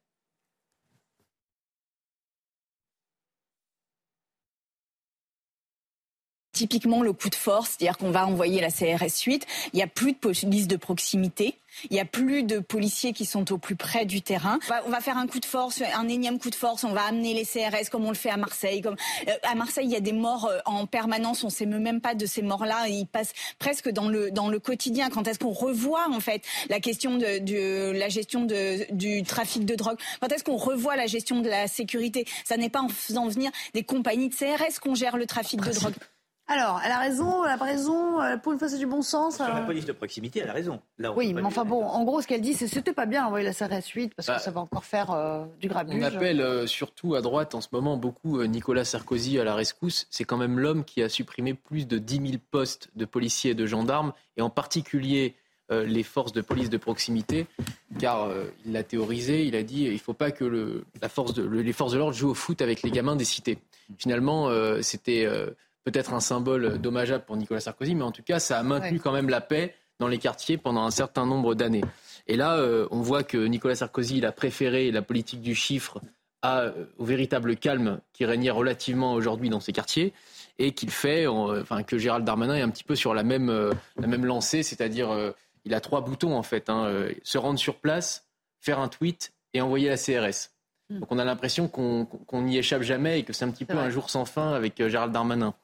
Typiquement le coup de force, c'est-à-dire qu'on va envoyer la CRS 8, il n'y a plus de police de proximité. Il n'y a plus de policiers qui sont au plus près du terrain. On va faire un coup de force, un énième coup de force. On va amener les CRS comme on le fait à Marseille. Comme euh, à Marseille, il y a des morts euh, en permanence. On ne sait même pas de ces morts-là. Ils passent presque dans le dans le quotidien. Quand est-ce qu'on revoit en fait la question de, la gestion de, du trafic de drogue? Quand est-ce qu'on revoit la gestion de la sécurité? Ça n'est pas en faisant venir des compagnies de CRS qu'on gère le trafic de drogue. Alors, elle a raison, elle a raison, euh, pour une fois c'est du bon sens. Sur la police de proximité, elle a raison. oui, mais enfin bon, en gros, ce qu'elle dit, c'est c'était pas bien d'envoyer la CRS 8 parce que bah, ça va encore faire euh, du grabuge. On appelle euh, surtout à droite en ce moment beaucoup Nicolas Sarkozy à la rescousse. C'est quand même l'homme qui a supprimé plus de 10 000 postes de policiers et de gendarmes, et en particulier les forces de police de proximité, car il l'a théorisé, il a dit il ne faut pas que le, la force de, les forces de l'ordre jouent au foot avec les gamins des cités. Finalement, c'était peut-être un symbole dommageable pour Nicolas Sarkozy, mais en tout cas, ça a maintenu quand même la paix dans les quartiers pendant un certain nombre d'années. Et là, euh, on voit que Nicolas Sarkozy il a préféré la politique du chiffre à, euh, au véritable calme qui régnait relativement aujourd'hui dans ces quartiers et qu'il fait, enfin que Gérald Darmanin est un petit peu sur la même, euh, la même lancée, c'est-à-dire il a trois boutons en fait hein, se rendre sur place, faire un tweet et envoyer la CRS. Hmm. Donc on a l'impression qu'on n'y échappe jamais et que c'est un petit peu un jour sans fin avec Gérald Darmanin.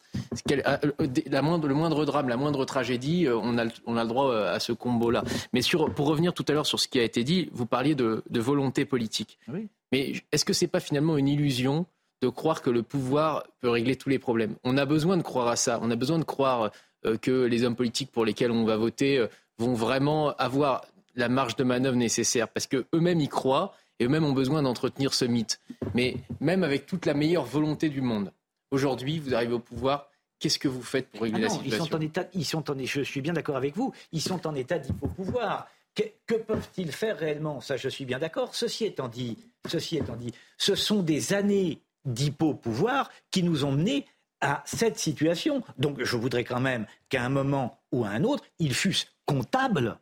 Euh, euh, la moindre, le moindre drame, la moindre tragédie, euh, on a, on a le droit à ce combo-là. Mais sur, pour revenir tout à l'heure sur ce qui a été dit, vous parliez de, volonté politique. Mais est-ce que ce n'est pas finalement une illusion de croire que le pouvoir peut régler tous les problèmes? On a besoin de croire à ça. On a besoin de croire que les hommes politiques pour lesquels on va voter vont vraiment avoir la marge de manœuvre nécessaire parce que eux-mêmes y croient et eux-mêmes ont besoin d'entretenir ce mythe. Mais même avec toute la meilleure volonté du monde, aujourd'hui, vous arrivez au pouvoir. Qu'est-ce que vous faites pour régler Ah la non, situation ils sont en état, ils sont en, je suis bien d'accord avec vous, ils sont en état d'hypopouvoir. Que, que peuvent-ils faire réellement? Ça, je suis bien d'accord. Ceci étant dit, ceci étant dit, ce sont des années d'hypopouvoir qui nous ont menés à cette situation. Donc, je voudrais quand même qu'à un moment ou à un autre, ils fussent comptables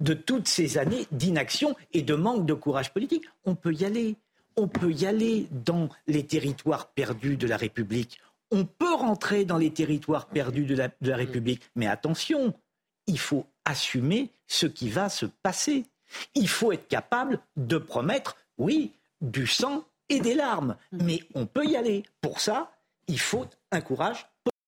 de, toutes ces années d'inaction et de manque de courage politique. On peut y aller. On peut y aller dans les territoires perdus de la République. On peut rentrer dans les territoires perdus de la, de la République. Mais attention, il faut assumer ce qui va se passer. Il faut être capable de promettre, oui, du sang et des larmes. Mais on peut y aller. Pour ça, il faut un courage